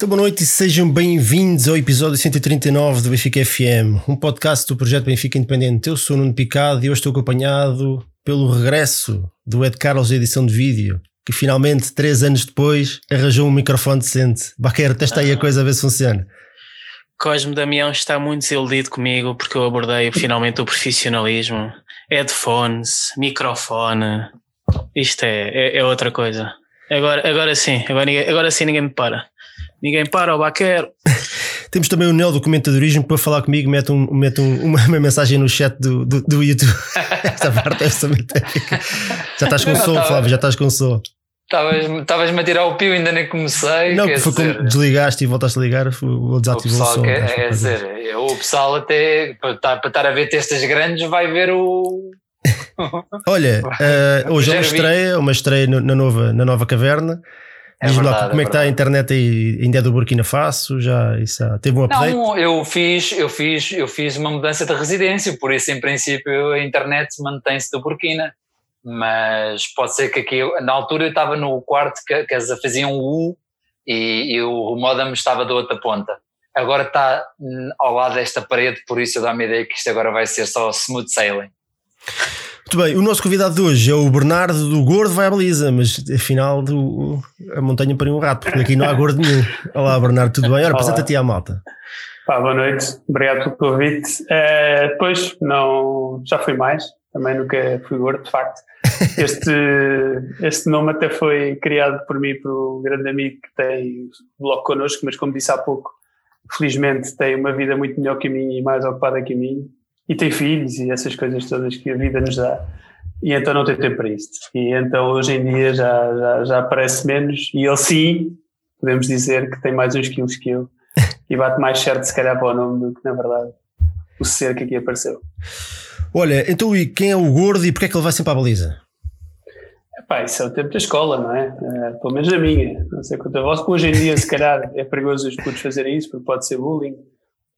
Então, boa noite e sejam bem-vindos ao episódio 139 do Benfica FM, um podcast do projeto Benfica Independente. Eu sou o Nuno Picado e hoje estou acompanhado pelo regresso do Ed Carlos da edição de vídeo, que finalmente, três anos depois, arranjou um microfone decente. Baqueiro, testa aí a coisa a ver se funciona. Cosme Damião está muito desiludido comigo porque eu abordei finalmente o profissionalismo. Headphones, microfone, isto é, é, é outra coisa. Agora, agora sim, agora, agora sim ninguém me para. Ninguém para, o Baquero. Temos também o Nel do comentadorismo para falar comigo, mete, um, mete um- uma, uma mensagem no chat do, do, do YouTube. Esta parte é absolutamente épica. Já estás com som, Flávio, já estás com som. Estavas- Estavas-me a tirar o pio, ainda nem comecei. Não, foi dizer, como desligaste e voltaste a ligar, foi- vou o desativar o, pessoal som. que é dizer, o pessoal até para estar, para estar a ver testas grandes vai ver o. Olha, eh, hoje é uma estreia, uma estreia na nova, na nova caverna. É Diz-me lá como é, é que está a internet aí, ainda é do Burkina Faso, já isso teve um update. Não, eu fiz, eu fiz, eu fiz uma mudança de residência, por isso em princípio a internet mantém-se do Burkina. Mas pode ser que aqui, na altura eu estava no quarto que, que eles faziam o U e, e o modem estava da outra ponta. Agora está hum, ao lado desta parede, por isso eu dou-me a ideia que isto agora vai ser só smooth sailing. Muito bem, o nosso convidado de hoje é o Bernardo do Gordo vai à baliza, mas afinal do, a montanha pariu um rato, porque aqui não há gordo nenhum. Olá Bernardo, tudo bem? Ora, apresenta-te à malta. Pá, boa noite, obrigado pelo convite. Eh, depois, não, já fui mais, também nunca fui gordo, de facto. Este, este nome até foi criado por mim, por um grande amigo que tem blog connosco, mas como disse há pouco, felizmente tem uma vida muito melhor que a minha e mais ocupada que a minha, e tem filhos e essas coisas todas que a vida nos dá. E então não tem tempo para isto. E então hoje em dia já, já, já aparece menos, e ele sim, podemos dizer que tem mais uns quilos que eu e bate mais certo se calhar para o nome do que na verdade o ser que aqui apareceu. Olha, então e quem é o Gordo e porque é que ele vai sempre à baliza? Epá, isso é o tempo da escola, não é? Eh, pelo menos a minha. Não sei quanto a vossa. Hoje em dia, se calhar, é perigoso os putos fazerem isso porque pode ser bullying.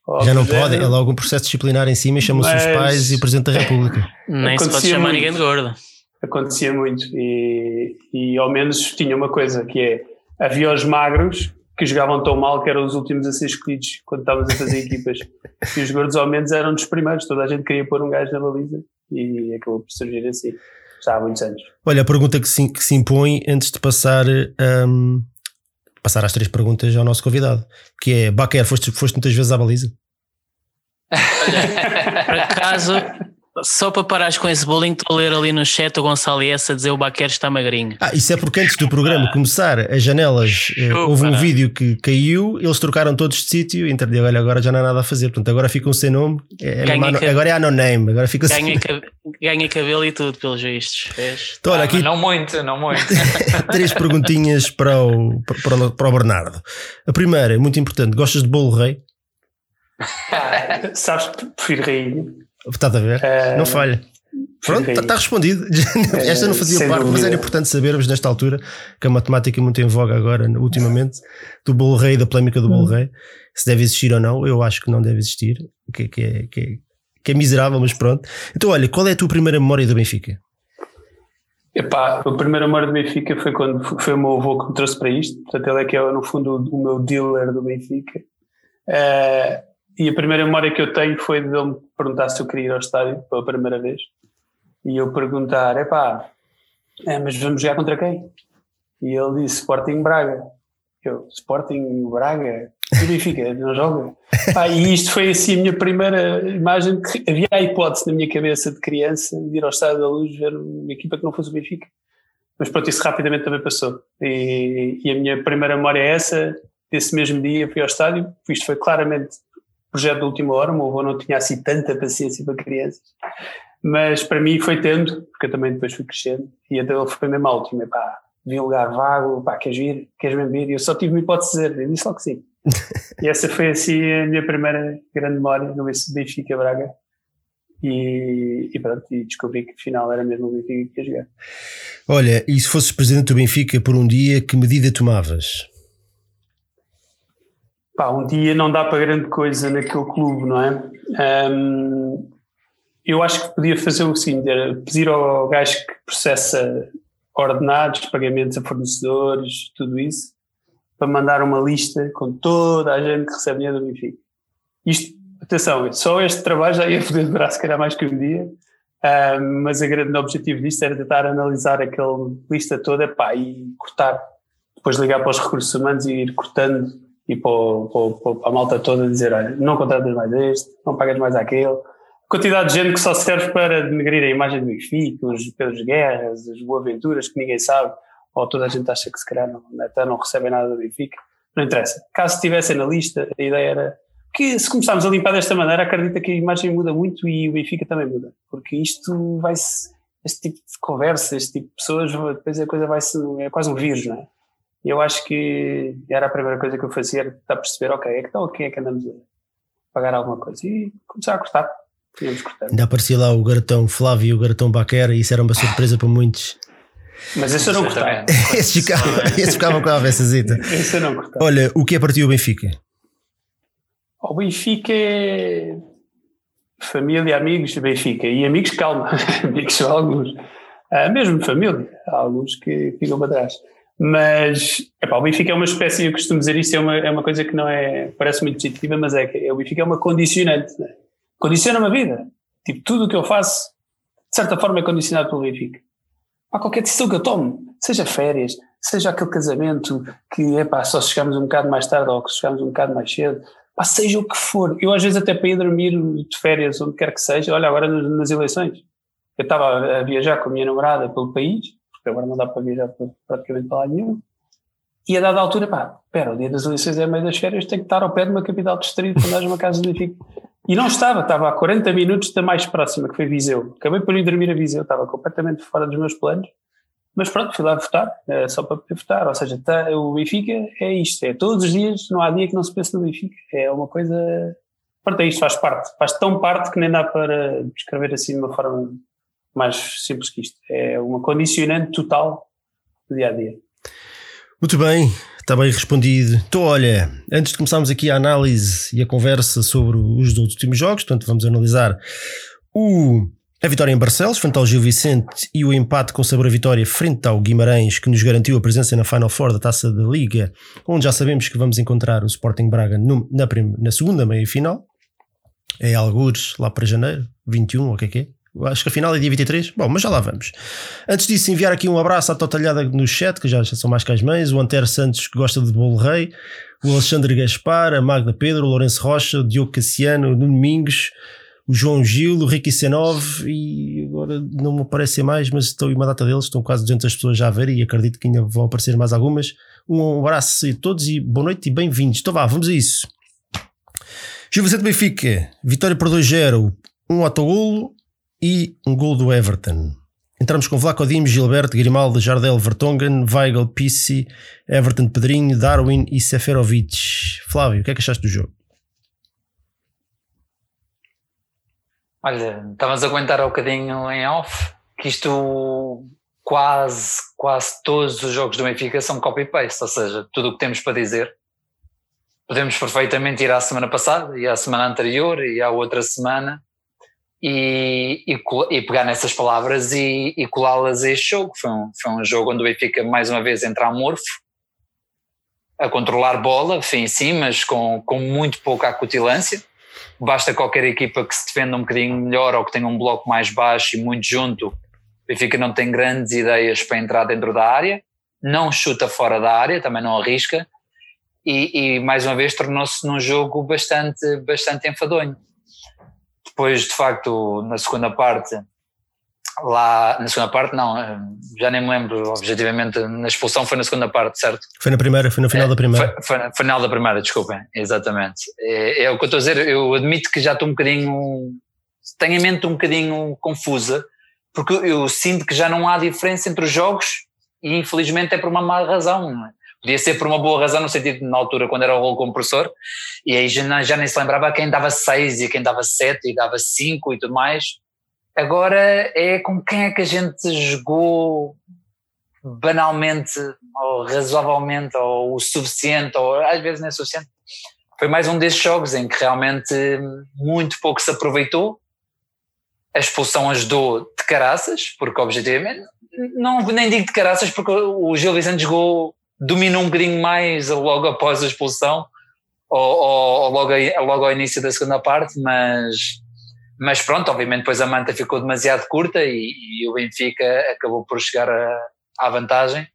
Ou Já não algo do pode, é logo um processo disciplinar em cima e chamam-se os pais e o Presidente da República. Nem se pode chamar muito. ninguém de gordo. Acontecia muito. E, e ao menos tinha uma coisa que é: havia os magros que jogavam tão mal que eram os últimos a ser escolhidos quando estávamos a fazer equipas. E os gordos, ao menos, eram dos primeiros. Toda a gente queria pôr um gajo na baliza e acabou por surgir assim. Já há muitos anos. Olha, a pergunta que se, que se impõe antes de passar, hum, passar às três perguntas ao nosso convidado, que é Baquer, foste, foste muitas vezes à baliza? Por acaso, só para parares com esse bullying, estou a ler ali no chat o Gonçalo S a dizer o Baquero está magrinho. Ah, isso é porque antes do programa começar, as janelas, eh, Chupa. houve um vídeo que caiu, eles trocaram todos de sítio, então digo, olha, agora já não há nada a fazer, portanto agora ficam sem nome, é, Ganha ano- que- agora é no-name, agora fica sem cab- ganha cabelo e tudo, pelos vistos. Então, olha, Ah, aqui não muito, não muito. três perguntinhas para o, para, o- para o Bernardo. A primeira, muito importante, gostas de bolo rei? Sabes que prefiro rainha. Estás a ver? Eh, não falha. Pronto, está respondido. Esta não fazia sem parte, mas dúvida. era importante sabermos nesta altura que a matemática é muito em voga agora, ultimamente, do bolo rei, da polémica do Hum. bolo rei, se deve existir ou não. Eu acho que não deve existir, que, que, é, que, é, que é miserável, mas pronto. Então, olha, qual é a tua primeira memória do Benfica? Epá, o primeiro amor do Benfica foi quando foi o meu avô que me trouxe para isto. Portanto, ele é que é, no fundo, o, meu dealer do Benfica. Eh, e a primeira memória que eu tenho foi de ele me perguntar se eu queria ir ao estádio pela primeira vez. E eu perguntar, epá, é, mas vamos jogar contra quem? E ele disse, Sporting Braga. Eu, Sporting Braga? E Benfica, não joga? Pá, e isto foi assim a minha primeira imagem, que havia a hipótese na minha cabeça de criança de ir ao Estádio da Luz ver uma equipa que não fosse o Benfica. Mas pronto, isso rapidamente também passou. E, e a minha primeira memória é essa, desse mesmo dia fui ao estádio, isto foi claramente projeto da última hora, o meu avô não tinha assim tanta paciência para crianças, mas para mim foi tendo, porque eu também depois fui crescendo, e então ele foi mesmo à última, pá, vi um lugar vago, pá, queres vir, queres mesmo vir? E eu só tive uma hipótese de dizer, eu disse logo que sim. e essa foi assim a minha primeira grande memória no Benfica Braga. E, e pronto, e descobri que afinal era mesmo o Benfica que ia jogar. Olha, e se fosses presidente do Benfica por um dia, que medida tomavas? Pá, um dia não dá para grande coisa naquele clube, não é? Ahm, eu acho que podia fazer o seguinte, era pedir ao gajo que processa ordenados, pagamentos a fornecedores, tudo isso, para mandar uma lista com toda a gente que recebe dinheiro do Benfica. Isto, atenção, só este trabalho já ia poder durar se calhar mais que um dia, uh, mas o grande objetivo disto era tentar analisar aquela lista toda pá, e cortar, depois ligar para os recursos humanos e ir cortando e para, para, para a malta toda dizer, olha, não contratas mais este, não pagas mais aquele, quantidade de gente que só serve para denegrir a imagem do Benfica, os Pedros Guerras, as Boaventuras, que ninguém sabe, ou toda a gente acha que se calhar não, até não recebem nada do Benfica, não interessa. Caso estivessem na lista, a ideia era que se começarmos a limpar desta maneira, acredita que a imagem muda muito e o Benfica também muda, porque isto vai-se, este tipo de conversa, este tipo de pessoas, depois a coisa vai-se, é quase um vírus, não é? E eu acho que era a primeira coisa que eu fazia, era tentar perceber, ok, é que então quem é que andamos a pagar alguma coisa? E começar a cortar tínhamos cortado. Ainda aparecia lá o Garatão Flávio e o Garatão Baquera e isso era uma surpresa para muitos. Mas esse eu não cortava. esse ficava, esse ficava com a avessazita. Esse eu não cortava. Olha, o que é para ti o Benfica? O Benfica é família, amigos, Benfica. E amigos, calma, amigos são alguns. Ah, mesmo família, há alguns que ficam para trás. Mas epá, o Benfica é uma espécie, eu costumo dizer isto, é uma, é uma coisa que não é, parece muito positiva, mas é que o Benfica é uma condicionante. Né? condiciona-me a vida. Tipo, tudo o que eu faço, de certa forma, é condicionado pelo Benfica. Há qualquer decisão que eu tomo, seja férias, seja aquele casamento que é pá, só chegamos um bocado mais tarde ou que chegamos um bocado mais cedo, seja o que for. Eu às vezes até para ir dormir de férias, onde quer que seja, olha, agora nas eleições, eu estava a viajar com a minha namorada pelo país, porque agora não dá para viajar praticamente para lá nenhum, e a dada altura, pá, espera, o dia das eleições é meio das férias, tenho que estar ao pé de uma capital distrito para andar numa casa de Benfica. E não estava, estava a 40 minutos da mais próxima, que foi Viseu. Acabei por ir dormir a Viseu, estava completamente fora dos meus planos. Mas pronto, fui lá votar, é, só para poder votar. Ou seja, tá, o Benfica é isto, é todos os dias, não há dia que não se pense no Benfica. É uma coisa. Pronto, é isto, faz parte. Faz tão parte que nem dá para descrever assim de uma forma mais simples que isto. É uma condicionante total do dia a dia. Muito bem, Está bem respondido. Então, olha, antes de começarmos aqui a análise e a conversa sobre os dois últimos jogos, portanto, vamos analisar o, a vitória em Barcelos, frente ao Gil Vicente, e o empate com sabor a vitória frente ao Guimarães, que nos garantiu a presença na Final Four da Taça da Liga, onde já sabemos que vamos encontrar o Sporting Braga no, na, na segunda meia-final. É algures lá para janeiro, 21, ou o que é que é? Acho que a final é dia 23. Bom, mas já lá vamos. Antes disso, enviar aqui um abraço à Totalhada no chat, que já, são mais que as mães. O Antero Santos, que gosta de bolo rei. O Alexandre Gaspar, a Magda Pedro, o Lourenço Rocha, o Diogo Cassiano, o Domingos, o João Gil, o Ricky C9 e agora não me aparecem mais, mas estão em uma data deles. Estão quase 200 pessoas já a ver e acredito que ainda vão aparecer mais algumas. Um abraço a todos e boa noite e bem-vindos. Então vá, vamos a isso. Gil Vicente Benfica, vitória por 2-0, um autogolo e um gol do Everton. Entramos com Vlaco Dimos, Gilberto, Grimaldo, Jardel, Vertonghen, Weigl, Pissi, Everton, Pedrinho, Darwin e Seferovic. Flávio, o que é que achaste do jogo? Olha, estavas a aguentar um bocadinho em off que isto quase, quase todos os jogos do Benfica são copy-paste, ou seja, tudo o que temos para dizer podemos perfeitamente ir à semana passada e à semana anterior e à outra semana e, e, e, pegar nessas palavras e, e colá-las a este jogo. Foi um, foi um jogo onde o Benfica mais uma vez entra amorfo, a controlar bola, enfim, sim, mas com, com muito pouca acutilância. Basta qualquer equipa que se defenda um bocadinho melhor ou que tenha um bloco mais baixo e muito junto. O Benfica não tem grandes ideias para entrar dentro da área, não chuta fora da área, também não arrisca. E, e mais uma vez tornou-se num jogo bastante, bastante enfadonho depois, de facto, na segunda parte, lá na segunda parte, não, eh, já nem me lembro objetivamente, na expulsão foi na segunda parte, certo? Foi na primeira, foi no final é, da primeira. Foi, foi no final da primeira, desculpem, exatamente. É, é, o que eu estou a dizer, eu admito que já estou um bocadinho, tenho a mente um bocadinho confusa, porque eu sinto que já não há diferença entre os jogos e infelizmente é por uma má razão, não é? Podia ser por uma boa razão, no sentido na altura, quando era o rolo compressor, e aí já, já nem se lembrava quem dava 6 e quem dava 7 e dava 5 e tudo mais. Agora é com quem é que a gente jogou banalmente, ou razoavelmente, ou o suficiente, ou às vezes nem é suficiente. Foi mais um desses jogos em que realmente muito pouco se aproveitou. a expulsão ajudou de caraças, porque objetivamente, não, nem digo de caraças, porque o Gil Vicente jogou, dominou um bocadinho mais logo após a expulsão, ou, ou, ou logo, logo ao início da segunda parte, mas, mas pronto, obviamente depois a manta ficou demasiado curta e, e o Benfica acabou por chegar à vantagem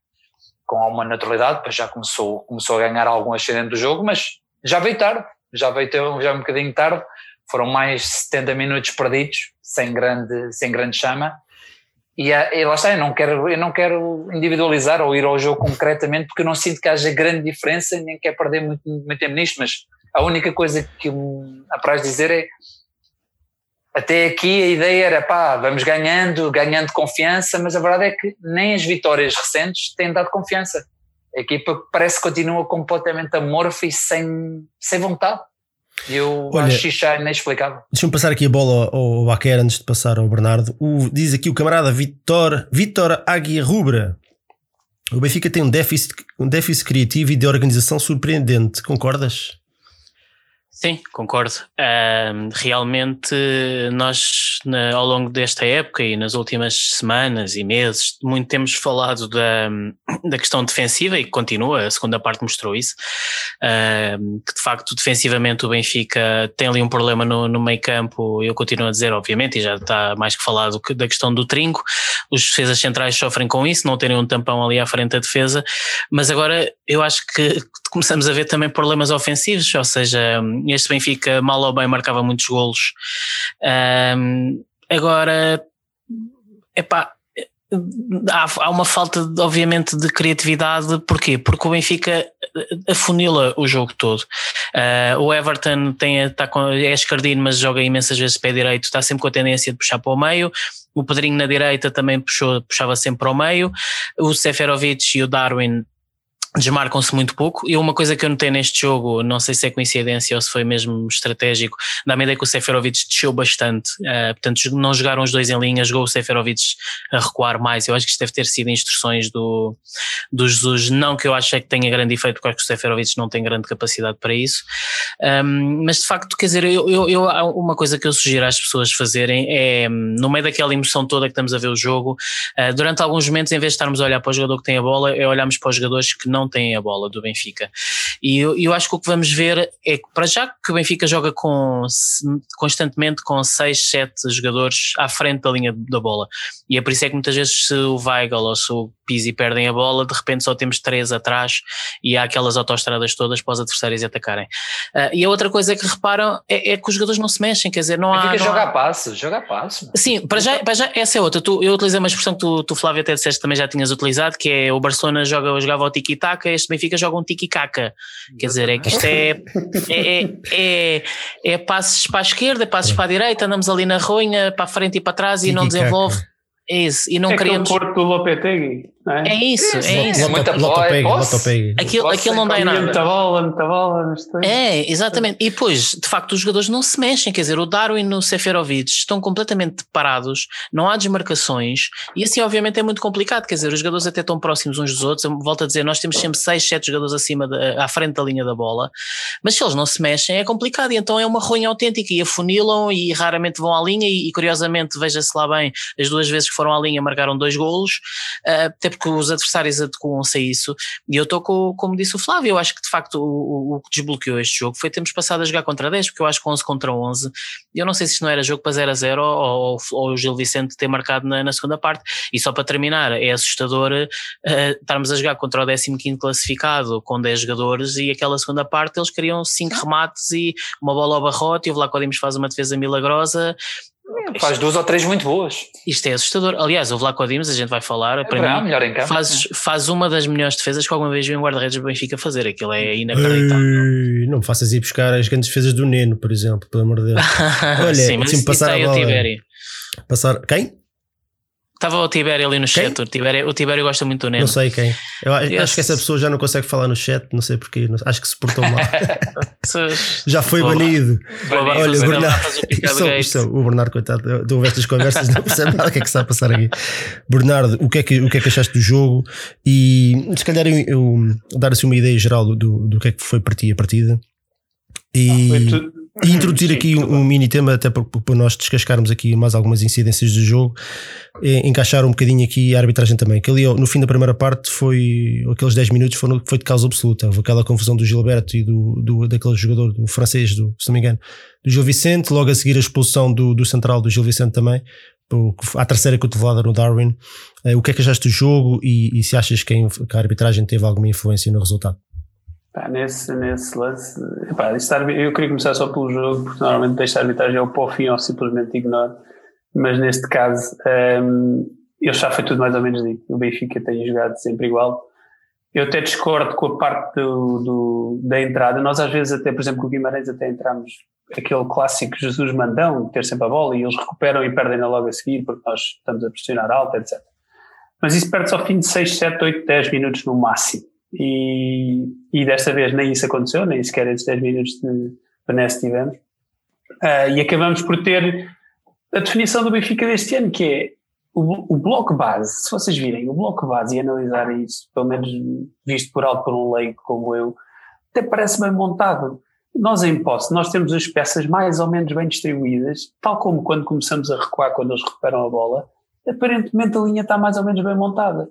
com alguma naturalidade, depois já começou, começou a ganhar algum ascendente do jogo, mas já veio tarde, já veio já um bocadinho tarde, foram mais 70 minutos perdidos, sem grande, sem grande chama. E, e lá está, eu não, quero, eu não quero individualizar ou ir ao jogo concretamente, porque eu não sinto que haja grande diferença, nem quero perder muito, muito tempo nisto, mas a única coisa que me apraz dizer é até aqui a ideia era pá, vamos ganhando, ganhando confiança, mas a verdade é que nem as vitórias recentes têm dado confiança. A equipa parece que continua completamente amorfa e sem, sem vontade. Eu Olha, acho isso inexplicável. Deixa-me passar aqui a bola ao Baquer antes de passar ao Bernardo. O, diz aqui o camarada Vitor, Vitor Águia Rubra. O Benfica tem um déficit, um déficit criativo e de organização surpreendente. Concordas? Sim, concordo. Realmente, nós, na, ao longo desta época e nas últimas semanas e meses, muito temos falado da, da questão defensiva e continua, a segunda parte mostrou isso, que de facto, defensivamente, o Benfica tem ali um problema no, no meio campo. Eu continuo a dizer, obviamente, e já está mais que falado da questão do trinco. Os defesas centrais sofrem com isso, não terem um tampão ali à frente da defesa, mas agora eu acho que começamos a ver também problemas ofensivos, ou seja, este Benfica, mal ou bem, marcava muitos golos. Um, agora, epá, há, uma falta, obviamente, de criatividade. Porquê? Porque o Benfica afunila o jogo todo. Uh, o Everton tem, está com, é escardino, mas joga imensas vezes pé direito, está sempre com a tendência de puxar para o meio. O Pedrinho na direita também puxou, puxava sempre para o meio. O Seferovic e o Darwin desmarcam-se muito pouco. E uma coisa que eu notei neste jogo, não sei se é coincidência ou se foi mesmo estratégico, dá-me a ideia que o Seferovic desceu bastante. Uh, portanto, não jogaram os dois em linha, jogou o Seferovic a recuar mais. Eu acho que isto deve ter sido instruções do, do Jesus. Não que eu ache que tenha grande efeito, porque acho que o Seferovic não tem grande capacidade para isso. Um, mas de facto, quer dizer, eu, eu, eu, uma coisa que eu sugiro às pessoas fazerem é, no meio daquela emoção toda que estamos a ver o jogo, uh, durante alguns momentos, em vez de estarmos a olhar para o jogador que tem a bola, é olharmos para os jogadores que não têm a bola do Benfica. E eu, eu acho que o que vamos ver é que, para já, que o Benfica joga com, constantemente com 6, 7 jogadores à frente da linha da bola. E é por isso é que muitas vezes se o Weigl ou se o Pizzi perdem a bola, de repente só temos três atrás e há aquelas autoestradas todas para os adversários atacarem. Uh, e a outra coisa que reparam é, é, que os jogadores não se mexem, quer dizer, não há. Fica jogar há... passo, jogar passo. Sim, para já, para já essa é outra. Tu, eu utilizei uma expressão que tu, tu Flávio até disseste também já tinhas utilizado, que é o Barcelona joga, jogava o este Benfica joga um tiki-caca. Quer dizer, é que isto é, é, é, é, é passos para a esquerda, passos para a direita, andamos ali na ruinha, para a frente e para trás e não desenvolve. É isso, e não é queríamos. É o Porto do Lopetegui. É? é? isso, é isso. Muita Lotopeg, Aquilo, aquilo não dá em nada. Muita bola, muita bola. É, exatamente. E depois, de facto, os jogadores não se mexem. Quer dizer, o Darwin e o Seferovic estão completamente parados, não há desmarcações. E assim, obviamente, é muito complicado. Quer dizer, os jogadores até estão próximos uns dos outros. Eu volto a dizer, nós temos sempre 6, 7 jogadores acima, de, à frente da linha da bola. Mas se eles não se mexem, é complicado. E então é uma ruim autêntica. E afunilam e raramente vão à linha. E, e curiosamente, veja-se lá bem, as duas vezes que foram à linha marcaram dois golos. Uh, até porque os adversários adequam-se a isso. E eu estou com, como disse o Flávio, eu acho que de facto o, o, o, que desbloqueou este jogo foi termos passado a jogar contra 10, porque eu acho que 11 contra 11, eu não sei se isto não era jogo para 0 a 0 ou, ou, o Gil Vicente ter marcado na, na, segunda parte. E só para terminar, é assustador uh, estarmos a jogar contra o 15 classificado com 10 jogadores e aquela segunda parte eles queriam 5 remates e uma bola ao barrote e o Vlaco Dimos faz uma defesa milagrosa Faz duas ou três muito boas. Isto é assustador. Aliás, o Vlaco Dimos, a gente vai falar, é para mim, melhor em campo. Faz, faz uma das melhores defesas que alguma vez vi um guarda-redes do Benfica fazer. Aquilo é inacreditável. Ei, não me faças ir buscar as grandes defesas do Neno, por exemplo, pelo amor de Deus. Olha, Sim, mas passar a bola. Passar. Quem? Estava o Tibério ali no quem? chat. O Tibério, o Tibério gosta muito do Neno. Não sei quem. Eu acho que essa pessoa já não consegue falar no chat, não sei porquê. Acho que se portou mal. já foi Boa. banido. Boa. Olha, o Bernardo. Isto, isto, o Bernardo, coitado, de ouvir estas conversas, não percebe nada o que é que está a passar aqui. Bernardo, o que é que, o que, é que achaste do jogo? E se calhar eu, eu dar assim uma ideia geral do, do, do que é que foi para ti a partida. E... Ah, foi, tudo, E introduzir aqui um, um, mini tema, até para, para, nós descascarmos aqui mais algumas incidências do jogo, e encaixar um bocadinho aqui a arbitragem também. Que ali no fim da primeira parte foi aqueles 10 minutos foram, foi de causa absoluta. Houve aquela confusão do Gilberto e do, do, daquele jogador, do francês, do, se não me engano, do Gil Vicente, logo a seguir a expulsão do, do central do Gil Vicente também, a terceira cotovelada no Darwin. Eh, o que é que achaste do jogo e, e se achas que a arbitragem teve alguma influência no resultado? Pá, nesse, nesse lance, pá, eu queria começar só pelo jogo, porque normalmente deixa a arbitragem ao para o fim ou simplesmente ignoro, mas neste caso um, eu já foi tudo mais ou menos dito. O Benfica tem jogado sempre igual. Eu até discordo com a parte do, do, da entrada. Nós, às vezes, até, por exemplo, com o Guimarães, até entramos aquele clássico Jesus mandão, ter sempre a bola e eles recuperam e perdem na logo a seguir porque nós estamos a pressionar alto, etc. Mas isso perde-se ao fim de 6, 7, 8, 10 minutos no máximo. E, e desta vez nem isso aconteceu, nem sequer esses 10 minutos de benesse tivemos. Uh, e acabamos por ter a definição do Benfica deste ano, que é o, o, bloco base. Se vocês virem o bloco base e analisarem isso, pelo menos visto por alto por um leigo como eu, até parece bem montado. Nós, em posse, nós temos as peças mais ou menos bem distribuídas, tal como quando começamos a recuar, quando eles recuperam a bola, aparentemente a linha está mais ou menos bem montada.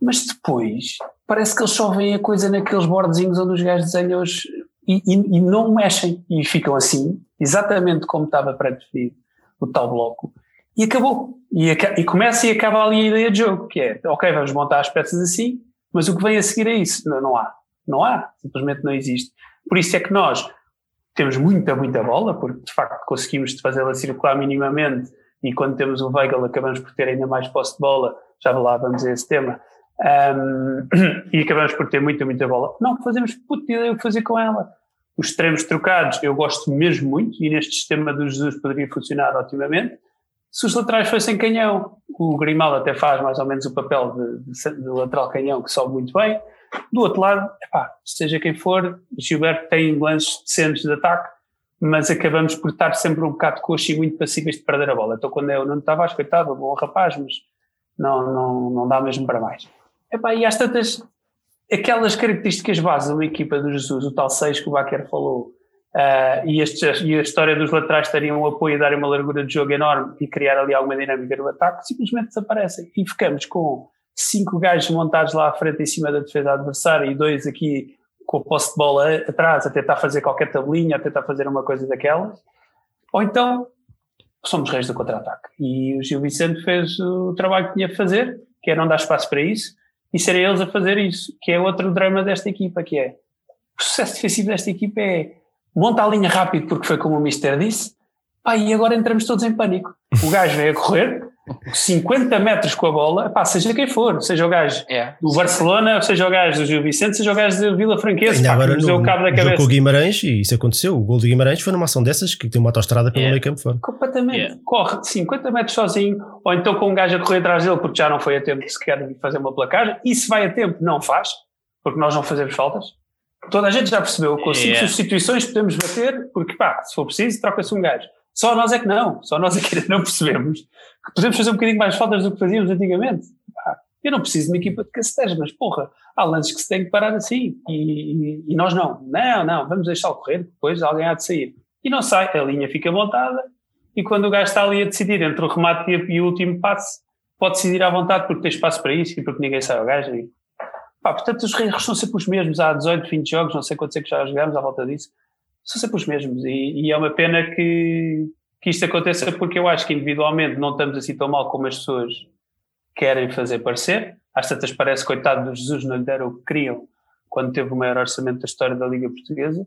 Mas depois parece que eles só veem a coisa naqueles bordezinhos onde os gajos desenham os, e, e, e, não mexem e ficam assim, exatamente como estava pré-definido o tal bloco. E acabou. E, e, começa e acaba ali a ideia de jogo, que é, ok, vamos montar as peças assim, mas o que vem a seguir é isso. Não, não há. Não há. Simplesmente não existe. Por isso é que nós temos muita, muita bola, porque de facto conseguimos fazê-la circular minimamente e quando temos o Weigl acabamos por ter ainda mais posse de bola, já lá vamos a esse tema, um, e acabamos por ter muita, muita bola. Não fazemos puta ideia o que fazer com ela. Os extremos trocados eu gosto mesmo muito e neste sistema do Jesus poderia funcionar otimamente. Se os laterais fossem canhão, o Grimaldo até faz mais ou menos o papel de, de, de lateral canhão que sobe muito bem. Do outro lado, epá, seja quem for, Gilberto tem lances decentes de ataque, mas acabamos por estar sempre um bocado coxo e muito passíveis de perder a bola. Então quando eu não estava coitado, bom rapaz, mas não, não, não dá mesmo para mais. Epá, e às tantas, aquelas características de uma equipa do Jesus, o tal 6 que o Baquer falou, uh, e, estes, e a história dos laterais teriam um apoio e darem uma largura de jogo enorme e criar ali alguma dinâmica no ataque, simplesmente desaparecem. E ficamos com cinco gajos montados lá à frente em cima da defesa adversária e dois aqui com o posse de bola atrás a tentar fazer qualquer tabelinha, a tentar fazer uma coisa daquelas. Ou então somos reis do contra-ataque. E o Gil Vicente fez o trabalho que tinha a fazer, que é não dar espaço para isso, e serem eles a fazer isso, que é outro drama desta equipa, que é o sucesso defensivo desta equipa é monta a linha rápido porque foi como o Mister disse, pá, e agora entramos todos em pânico. O gajo veio a correr, 50 metros com a bola, pá, seja quem for, seja o gajo yeah. do Barcelona, seja o gajo do Gil Vicente, seja o gajo da Vila Franquesa, Ainda pá, agora no, o cabo da cabeça. com o Guimarães, e isso aconteceu, o gol do Guimarães foi numa ação dessas que tem uma autostrada pelo yeah. meio campo fora. Completamente, yeah. corre 50 metros sozinho, ou então com um gajo a correr atrás dele porque já não foi a tempo sequer de fazer uma placagem, e se vai a tempo, não faz, porque nós não fazemos faltas. Toda a gente já percebeu que com cinco substituições podemos bater, porque pá, se for preciso, troca-se um gajo. Só nós é que não, só nós é que não percebemos que podemos fazer um bocadinho mais faltas do que fazíamos antigamente. eu não preciso de uma equipa de caceteiros, mas porra, há lances que se tem que parar assim e, e, e, nós não. Não, não, vamos deixar-lo correr, depois alguém há de sair. E não sai, a linha fica montada e quando o gajo está ali a decidir entre o remate e, o último passe, pode decidir à vontade porque tem espaço para isso e porque ninguém sai ao gajo. E, pá, portanto, os erros são sempre os mesmos. Há 18, 20 jogos, não sei quantos é que já jogamos à volta disso são sempre os mesmos. E, e, é uma pena que, que isto aconteça porque eu acho que individualmente não estamos assim tão mal como as pessoas querem fazer parecer. Às tantas parece, coitado do Jesus, não lhe deram o que queriam quando teve o maior orçamento da história da Liga Portuguesa.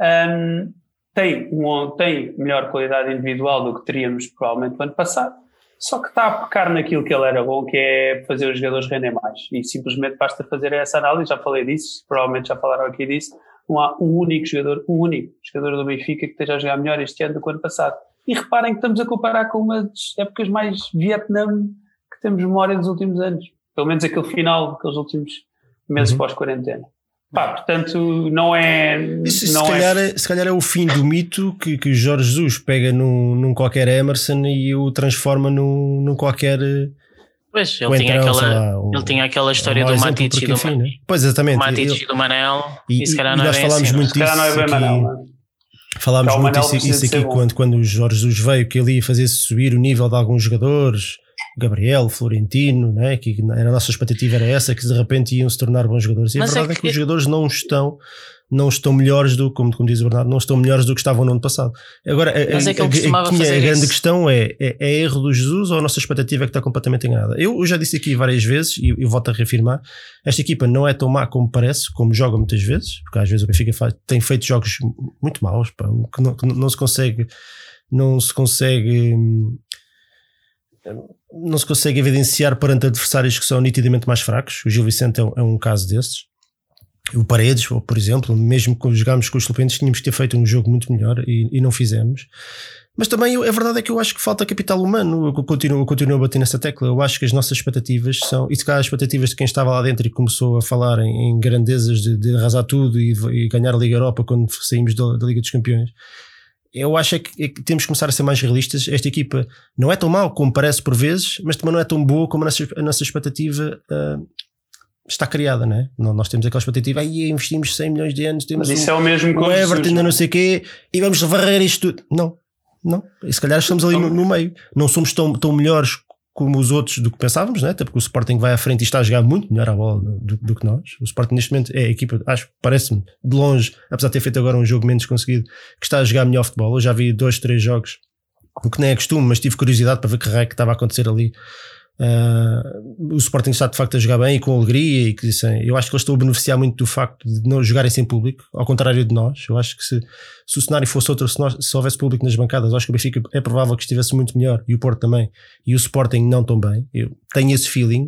Um, tem, um, tem melhor qualidade individual do que teríamos provavelmente no ano passado, só que está a pecar naquilo que ele era bom, que é fazer os jogadores renderem mais. E simplesmente basta fazer essa análise, já falei disso, provavelmente já falaram aqui disso, não há um único jogador, um único jogador do Benfica que esteja a jogar melhor este ano do que o ano passado. E reparem que estamos a comparar com uma das épocas mais Vietnã que temos memória dos últimos anos. Pelo menos aquele final daqueles últimos meses uhum. pós-quarentena. Pá, portanto, não é. Isso, não se, calhar é, se calhar é o fim do mito que, que Jorge Jesus pega num, num qualquer Emerson e o transforma num, num qualquer Pois, ele, tinha, aquela, lá, o, ele tinha aquela história do Matic e do, enfim, né? Pois, exatamente. Matic e do Manel. E, e se calhar e nós é falámos assim, muito disso. Não é bem Manel, Falámos então, muito isso, isso aqui quando, quando o Jorge Jesus veio, que ele ia fazer subir o nível de alguns jogadores, Gabriel, Florentino, né? que a nossa expectativa era essa, que de repente iam se tornar bons jogadores. E Mas a verdade é que... é que os jogadores não estão não estão melhores do, como, como diz o Bernardo, não estão melhores do que estavam no ano passado. Agora, a, é que a, a, a grande questão é, é, é, erro do Jesus ou a nossa expectativa é que está completamente enganada? Eu, eu já disse aqui várias vezes e eu volto a reafirmar, esta equipa não é tão má como parece, como joga muitas vezes, porque às vezes o Benfica faz, tem feito jogos muito maus, pá, que, não, que não se consegue não se consegue não se consegue evidenciar perante adversários que são nitidamente mais fracos. O Gil Vicente é um, é um caso desses o Paredes, por exemplo, mesmo quando jogámos com os suplentes, tínhamos que ter feito um jogo muito melhor e, e não fizemos. Mas também a verdade é que eu acho que falta capital humano. Eu continuo, eu continuo a bater nessa tecla. Eu acho que as nossas expectativas são, e se calhar as expectativas de quem estava lá dentro e começou a falar em, em grandezas de, de, arrasar tudo e, e, ganhar a Liga Europa quando saímos da, da Liga dos Campeões. Eu acho é que, é que, temos que começar a ser mais realistas. Esta equipa não é tão mal como parece por vezes, mas também não é tão boa como a nossa, a nossa expectativa uh, está criada, não é? Nós temos aquela expectativa, aí investimos 100 milhões de anos, temos Mas isso um, é o mesmo o Everton, ainda não sei o quê, e vamos varrer isto tudo. Não, não. E se calhar estamos ali no, no, meio. Não somos tão, tão melhores como os outros do que pensávamos, né? até porque o Sporting vai à frente e está a jogar muito melhor a bola do, do que nós. O Sporting neste momento é a equipa, acho, parece-me, de longe, apesar de ter feito agora um jogo menos conseguido, que está a jogar melhor futebol. Eu já vi dois, três jogos, o que nem é costume, mas tive curiosidade para ver que raio que estava a acontecer ali Uh, o Sporting está de facto a jogar bem e com alegria e que assim, eu acho que eles estão a beneficiar muito do facto de não jogarem sem público, ao contrário de nós. Eu acho que se, se o cenário fosse outro, se, nós, se houvesse público nas bancadas, acho que o Benfica é provável que estivesse muito melhor e o Porto também, e o Sporting não tão bem. Eu tenho esse feeling,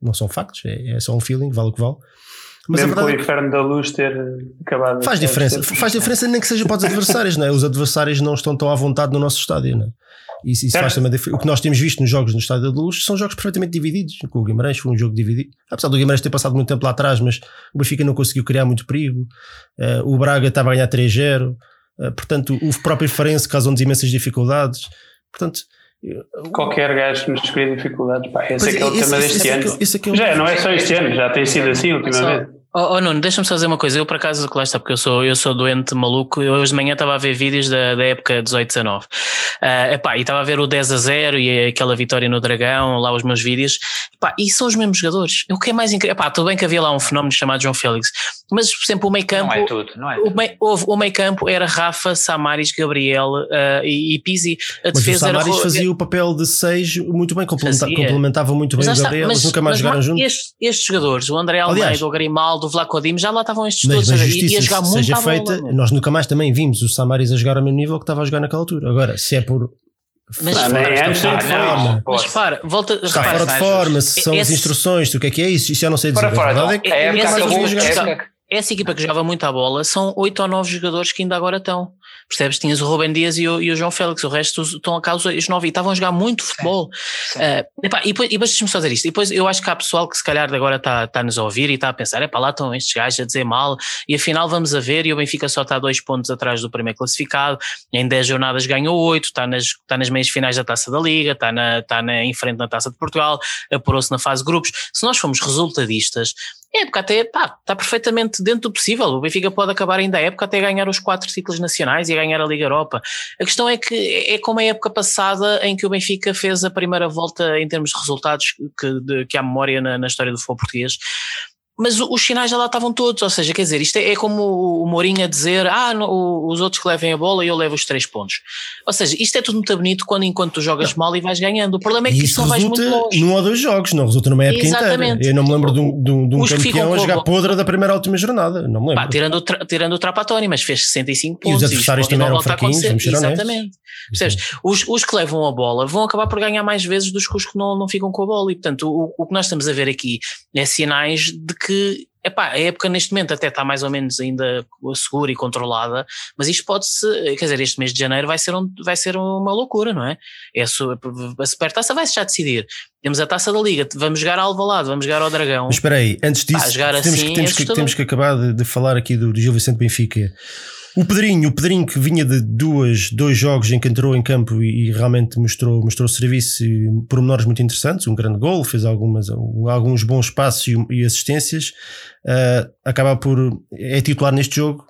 não são factos, é, é só um feeling, vale o que vale. Mas Mesmo com o é inferno da luz ter acabado. Faz diferença, faz diferença nem que seja para os adversários, não é? Os adversários não estão tão à vontade no nosso estádio, não é? Isso, isso faz também O que nós temos visto nos jogos no Estádio da Luz são jogos perfeitamente divididos. O Guimarães foi um jogo dividido. Apesar do Guimarães ter passado muito tempo lá atrás, mas o Benfica não conseguiu criar muito perigo. Uh, o Braga estava a ganhar 3-0. Uh, eh, portanto, o próprio Farense causou-nos imensas dificuldades. Portanto, Qualquer gajo nos cria dificuldades, pá, esse é que é o tema deste ano. É já não é só este ano, já tem sido assim ultimamente. Oh, oh Nuno, deixa-me só dizer uma coisa. Eu, por acaso, lá está, porque eu sou, eu sou doente maluco. Eu hoje de manhã estava a ver vídeos da, da época 18-19. Uh, epá, e estava a ver o 10 a 0 e aquela vitória no Dragão, lá os meus vídeos. Epá, e são os mesmos jogadores. O que é mais incrível? Epá, tudo bem que havia lá um fenómeno chamado João Félix, mas, por exemplo, o meio campo. Não é tudo, não é tudo. O meio, o meio campo era Rafa, Samaris, Gabriel uh, e, e Pizzi. A mas defesa o Samaris era... fazia o papel de 6 muito bem, complementava, complementava muito bem o Gabriel, mas, nunca mais jogaram juntos. Estes, estes, jogadores, o André Almeida, Aliás, o Grimaldo, o Vlaco Dimos, já lá estavam estes mas, todos mas e, a jogar muito seja feita, bola, nós nunca mais também vimos o Samaris a jogar ao mesmo nível que estava a jogar naquela altura. Agora, se é por mas, não, fora, é, está fora de forma. Mas para, volta, está fora de forma, se são as instruções, o que é que é isso? Isso eu não sei dizer. Fora, fora, é, é, é, é, essa equipa que jogava muito à bola são oito ou nove jogadores que ainda agora estão. Percebes? Tinhas o Rubem Dias e o, e o João Félix, o resto estão a causa os nove e estavam a jogar muito futebol. Sim, sim. Uh, epá, e depois, e depois deixa-me só dizer isto. E depois eu acho que há pessoal que se calhar agora está, a nos ouvir e está a pensar: é para lá estão estes gajos a dizer mal, e afinal vamos a ver. E o Benfica só está dois pontos atrás do primeiro classificado, em dez jornadas ganhou oito, está nas, está nas meias finais da taça da Liga, está, na, está na, em frente na taça de Portugal, apurou-se na fase de grupos. Se nós formos resultadistas, a época até pá, está perfeitamente dentro do possível. O Benfica pode acabar ainda a época até ganhar os quatro ciclos nacionais e ganhar a Liga Europa. A questão é que é como a época passada em que o Benfica fez a primeira volta em termos de resultados que, de, que há memória na, na história do futebol português mas os sinais já lá estavam todos, ou seja, quer dizer, isto é, é como o Mourinho a dizer, ah, no, os outros que levem a bola e eu levo os três pontos. Ou seja, isto é tudo muito bonito quando enquanto tu jogas mal e vais ganhando. O problema é que isso, não vais muito longe. num ou dois jogos, não resulta numa época Exatamente. inteira. Eu não me lembro de um, de um, de um campeão a jogar podre da primeira à última jornada, não me lembro. Pá, tirando, o tra tirando o Trapatoni, mas fez 65 pontos. E os adversários também eram fraquinhos, vamos Exatamente. Os, os que levam a bola vão acabar por ganhar mais vezes dos que os que não, não ficam com a bola e portanto o, o que nós estamos a ver aqui é sinais de que Epá, a época neste momento até está mais ou menos ainda segura e controlada, mas isto pode-se, quer dizer, este mês de janeiro vai ser, um, vai ser uma loucura, não é? é a, a supertaça vai-se já decidir. Temos a taça da Liga, vamos jogar ao Alvalade, vamos jogar ao Dragão. Mas espera aí, antes disso, temos, assim, que, temos, é que, temos que acabar de, de falar aqui do, do Gil Vicente Benfica. O Pedrinho, o Pedrinho que vinha de duas, dois jogos em que entrou em campo e, e realmente mostrou, mostrou serviço e pormenores muito interessantes, um grande gol, fez algumas, alguns bons passos e, e assistências, uh, acaba por, é titular neste jogo,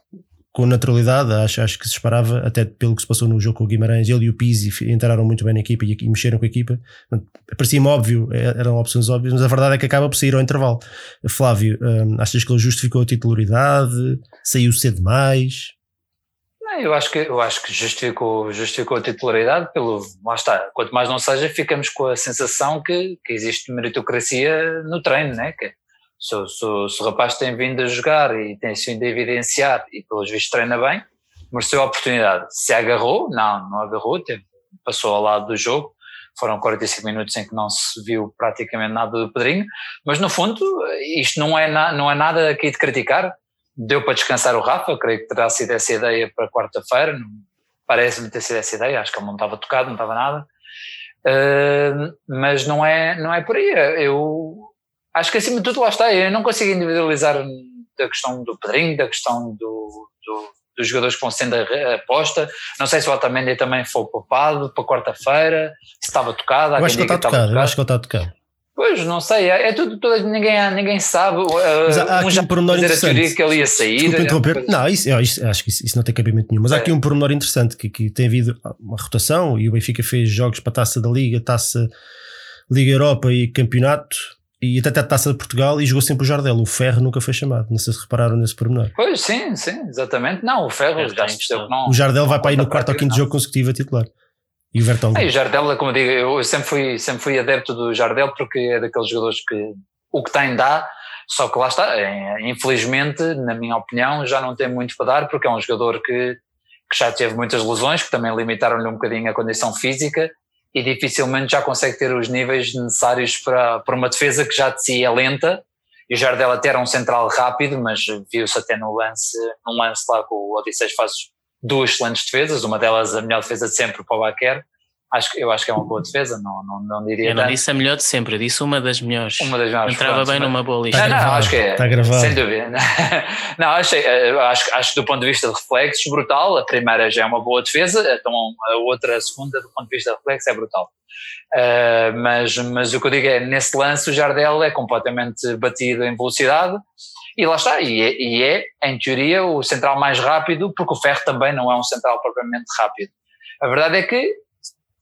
com naturalidade, acho, acho que se esperava, até pelo que se passou no jogo com o Guimarães, ele e o Pizzi entraram muito bem na equipa e, e mexeram com a equipa. Parecia-me óbvio, é, eram opções óbvias, mas a verdade é que acaba por sair ao intervalo. Flávio, hum, achas que ele justificou a titularidade? Saiu cedo demais? Eu acho que, eu acho que justificou, justificou a titularidade pelo. Lá está, quanto mais não seja, ficamos com a sensação que, que existe meritocracia no treino, né? Que, se, se, se, o rapaz tem vindo a jogar e tem vindo a evidenciar e pelos vistos treina bem, mereceu a oportunidade. Se agarrou, não, não agarrou, teve, passou ao lado do jogo, foram 45 minutos em que não se viu praticamente nada do Pedrinho, mas no fundo isto não é, na, não é nada aqui de criticar, deu para descansar o Rafa, creio que terá sido essa ideia para quarta-feira, parece-me ter sido essa ideia, acho que ele não estava tocado, não estava nada, uh, mas não é, não é por aí, eu acho que acima de tudo lá está, eu não consigo individualizar da questão do Pedrinho, da questão do, do, dos jogadores que vão sendo aposta, não sei se o Otamendi também foi poupado para quarta-feira, se estava tocado, eu acho que ele está tocado, eu acho que ele está tocado. Pois, não sei, é, é tudo, tudo, ninguém, ninguém sabe. Mas há, há um já um pormenor interessante. que ele ia sair. interromper. Não, isso, isso, acho que isso, isso, não tem cabimento nenhum. Mas é. há aqui um pormenor interessante que, que tem havido uma rotação e o Benfica fez jogos para a taça da Liga, taça Liga Europa e campeonato e até a taça de Portugal e jogou sempre o Jardel. O Ferro nunca foi chamado. Não sei se repararam nesse pormenor. Pois sim, sim, exatamente. Não, o Ferro já percebeu que não. O Jardel vai para ir no quarto ou quinto jogo consecutivo a titular. E o Vertonghen. É, o Jardel, como digo, eu sempre fui, sempre fui adepto do Jardel porque é daqueles jogadores que o que tem dá, só que lá está, é, infelizmente, na minha opinião, já não tem muito para dar porque é um jogador que, que já teve muitas lesões, que também limitaram-lhe um bocadinho a condição física e dificilmente já consegue ter os níveis necessários para, para uma defesa que já de si é lenta. E o Jardel até era um central rápido, mas viu-se até no lance, num lance lá com o Odisseus faz duas excelentes defesas, uma delas a melhor defesa de sempre para o Baquer, acho, eu acho que é uma boa defesa, não, não, não diria Eu não tanto. disse a melhor de sempre, eu disse uma das melhores. Uma das melhores. Entrava pronto, bem mas... numa boa lista. Não, não, acho que é. Está gravado. Sem dúvida. Não, acho, acho, acho que do ponto de vista de reflexos, brutal. A primeira já é uma boa defesa, então a outra, a segunda, do ponto de vista de reflexos, é brutal. Uh, mas, mas o que eu digo é, nesse lance o Jardel é completamente batido em velocidade e lá está, e é, e é, em teoria, o central mais rápido, porque o Ferro também não é um central propriamente rápido. A verdade é que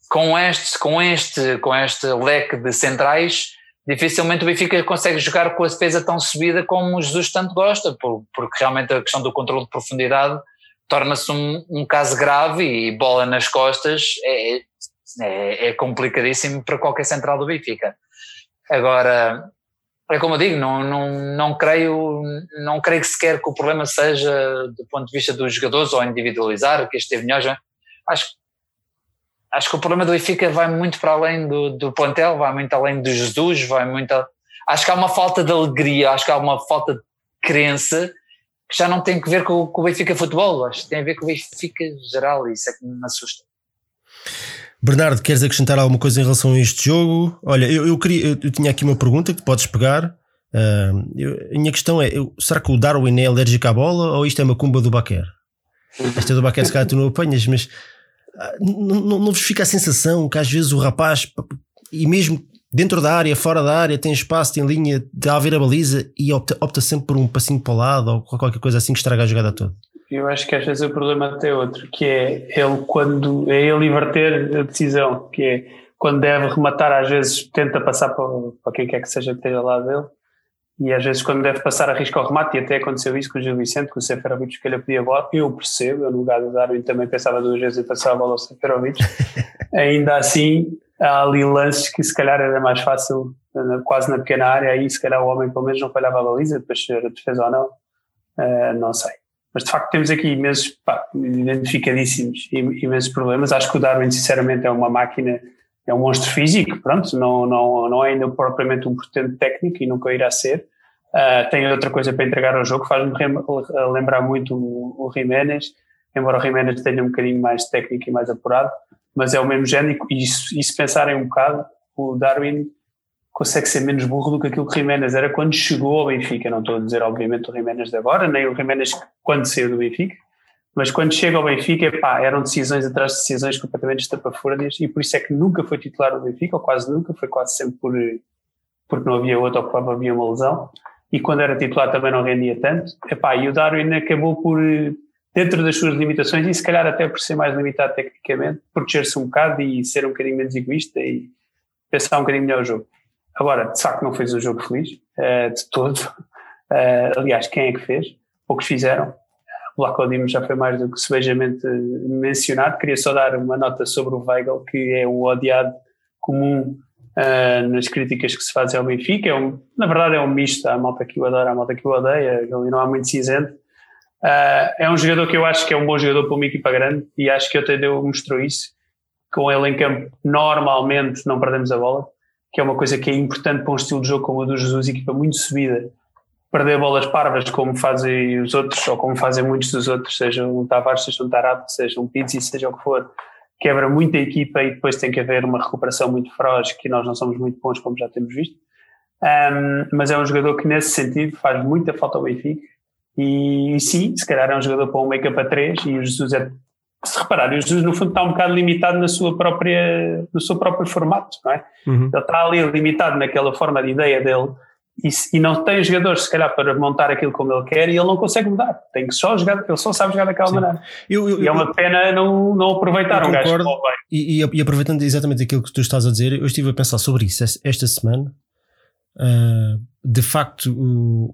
com este, com este, com este leque de centrais, dificilmente o Benfica consegue jogar com a defesa tão subida como o Jesus tanto gosta, porque realmente a questão do controle de profundidade torna-se um, um, caso grave e bola nas costas é, é, é complicadíssimo para qualquer central do Benfica. Agora, é como eu digo, não, não, não, creio, não creio que sequer que o problema seja do ponto de vista dos jogadores ou individualizar, que este teve melhor. Acho, acho que o problema do Benfica vai muito para além do, do plantel, vai muito além do Jesus, vai muito. A, acho que há uma falta de alegria, acho que há uma falta de crença que já não tem que ver com, com o Benfica futebol, acho que tem a ver com o Benfica geral e isso é que me assusta. Bernardo, queres acrescentar alguma coisa em relação a este jogo? Olha, eu, eu queria, eu, eu tinha aqui uma pergunta que podes pegar. Uh, eu, a minha questão é: eu, será que o Darwin é alérgico à bola ou isto é uma cumba do Baquer? Esta do Baquer, se calhar tu não apanhas, mas uh, não, vos fica a sensação que às vezes o rapaz, e mesmo dentro da área, fora da área, tem espaço, tem linha, de a ver a baliza e opta, opta sempre por um passinho para o lado ou qualquer coisa assim que estraga a jogada toda? Eu acho que às vezes o problema até é outro, que é ele quando é ele inverter a decisão, que é quando deve rematar, às vezes tenta passar para, para quem quer que seja que esteja lá dele, e às vezes quando deve passar arrisca o remate, e até aconteceu isso com o Gil Vicente, com o Seferovic, que ele pedia a bola, eu percebo, eu no lugar do Darwin também pensava duas vezes em passar a bola ao Seferovic, ainda assim há ali lances que se calhar era mais fácil, quase na pequena área, aí se calhar o homem pelo menos não falhava a baliza, depois se era defesa ou não, uh, não sei. Mas de facto temos aqui imensos, pá, identificadíssimos, imensos problemas. Acho que o Darwin, sinceramente, é uma máquina, é um monstro físico, pronto, não, não, não é ainda propriamente um portento técnico e nunca irá ser. Uh, tem outra coisa para entregar ao jogo, faz-me lembrar muito o, Jiménez, embora o Jiménez tenha um bocadinho mais técnico e mais apurado, mas é o mesmo género e, e se pensarem um bocado, o Darwin consegue ser menos burro do que aquilo que o Jiménez era quando chegou ao Benfica. Não estou a dizer, obviamente, o Jiménez de agora, nem o Jiménez quando saiu do Benfica, mas quando chega ao Benfica, pá, eram decisões atrás de decisões completamente estapafúrdias e por isso é que nunca foi titular do Benfica, ou quase nunca, foi quase sempre por, porque não havia outro ou porque havia uma lesão. E quando era titular também não rendia tanto. Epá, e o Darwin acabou por, dentro das suas limitações e se calhar até por ser mais limitado tecnicamente, proteger-se um bocado e ser um bocadinho menos egoísta e pensar um bocadinho melhor o jogo. Agora, de facto não fez um jogo feliz, uh, de todo. Uh, aliás, quem é que fez? Poucos fizeram. O Black Dimos já foi mais do que sebejamente mencionado. Queria só dar uma nota sobre o Weigl, que é o odiado comum uh, nas críticas que se fazem ao Benfica. É um, na verdade é um misto, há a malta que o adora, há a malta que o odeia, ali não há muito cinzento. É um jogador que eu acho que é um bom jogador para uma equipa grande e acho que o Tadeu mostrou isso. Com ele em campo, normalmente não perdemos a bola, que é uma coisa que é importante para um estilo de jogo como o do Jesus, equipa muito subida. Perder bolas parvas como fazem os outros, ou como fazem muitos dos outros, seja um Tavares, seja um Tarado, seja um Pizzi, seja o que for, quebra muito a equipa e depois tem que haver uma recuperação muito feroz, que nós não somos muito bons, como já temos visto. Um, mas é um jogador que, nesse sentido, faz muita falta ao Benfica e, e, sim, se calhar é um jogador para um make-up a três e o Jesus é. Se reparar, o Jesus no fundo está um bocado limitado na sua própria, no seu próprio formato, não é? Uhum. Ele está ali limitado naquela forma de ideia dele e, e, não tem jogadores, se calhar, para montar aquilo como ele quer e ele não consegue mudar. Tem que só jogar, ele só sabe jogar daquela Sim. maneira. Eu, eu, e é uma pena não, não aproveitar um gajo como e, e, e, aproveitando exatamente aquilo que tu estás a dizer, eu estive a pensar sobre isso esta semana. Uh, de facto, o,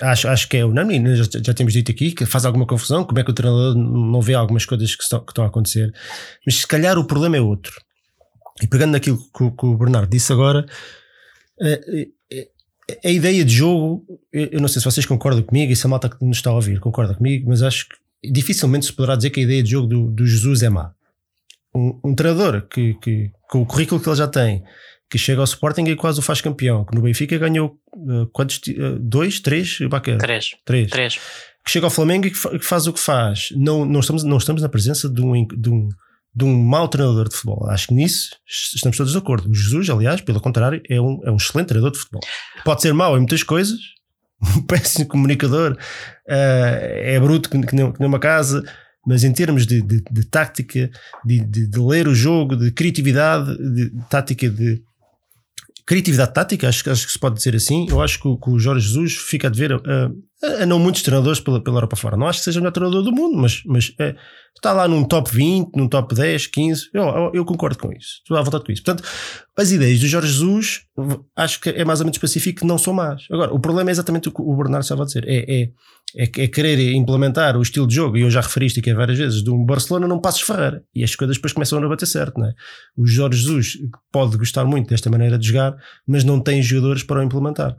acho, acho que é unânime, já, já temos dito aqui, que faz alguma confusão, como é que o treinador não vê algumas coisas que estão, que estão a acontecer. Mas se calhar o problema é outro. E pegando naquilo que, que o Bernardo disse agora, a, a ideia de jogo, eu não sei se vocês concordam comigo e se a malta que nos está a ouvir concorda comigo, mas acho que dificilmente se poderá dizer que a ideia de jogo do, do Jesus é má. Um, um treinador que, que, com o currículo que ele já tem, que chega ao Sporting e quase o faz campeão, que no Benfica ganhou uh, quantos? Uh, dois, três? Baquer? Três. Três. Três. Que chega ao Flamengo e que, fa que, faz o que faz. Não, não, estamos, não estamos na presença de um, de um, de um mau treinador de futebol. Acho que nisso estamos todos de acordo. O Jesus, aliás, pelo contrário, é um, é um excelente treinador de futebol. Pode ser mau em muitas coisas, um péssimo comunicador, uh, é bruto que, que, nem, que nem uma casa, mas em termos de, de, de tática, de, de, ler o jogo, de criatividade, de tática de criatividade tática, acho, acho que se pode dizer assim. Eu acho que o, que o Jorge Jesus fica a dever a, a, a, não muitos treinadores pela, pela Europa fora. Não acho que seja o melhor treinador do mundo, mas, mas é, está lá num top 20, num top 10, 15. Eu, eu, eu, concordo com isso. Estou à vontade com isso. Portanto, as ideias do Jorge Jesus acho que é mais ou menos específico não são más. Agora, o problema é exatamente o que o Bernardo estava a dizer. É, é, é, é querer implementar o estilo de jogo, e eu já referi isto aqui várias vezes, de um Barcelona não passes Ferreira. E as coisas depois começam a não bater certo, não é? O Jorge Jesus pode gostar muito desta maneira de jogar, mas não tem jogadores para o implementar.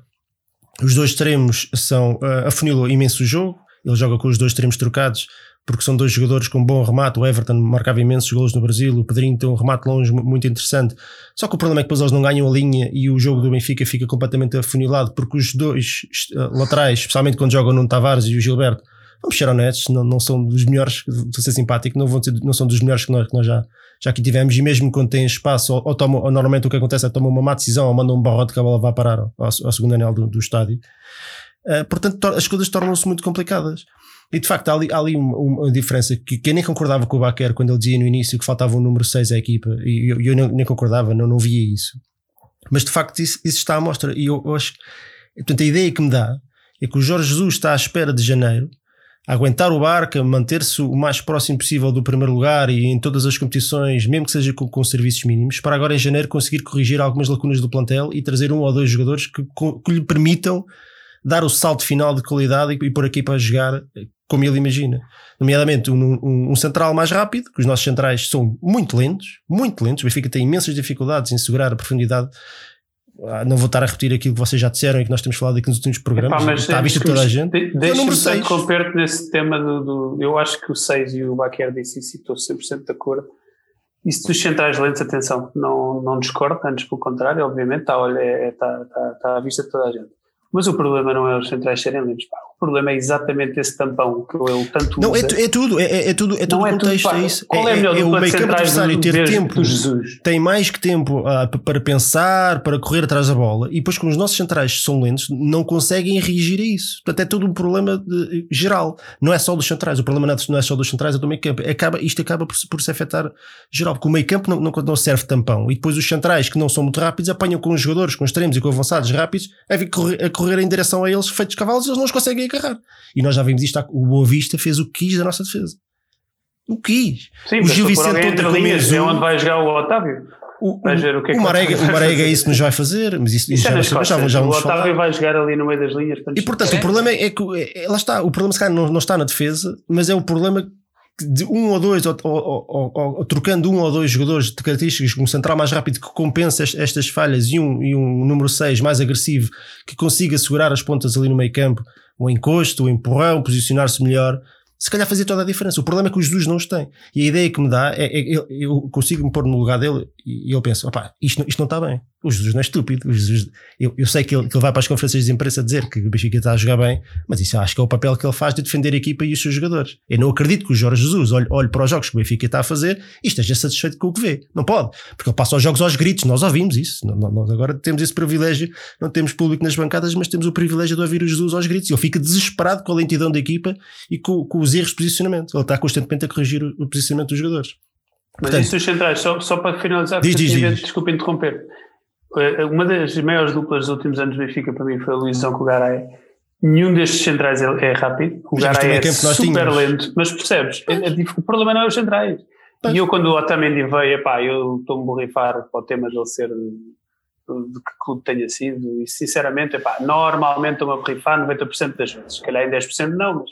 Os dois extremos são. Uh, afunilou imenso o jogo. Ele joga com os dois extremos trocados porque são dois jogadores com bom remate. O Everton marcava imensos golos no Brasil, o Pedrinho tem um remate longe muito interessante. Só que o problema é que depois eles não ganham a linha e o jogo do Benfica fica completamente afunilado, porque os dois eh, laterais, especialmente quando jogam no Tavares e o Gilberto, vamos ser honestos, não, não são dos melhores, estou a ser simpático, não, vão ser, não são dos melhores que nós, que nós já, já aqui tivemos, e mesmo quando têm espaço, ou, ou, tomam, ou normalmente o que acontece é tomar uma má decisão, ou mandam um barrote que a bola vá parar ao, ao segundo anel do, do estádio. Uh, portanto, as coisas tornam-se muito complicadas. E de facto há ali, há ali uma, uma, diferença que, que eu nem concordava com o Baquer quando ele dizia no início que faltava um número 6 à equipa, e eu, eu nem, nem, concordava, não, não via isso. Mas de facto isso, isso está à mostra, e eu, eu acho. Portanto, a ideia que me dá é que o Jorge Jesus está à espera de janeiro aguentar o barco, manter-se o mais próximo possível do primeiro lugar e em todas as competições, mesmo que seja com, com, serviços mínimos, para agora em janeiro conseguir corrigir algumas lacunas do plantel e trazer um ou dois jogadores que, que lhe permitam dar o salto final de qualidade e, e pôr aqui para jogar como ele imagina. Nomeadamente um, um, um, central mais rápido, que os nossos centrais são muito lentos, muito lentos. O Benfica tem imensas dificuldades em segurar a profundidade. Ah, não vou estar a repetir aquilo que vocês já disseram e que nós temos falado aqui nos últimos programas. Epá, está à vista de toda a gente. De, Deixa-me interromper nesse tema do, do, Eu acho que o 6 e o Baquer disse isso e estou 100% de acordo. Isso dos centrais lentos, atenção, não, não discordo, antes pelo contrário, obviamente, está, olha, é, está, está, está à vista de toda a gente. Mas o problema não é os centrais serem lentos. O problema é exatamente esse tampão que ele tanto não, usa. É, é tudo, é, é tudo, é tudo é contexto. Tudo, é isso. Qual é, é melhor é, é o meio adversário ter tempo, Jesus. tem mais que tempo uh, para pensar, para correr atrás da bola, e depois, como os nossos centrais são lentos, não conseguem reagir a isso. Portanto, é tudo um problema de, geral. Não é só dos centrais. O problema não é só dos centrais, é do meio campo. Acaba, isto acaba por, por se afetar geral, porque o meio campo não, não, não serve tampão, e depois os centrais, que não são muito rápidos, apanham com os jogadores, com extremos e com avançados rápidos, a correr, a correr em direção a eles feitos cavalos, eles não os conseguem agarrar. E nós já vimos isto, o Boa Vista fez o que quis da nossa defesa. O que quis. Sim, o Gil Vicente ontem com linhas, é onde vai jogar o Otávio. O, Vais ver o que é o Marega, o Marega isso nos vai fazer, mas isso, isso já, é já, já, já vamos O Otávio vai jogar ali no meio das linhas. E portanto, é. o problema é que, é, lá está, o problema se calhar não, não está na defesa, mas é o problema de um ou dois, ou, ou, ou, trocando um ou dois jogadores de características, um central mais rápido que compensa estas falhas e um, e um número 6 mais agressivo que consiga segurar as pontas ali no meio campo, o encosto, o empurrão, posicionar-se melhor, se calhar fazia toda a diferença. O problema é que os Jesus não os têm. E a ideia que me dá é, é eu consigo me pôr no lugar dele e eu penso, opá, isto, isto não está bem. O Jesus não é estúpido. O Jesus, eu, eu sei que ele, que ele vai para as conferências de imprensa dizer que o Benfica está a jogar bem, mas isso acho que é o papel que ele faz de defender a equipa e os seus jogadores. Eu não acredito que o Jorge Jesus olhe, olhe para os jogos que o Benfica está a fazer e esteja satisfeito com o que vê. Não pode. Porque ele passa os jogos aos gritos. Nós ouvimos isso. Nós agora temos esse privilégio. Não temos público nas bancadas, mas temos o privilégio de ouvir o Jesus aos gritos. E ele fica desesperado com a lentidão da equipa e com, com os erros de posicionamento. Ele está constantemente a corrigir o, o posicionamento dos jogadores. Mas Portanto, isso dos centrais, só, só para finalizar, diz, diz, diz. desculpa interromper. Eh, uma das maiores duplas dos últimos anos do Benfica para mim foi a Luizão com o Garay. Nenhum destes centrais é, é rápido. O Garay é super lento, mas percebes? É, é, o problema não é os centrais. Pois. E eu, quando o Otamendi veio, epá, eu estou-me a borrifar para o tema de ele ser de que clube tenha sido, e sinceramente, epá, normalmente estou-me a borrifar 90% das vezes. Se calhar em 10% não, mas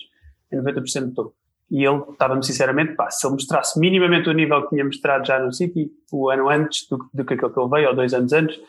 em 90% estou. E ele estava-me sinceramente, pá, se ele mostrasse minimamente o nível que tinha mostrado já no City, o ano antes do, do que aquele que ele veio, ou dois anos antes,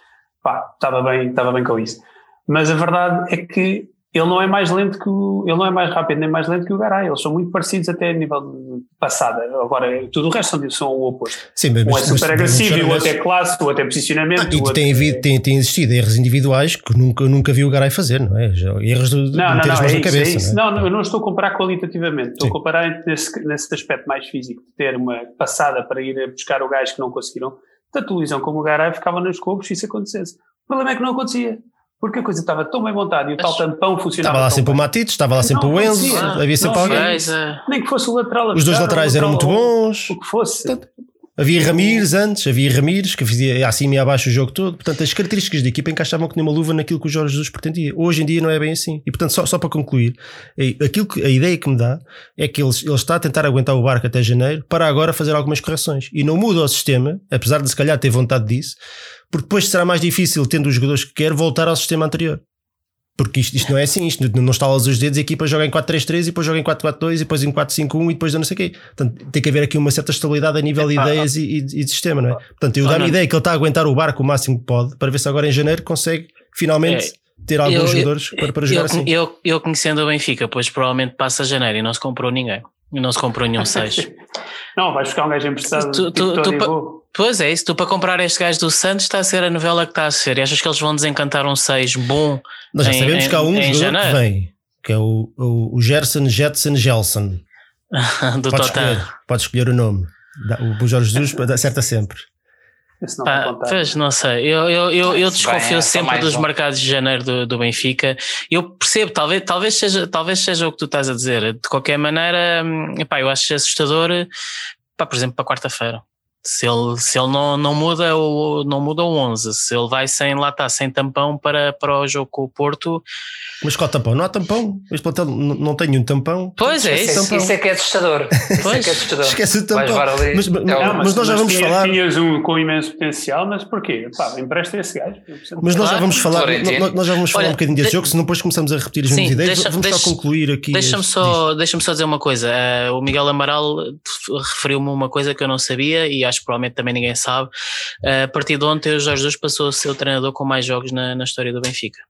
pá, estava bem, estava bem com isso. Mas a verdade é que ele não é mais lento que o, ele não é mais rápido nem mais lento que o Garay, eles são muito parecidos até a nível de passada. Agora, tudo o resto são, são o oposto. Sim, mas, um é super mas, agressivo, o outro é classe, o outro é posicionamento. Ah, e tem, havido, é... tem, tem existido erros individuais que nunca, nunca vi o Garay fazer, não é? Erros de, não, não, não, é isso, cabeça. É isso. Não, é? não, eu não estou a comparar qualitativamente, estou Sim. a comparar nesse, nesse aspecto mais físico, de ter uma passada para ir buscar o gajo que não conseguiram. Tanto o Luizão como o Garay ficavam nos cobos se isso acontecesse. O problema é que não acontecia porque a coisa estava tão bem montada e o tal tampão funcionava. Estava lá sempre bem. o Matites, estava lá sempre não, o Enzo, havia sempre alguém. Nem que fosse o lateral. Os dois laterais eram muito bons. O que fosse. Portanto, havia Ramires antes, havia Ramires que fazia acima e abaixo o jogo todo. Portanto, as características da equipa encaixavam que nem uma luva naquilo que o Jorge Jesus pretendia. Hoje em dia não é bem assim. E portanto, só, só para concluir, é, aquilo que, a ideia que me dá é que ele, ele está a tentar aguentar o barco até janeiro para agora fazer algumas correções. E não muda o sistema, apesar de se calhar ter vontade disso, porque depois será mais difícil, tendo os jogadores que quer, voltar ao sistema anterior. Porque isto, isto não é assim, isto não está aos os dedos, a equipa joga em 4-3-3 e depois joga em 4-4-2 e depois em 4-5-1 e depois não sei o quê. Portanto, tem que haver aqui uma certa estabilidade a nível de ideias e, e, de sistema, não é? Portanto, eu dou-me a ideia que ele está a aguentar o barco o máximo que pode para ver se agora em janeiro consegue finalmente é, ter alguns eu, jogadores eu, para, para jogar eu, assim. Eu, eu conhecendo o Benfica, pois provavelmente passa janeiro e não se comprou ninguém. E não se comprou nenhum 6. não, vais buscar um gajo emprestado. Tu, tu, tipo tu, Pois é, isso. Tu para comprar este gajo do Santos está a ser a novela que está a ser. E achas que eles vão desencantar um 6 bom? Nós já em, sabemos que há um jogador janeiro? que vem, que é o, o, o Gerson Jetson Gelson. do pode escolher, pode escolher o nome. O Jorge Jesus acerta sempre. Não Pá, pois, não sei. Eu, eu, eu, eu desconfio Bem, sempre dos bom. mercados de janeiro do, do Benfica. Eu percebo, talvez, talvez, seja, talvez seja o que tu estás a dizer. De qualquer maneira, hum, epá, eu acho assustador, pá, por exemplo, para quarta-feira. Se ele, se ele não, não, muda o, não muda o 11, se ele vai sem, lá está, sem tampão para, para o jogo com o Porto. Mas qual tampão? Não há tampão. Este plantel não tem um tampão. Pois é, isso, tampão. isso é que é assustador. Pois. Isso é, é assustador. Esquece o tampão. Mas, mas, não, mas, nós já vamos tinhas, falar. Tinhas um com imenso potencial, mas porquê? Pá, empresta esse gajo. Mas nós já vamos falar, nós já vamos falar Olha, um bocadinho desse de, jogo, senão depois começamos a repetir as mesmas ideias. Deixa, vamos deixa, só concluir aqui. Deixa-me só, deixa só dizer uma coisa. Uh, o Miguel Amaral referiu-me uma coisa que eu não sabia e acho que provavelmente também ninguém sabe. Uh, a partir de ontem, o Jorge Jesus passou a ser o treinador com mais jogos na, na história do Benfica.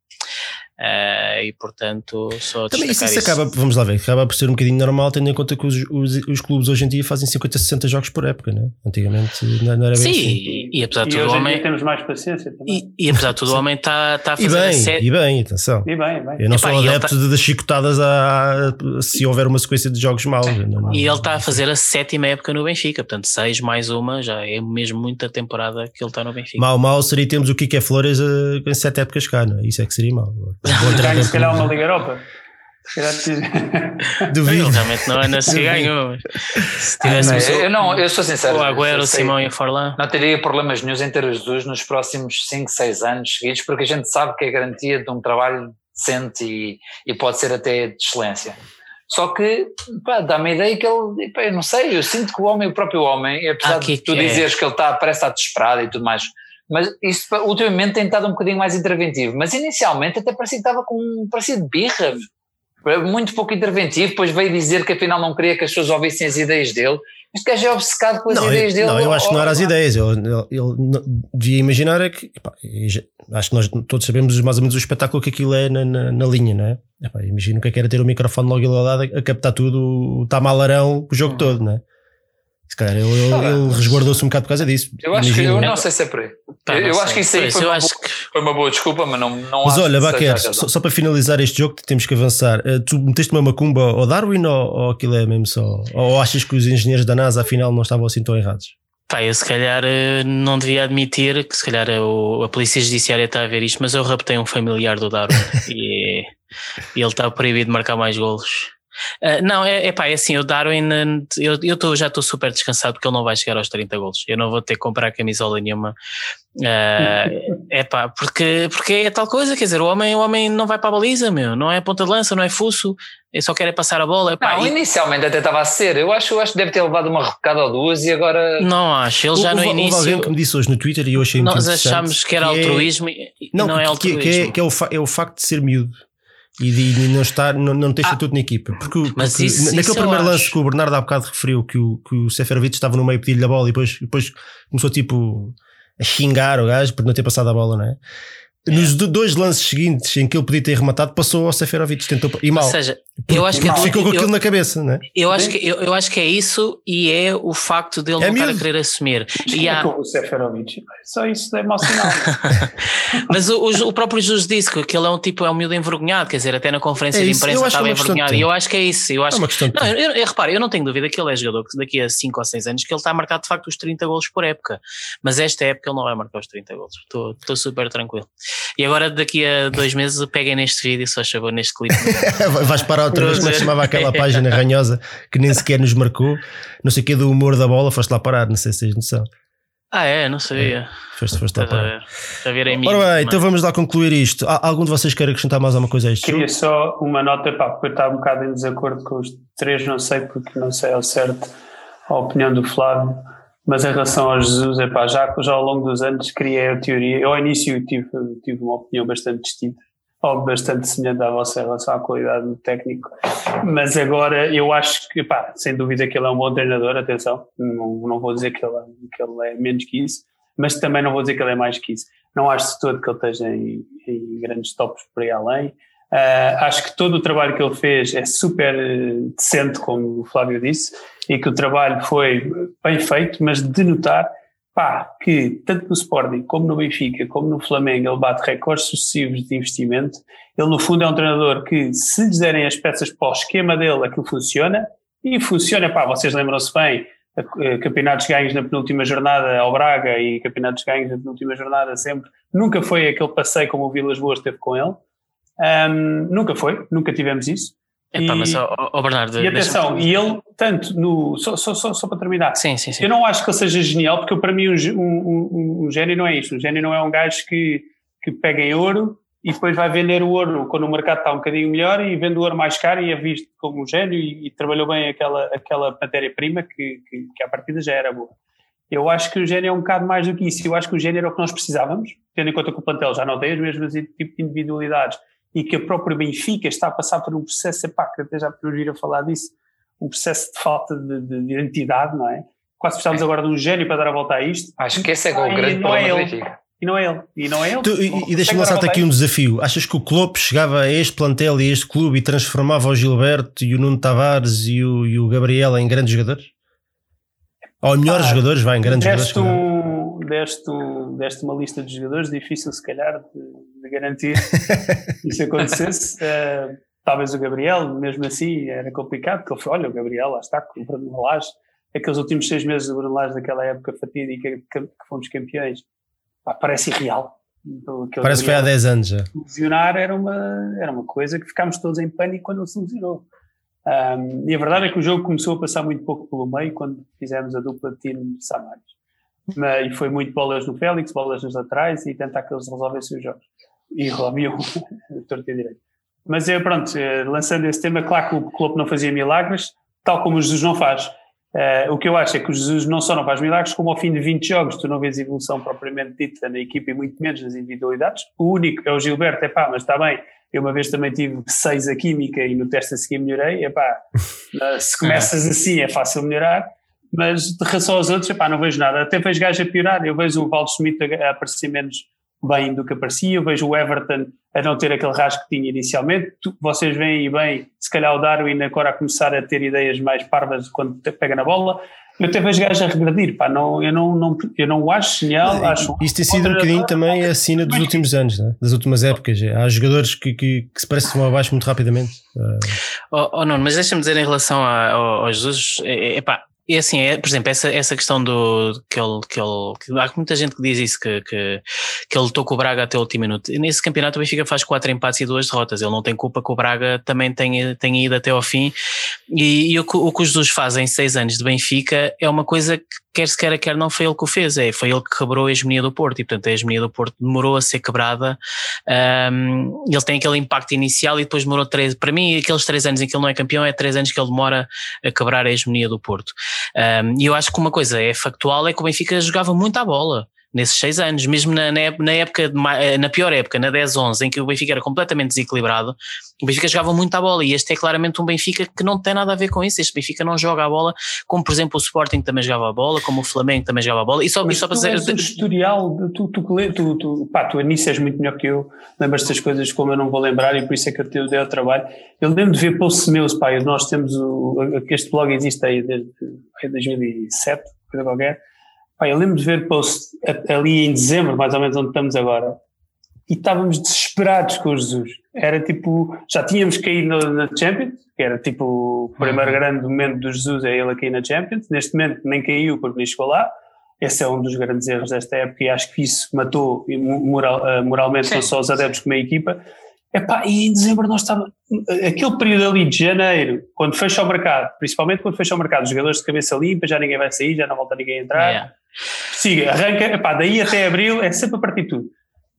Uh, e portanto só Também isso, isso, acaba, vamos lá ver, acaba por ser um bocadinho normal tendo em conta que os, os, os clubes hoje em dia fazem 50, 60 jogos por época, né? antigamente não, não era bem Sim, assim. e, e apesar de tudo o homem temos mais paciência também. E, e apesar de tudo o homem está tá a fazer e bem, set... e bem, atenção e bem, bem. eu não Epá, sou adepto tá... das chicotadas a, se houver uma sequência de jogos maus não, e ele está a fazer a sétima época no Benfica, portanto 6 mais uma já é mesmo muita temporada que ele está no Benfica mal, mal seria termos o Kike Flores uh, em 7 épocas cá, não? É? isso é que seria mal calhar uma Liga Europa. Duvido. Realmente não é na se ganhou. Se tivéssemos. eu, não, eu sou sincero. O Agüero, o Simão e o Forlán. Não teria problemas nenhum em ter os dois nos próximos 5, 6 anos seguidos, porque a gente sabe que é garantia de um trabalho decente e, e pode ser até de excelência. Só que dá-me a ideia que ele, pá, eu não sei, eu sinto que o homem, o próprio homem, apesar ah, que de tu é. dizeres que ele está, parece estar desesperado e tudo mais, mas isso ultimamente tem estado um bocadinho mais interventivo, mas inicialmente até parecia que estava com um parecia de birra, muito pouco interventivo, depois veio dizer que afinal não queria que as pessoas ouvissem as ideias dele. Este gajo é obcecado com as não, ideias eu, dele. Não, eu acho que não eram as ideias. Ele, ele, ele devia imaginar é que. Epá, acho que nós todos sabemos mais ou menos o espetáculo que aquilo é na, na, na linha, não é? Epá, imagino que é que era ter o microfone logo ao lado a captar tudo, o tamalarão o jogo uhum. todo, não é? Se calhar ele, ele, ele resguardou-se um bocado por causa disso. Eu acho Imagino. que eu não sei se é por aí. Tá, eu, acho que isso aí foi, uma boa, que... foi, uma boa, desculpa, mas não, não Mas olha, Baquer, só, só, para finalizar este jogo, temos que avançar. Uh, tu meteste uma macumba ao Darwin ou, ou aquilo é mesmo só? Ou achas que os engenheiros da NASA afinal não estavam assim tão errados? Pá, eu se calhar eh, não devia admitir que se calhar a, a Polícia Judiciária está a ver isto, mas eu raptei um familiar do Darwin e, e ele está proibido de marcar mais golos. Uh, não, é, é pá, é assim, o Darwin, eu, eu tô, já estou super descansado porque ele não vai chegar aos 30 golos. Eu não vou ter que comprar camisola nenhuma. Uh, é pá, porque, porque é tal coisa, quer dizer, o homem, o homem não vai para a baliza, meu, não é ponta de lança, não é fuço, ele só quer é passar a bola. Epá, não, e... inicialmente até estava a ser, eu acho, eu acho que deve ter levado uma recada ou duas e agora. Não acho, ele já o, no houve, início. Houve alguém que me disse hoje no Twitter e eu achei Nós muito achámos que era que é- altruísmo é... e não, não é altruísmo. Que, é, que é, o, é o facto de ser miúdo e de não estar, não, não ter ah, estatuto na equipa. Porque, porque isso, naquele isso primeiro lance que o Bernardo há bocado referiu que o, que o Seferovic estava no meio pedir-lhe a bola e depois, depois começou tipo a xingar o gajo por não ter passado a bola, não é? Nos dois lances seguintes em que ele podia ter rematado, passou ao Seferovic, tentou e mal. Ou seja, eu acho que mal, ficou com aquilo eu, na cabeça, né? Eu acho que eu, eu, acho que é isso e é o facto dele é não estar a querer assumir. E há... com o Seferovic, só isso é mau sinal. Mas o, o, o, próprio Jesus disse que ele é um tipo, é um miúdo envergonhado, quer dizer, até na conferência é de imprensa estava é envergonhado. E eu acho que é isso. Eu acho é uma questão que, não, eu, eu, reparo, eu não tenho dúvida que ele é jogador que daqui a 5 ou 6 anos que ele está a marcar de facto os 30 golos por época. Mas esta época ele não vai marcar os 30 golos. Estou super tranquilo. E agora daqui a dois meses peguem neste vídeo, só chegou neste clipe. Vais parar outra vez, como é chamava aquela página ranhosa que nem sequer nos marcou, não sei o que do humor da bola, foste lá parar, não sei se tens noção. Ah, é? Não sabia. É. Foste, foste lá parar. A ver mim. Ora bem, então vamos lá concluir isto. Há, algum de vocês quer acrescentar mais alguma coisa a isto? Queria só uma nota, pá, porque eu estava um bocado em desacordo com os três, não sei, porque não sei ao certo a opinião do Flávio. Mas em relação ao Jesus, epá, já, já ao longo dos anos criei a teoria. Eu ao início tive, tive uma opinião bastante distinta, ou bastante semelhante à vossa em relação à qualidade do técnico, mas agora eu acho que, epá, sem dúvida que ele é um bom treinador, atenção, não, não vou dizer que ele, é, que ele é menos que isso, mas também não vou dizer que ele é mais que isso. Não acho de todo que ele esteja em, em grandes tops por aí além. Uh, acho que todo o trabalho que ele fez é super decente, como o Flávio disse, e que o trabalho foi bem feito, mas de notar pá, que tanto no Sporting como no Benfica, como no Flamengo, ele bate recordes sucessivos de investimento. Ele, no fundo, é um treinador que, se lhes derem as peças para o esquema dele, aquilo funciona. E funciona, pá, vocês lembram-se bem, campeonatos ganhos na penúltima jornada ao Braga e campeonatos ganhos na penúltima jornada sempre. Nunca foi aquele passeio como o Vilas Boas teve com ele. Um, nunca foi, nunca tivemos isso. Epá, e, mas, oh, oh Bernardo, e atenção, e ele, tanto no. Só, só, só, só, para terminar, sim, sim, sim. eu não acho que ele seja genial, porque para mim um, um, um, um gênio não é isto. Um gênio não é um gajo que, que pega em ouro e depois vai vender o ouro quando o mercado está um bocadinho melhor e vende o ouro mais caro e é visto como um gênio e, e trabalhou bem aquela, aquela matéria-prima que, que, que à partida já era boa. Eu acho que o gênio é um bocado mais do que isso. Eu acho que o gênio era o que nós precisávamos, tendo em conta que o plantel já não tem as mesmas tipo de individualidades e que a própria Benfica está a passar por um processo, epá, que até já podemos vir a falar disso, um processo de falta de, de, de identidade, não é? Quase precisamos é. agora de um gênio para dar a volta a isto. Acho que esse é o grande não é ele. E não é ele. E não é ele. Tu, e, e deixa-me lançar-te aqui um desafio. Achas que o Klopp chegava a este plantel e a este clube e transformava o Gilberto e o Nuno Tavares e o, e o Gabriel em grandes jogadores? Ou melhores ah, jogadores, vai, em grandes jogadores. Deste, um, deste uma lista de jogadores difícil, se calhar, de, de garantir que isso acontecesse. uh, talvez o Gabriel, mesmo assim, era complicado, porque ele foi, olha, o Gabriel, lá está, com o Bruno Lage, aqueles últimos seis meses do Bruno Lage daquela época fatídica que, que fomos campeões, pá, parece irreal. Então, parece que foi há 10 anos já. Lesionar era uma, era uma coisa que ficámos todos em pânico quando ele se lesionou. Um, e a verdade é que o jogo começou a passar muito pouco pelo meio quando fizemos a dupla de time de Samares. E foi muito bolas no Félix, bolas nos laterais e tentar que eles resolvessem os jogos. e Romiu, torto e direito. Mas é pronto, eh, lançando esse tema, claro que o Klopp não fazia milagres, tal como o Jesus não faz. Uh, o que eu acho é que o Jesus não só não faz milagres, como ao fim de 20 jogos tu não vês evolução propriamente dita na equipa e muito menos nas individualidades. O único é o Gilberto, é pá, mas está bem. Eu uma vez também tive 6 a química e no teste a seguir melhorei. É pá, se começas assim é fácil melhorar, mas de relação aos outros, é pá, não vejo nada. Até vejo gajo a piorar. Eu vejo o Valdo Schmidt a aparecer menos bem do que aparecia. Eu vejo o Everton a não ter aquele rasgo que tinha inicialmente. Tu, vocês veem bem, se calhar o Darwin agora a começar a ter ideias mais parvas quando pega na bola. Eu até vejo gajos a regredir, pá, não, eu, não, não, eu não o acho genial. Acho Isto tem sido um bocadinho também a cena dos últimos anos, né? das últimas épocas. Há jogadores que, que, que se parecem que vão abaixo muito rapidamente. Oh, oh não, mas deixa-me dizer em relação a, ao, ao Jesus, é, é, pá, e assim, é, por exemplo, essa, essa questão do que ele, que ele que há muita gente que diz isso, que, que, que ele lutou com o Braga até o último minuto. Nesse campeonato o Benfica faz quatro empates e duas derrotas. Ele não tem culpa que o Braga também tenha, tenha ido até ao fim. E, e o, o que os Jesus fazem em seis anos de Benfica é uma coisa quer se queira, quer não, foi ele que o fez. É, foi ele que quebrou a hegemonia do Porto. E portanto a hegemonia do Porto demorou a ser quebrada. Um, ele tem aquele impacto inicial e depois demorou três. Para mim, aqueles três anos em que ele não é campeão, é três anos que ele demora a quebrar a hegemonia do Porto. Um, e eu acho que uma coisa é factual, é que o Benfica jogava muito à bola nesses seis anos, mesmo na, na época, eh, na pior época, na 10-11, em que o Benfica era completamente desequilibrado, o Benfica jogava muito à bola e este é claramente um Benfica que não tem nada a ver com isso. Este Benfica não joga a bola, como por exemplo o Sporting também jogava a bola, como o Flamengo também jogava a bola. E só, e só para dizer. Um historial, tu, tu, tu, tu, pá, tu Anícia és muito melhor que eu, lembras das coisas como eu não vou lembrar e por isso é que eu te dei o trabalho. Eu lembro de ver posts meus, pá, nós temos o, este blog existe aí desde 2007, coisa qualquer Pá, eu lembro de ver post ali em dezembro, mais ou menos onde estamos agora, e estávamos desesperados com o Jesus. Era tipo, já tínhamos caído na Champions, que era tipo o primeiro uhum. grande momento do Jesus, é ele a cair na Champions. Neste momento nem caiu porque nem chegou lá. Esse é um dos grandes erros desta época e acho que isso matou moral, eh, moralmente sim, não só os adeptos como a equipa. Epá, e em dezembro nós estávamos. Aquele período ali de janeiro, quando fecha o mercado, principalmente quando fecha o mercado, os jogadores de cabeça limpa, já ninguém vai sair, já não volta ninguém a entrar. Yeah. Siga, arranca, epá, daí até abril é sempre a partir de tudo.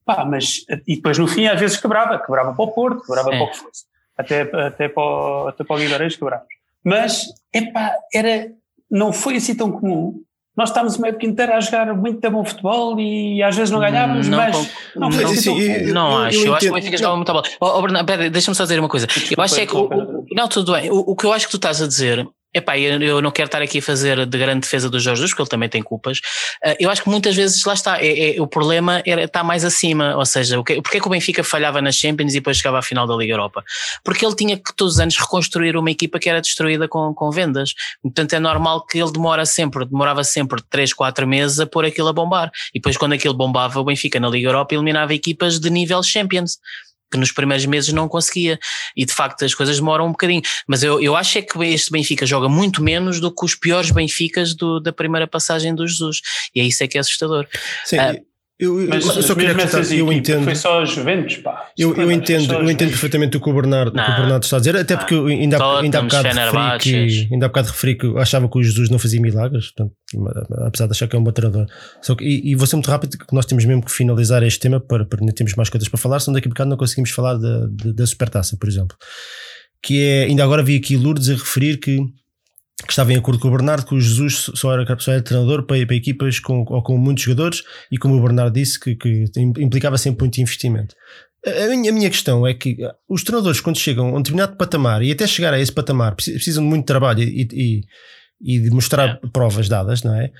Pá, mas, e depois no fim às vezes quebrava, quebrava para o Porto, quebrava Sim. para o que fosse. Até, até para o, até para o Guimarães quebrava. Mas, epá, era, não foi assim tão comum. Nós estávamos uma época inteira a jogar muito bom futebol e às vezes não ganhávamos, não, mas não, não, assim não, eu, não acho. Eu, eu, eu acho que o Benfica jogava muito a bola. Oh, oh Bernardo, deixa-me só dizer uma coisa. Desculpa, eu acho é que. O, não, tudo bem. O, o que eu acho que tu estás a dizer Epá, eu, não quero estar aqui a fazer de grande defesa do Jorge Jesus, porque ele também tem culpas. Uh, eu acho que muitas vezes, lá está, é, é, o problema era, está mais acima, ou seja, o que, porque é que o Benfica falhava nas Champions e depois chegava à final da Liga Europa? Porque ele tinha que todos os anos reconstruir uma equipa que era destruída com, com vendas. Portanto, é normal que ele demora sempre, demorava sempre 3, 4 meses a pôr aquilo a bombar. E depois, quando aquilo bombava, o Benfica na Liga Europa eliminava equipas de nível Champions que nos primeiros meses não conseguia. E de facto as coisas demoram um bocadinho. Mas eu, eu acho é que este Benfica joga muito menos do que os piores Benficas do, da primeira passagem do Jesus. E é isso é que é assustador. Sim. Uh, eu, mas, eu só queria acrescentar, eu entendo. Foi só os Juventus, pá. Eu, eu entendo, eu entendo perfeitamente o que o Bernardo, não, o, que o Bernardo está a dizer, até porque eu ainda, há, ainda há bocado referi que, ainda há bocado referi que eu achava que o Jesus não fazia milagres, portanto, apesar de achar que é um bom treinador. Só que, e, e vou ser muito rápido, que nós temos mesmo que finalizar este tema para, para não termos mais coisas para falar, senão daqui a bocado não conseguimos falar da, da, da supertaça, por exemplo. Que é, ainda agora vi aqui Lourdes a referir que que estava em acordo com o Bernardo, que o Jesus só era, só era treinador para, para equipas com, ou com muitos jogadores e como o Bernardo disse, que, que implicava sempre muito investimento. A minha, a minha questão é que os treinadores, quando chegam a um determinado patamar e até chegar a esse patamar, precisam de muito trabalho e, e, e de mostrar é. provas dadas, não é?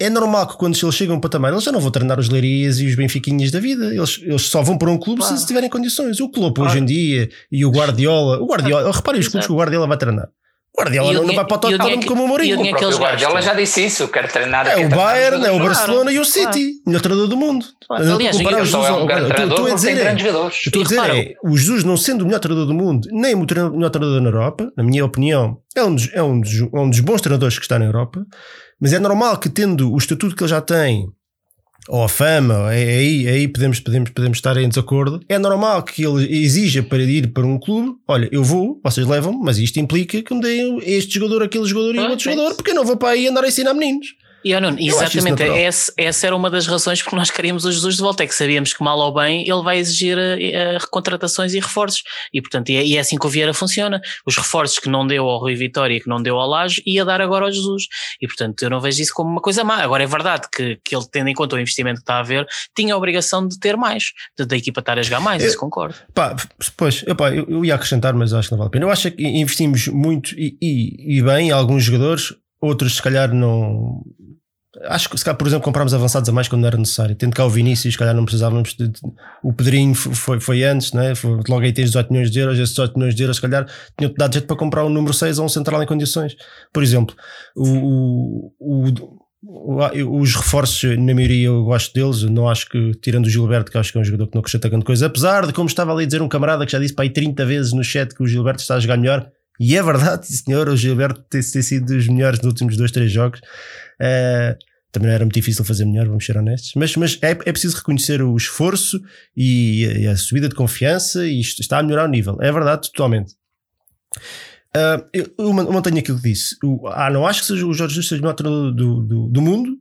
É normal que quando eles chegam a um patamar, eles já não vão treinar os Leirias e os Benfiquinhas da vida. Eles, eles só vão para um clube claro. se tiverem condições. O Klopp claro. hoje em dia e o Guardiola. O Guardiola, reparem os clubes que o Guardiola vai treinar. Guardiola não, não vai para o Tottenham como o Mourinho. O próprio Guardiola já disse isso, quero treinar. É o Bayern, é o Barcelona e o City, melhor treinador do mundo. Aliás, é um treinador, a dizer, estou a dizer é, o Jesus não sendo o melhor treinador do mundo, nem o melhor treinador na Europa, na minha opinião, é um dos, é um dos, é um dos bons treinadores que está na Europa, mas é normal que tendo o estatuto que ele já tem ou a fama, é, é aí, é aí podemos, podemos, podemos estar em desacordo. É normal que ele exija para ir para um clube: olha, eu vou, vocês levam mas isto implica que me deem este jogador, aquele jogador e outro jogador, porque eu não vou para aí andar a ensinar meninos. E eu não, exatamente, essa, essa era uma das razões porque nós queríamos o Jesus de volta, é que sabíamos que mal ou bem ele vai exigir uh, recontratações e reforços. E portanto, e é, e é, assim que o Vieira funciona. Os reforços que não deu ao Rui Vitória e que não deu ao Laje, ia dar agora ao Jesus. E portanto, eu não vejo isso como uma coisa má. Agora é verdade que, que ele, tendo em conta o investimento que está a haver, tinha a obrigação de ter mais, de, da equipa estar a jogar mais, eu, isso concordo. Pá, pois, eu, pá, eu, eu, ia acrescentar, mas acho que não vale a pena. Eu acho que investimos muito e, e, e bem em alguns jogadores, outros se calhar não Acho que se calhar, por exemplo, comprámos avançados a mais quando não era necessário. Tendo cá o Vinícius, se calhar não precisávamos de, o Pedrinho foi, foi antes, né? Foi, logo aí tens 18 milhões de euros, esses 18 milhões de euros, se calhar tinham-te dado jeito para comprar um número 6 ou um central em condições. Por exemplo, o, o, o, os reforços, na maioria eu gosto deles, não acho que, tirando o Gilberto, que acho que é um jogador que não acrescenta grande coisa, apesar de, como estava ali a dizer um camarada que já disse para aí 30 vezes no chat que o Gilberto está a jogar melhor, e é verdade, senhor, o Gilberto tem, tem sido dos melhores nos últimos dois, três jogos. Uh, também não era muito difícil fazer melhor, vamos ser honestos. Mas, mas é, é preciso reconhecer o esforço e, e, a subida de confiança e isto está a melhorar o nível. É verdade, totalmente. Uh, eu, eu mantenho aquilo que disse. O, ah, não acho que seja o Jorge Jesus seja o melhor treinador do, do, do mundo,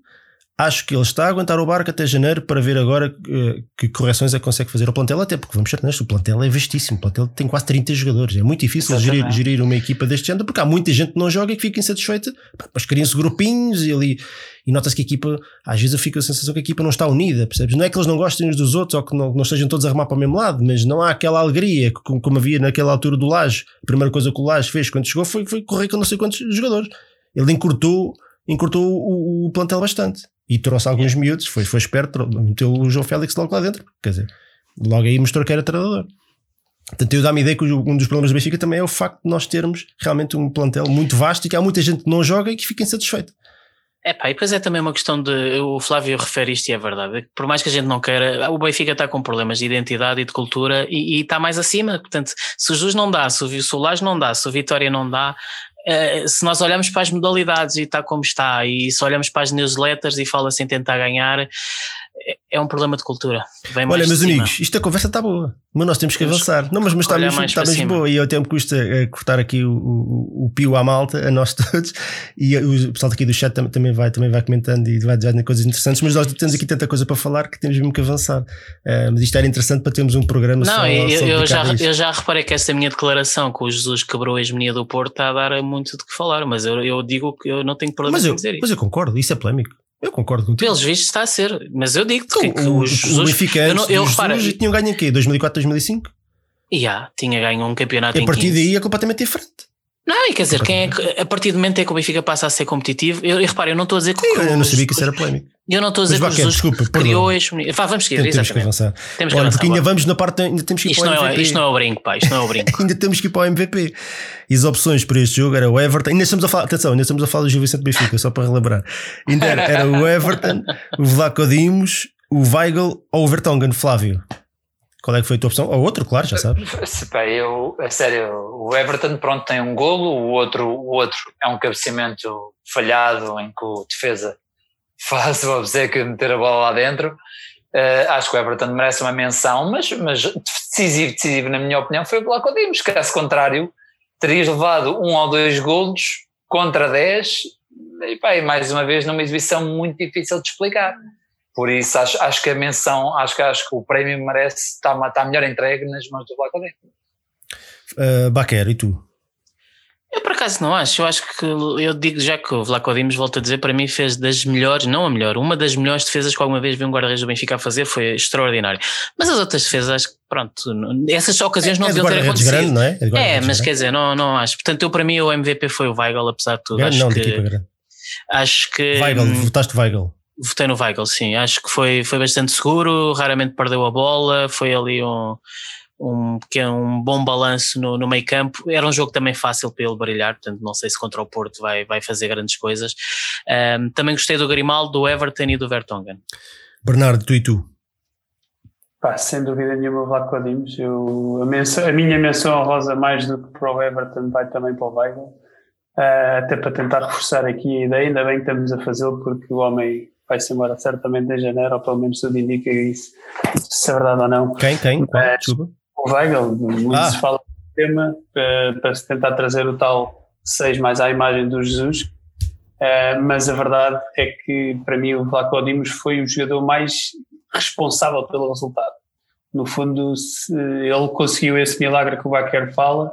Acho que ele está a aguentar o barco até janeiro para ver agora que, que correções é que consegue fazer ao plantel, até porque vamos ser honestos, o plantel é vastíssimo, o plantel tem quase 30 jogadores, é muito difícil gerir, gerir, uma equipa deste género, porque há muita gente que não joga e que fica insatisfeita, mas criam-se grupinhos e ali, e nota-se que a equipa, às vezes eu fico a sensação que a equipa não está unida, percebes? Não é que eles não gostem uns dos outros ou que não, não estejam todos a remar para o mesmo lado, mas não há aquela alegria como, como havia naquela altura do Laje. A primeira coisa que o Laje fez quando chegou foi, foi correr com não sei quantos jogadores. Ele encurtou, encurtou o, o plantel bastante e trouxe alguns miúdos, foi, foi esperto, meteu o João Félix logo lá dentro. Quer dizer, logo aí mostrou que era treinador. Portanto, eu dá-me ideia que um dos problemas do Benfica também é o facto de nós termos realmente um plantel muito vasto e que há muita gente que não joga e que fica insatisfeita. É pá, e depois é também uma questão de. O Flávio refere isto e é verdade. Por mais que a gente não queira, o Benfica está com problemas de identidade e de cultura e, e está mais acima. Portanto, se o Jus não dá, se o Solage não dá, se o Vitória não dá, se nós olhamos para as modalidades e está como está, e se olhamos para as newsletters e fala-se em tentar ganhar, é, é um problema de cultura. Olha, meus amigos, isto a conversa está boa, mas nós temos que avançar. Não, mas, mas está, mesmo, está mesmo boa e eu até me custa uh, cortar aqui o, o, o, pio à malta, a nós todos, e o pessoal aqui do chat também vai, também vai comentando e vai dizendo coisas interessantes, mas nós temos aqui tanta coisa para falar que temos mesmo que avançar. Uh, mas isto era interessante para termos um programa Não, só, eu, eu já, eu já reparei que essa minha declaração que o Jesus quebrou a hegemonia do Porto está a dar muito de que falar, mas eu, eu digo que eu não tenho problema em dizer isso. Mas eu concordo, isso é polémico. Eu concordo contigo. Pelos vistos está a ser, mas eu digo que, que o, os, o Benfica eu, não, eu e tinham ganho em quê? 2004, 2005? E yeah, tinha ganho um campeonato e a partir daí é completamente diferente. Não, e quer dizer, quem é que, a partir do momento em que o Benfica passa a ser competitivo, eu, eu reparo, eu não estou a dizer que. Eu, eu não sabia que isso era polémico. Eu não estou a dizer Mas, que o Jesus desculpa, criou este. vamos seguir, temos, temos que avançar. Temos que Olha, avançar, porque ainda vamos na parte. Ainda temos que ir isto para o MVP. É, isto não é o brinco, pá, isto não é o brinco. ainda temos que ir para o MVP. E as opções para este jogo era o Everton. Ainda estamos a falar, atenção, ainda estamos a falar do Gil Vicente Benfica, só para relembrar. Ainda era, era o Everton, o Vlaco Dimos, o Weigl ou o Vertonghen, Flávio. Qual é que foi a tua opção? Ou outro, claro, já sabes. Bem, eu, a sério, o Everton pronto tem um golo, o outro, o outro é um cabeceamento falhado em que o defesa faz o obsequio de meter a bola lá dentro. Uh, acho que o Everton merece uma menção, mas, mas decisivo, decisivo, na minha opinião, foi o Blanco Dimos. Caso contrário, terias levado um ou dois golos contra 10 e, pá, e mais uma vez numa exibição muito difícil de explicar. Por isso acho, acho que a menção, acho que, acho que o prémio merece, está, está melhor entregue nas mãos do Vlacodim. Uh, Baquer, e tu? Eu por acaso não acho, eu acho que eu digo já que o Vlaco Dimos, volto a dizer, para mim fez das melhores, não a melhor, uma das melhores defesas que alguma vez vi um guarda-redes do Benfica a fazer foi extraordinário. Mas as outras defesas, acho que pronto, essas ocasiões é, não é deviam ter acontecido. Grande, não é? É, é mas grande. quer dizer, não, não acho. Portanto, eu para mim o MVP foi o Weigl, apesar de tudo. Grande, acho não, que, de equipa grande. Acho que. Weigl, votaste Weigl. Votei no Weigl, sim. Acho que foi, foi bastante seguro, raramente perdeu a bola, foi ali um, um, um bom balanço no, no meio campo. Era um jogo também fácil para ele brilhar, portanto não sei se contra o Porto vai, vai fazer grandes coisas. Um, também gostei do Grimaldo, do Everton e do Vertonghen. Bernardo, tu e tu? Pá, sem dúvida nenhuma o Vlaco Dimos. Eu, a, menção, a minha menção honrosa mais do que para o Everton vai também para o Weigl. Uh, até para tentar reforçar aqui a ideia, ainda bem que estamos a fazê-lo porque o homem vai-se embora certamente em janeiro, ou pelo menos tudo indica isso, se é verdade ou não. Quem? Quem? Qual? Desculpa. O Weigl, muito ah. se fala do tema para, para se tentar trazer o tal 6 mais à imagem do Jesus, Uh, mas a verdade é que para mim o Vlaco Dimos foi o jogador mais responsável pelo resultado. No fundo, ele conseguiu esse milagre que o Baquer fala,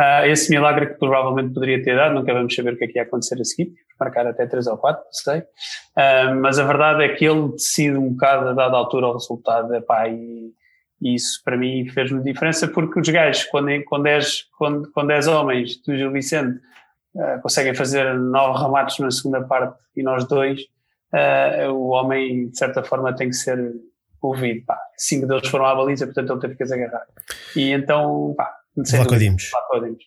uh, esse milagre que provavelmente poderia ter dado, nunca vamos saber o que é que ia acontecer a seguir, marcar até 3 ou 4, não sei. Uh, mas a verdade é que ele decide um bocado a dada altura o resultado, epá, e, e isso para mim fez-me diferença porque os gajos, quando, quando, és, quando, quando és homens do Gil Vicente, uh, conseguem fazer nove remates na segunda parte e nós dois, uh, o homem de certa forma tem que ser ouvido. Pá. Cinco deles foram à baliza, portanto ele teve que as agarrar. E então, pá, Vlaco Dimos.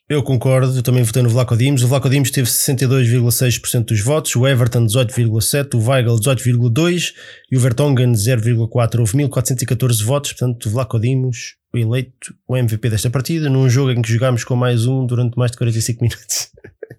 Eu concordo, eu também votei no Vlaco Dimos. O Vlaco Dimos teve 62,6% dos votos, o Everton 18,7%, o Weigl 18,2% e o Vertonghen 0,4%. Houve 1414 votos, portanto o Vlaco Dimos eleito o MVP desta partida, num jogo em que jogámos com mais um durante mais de 45 minutos.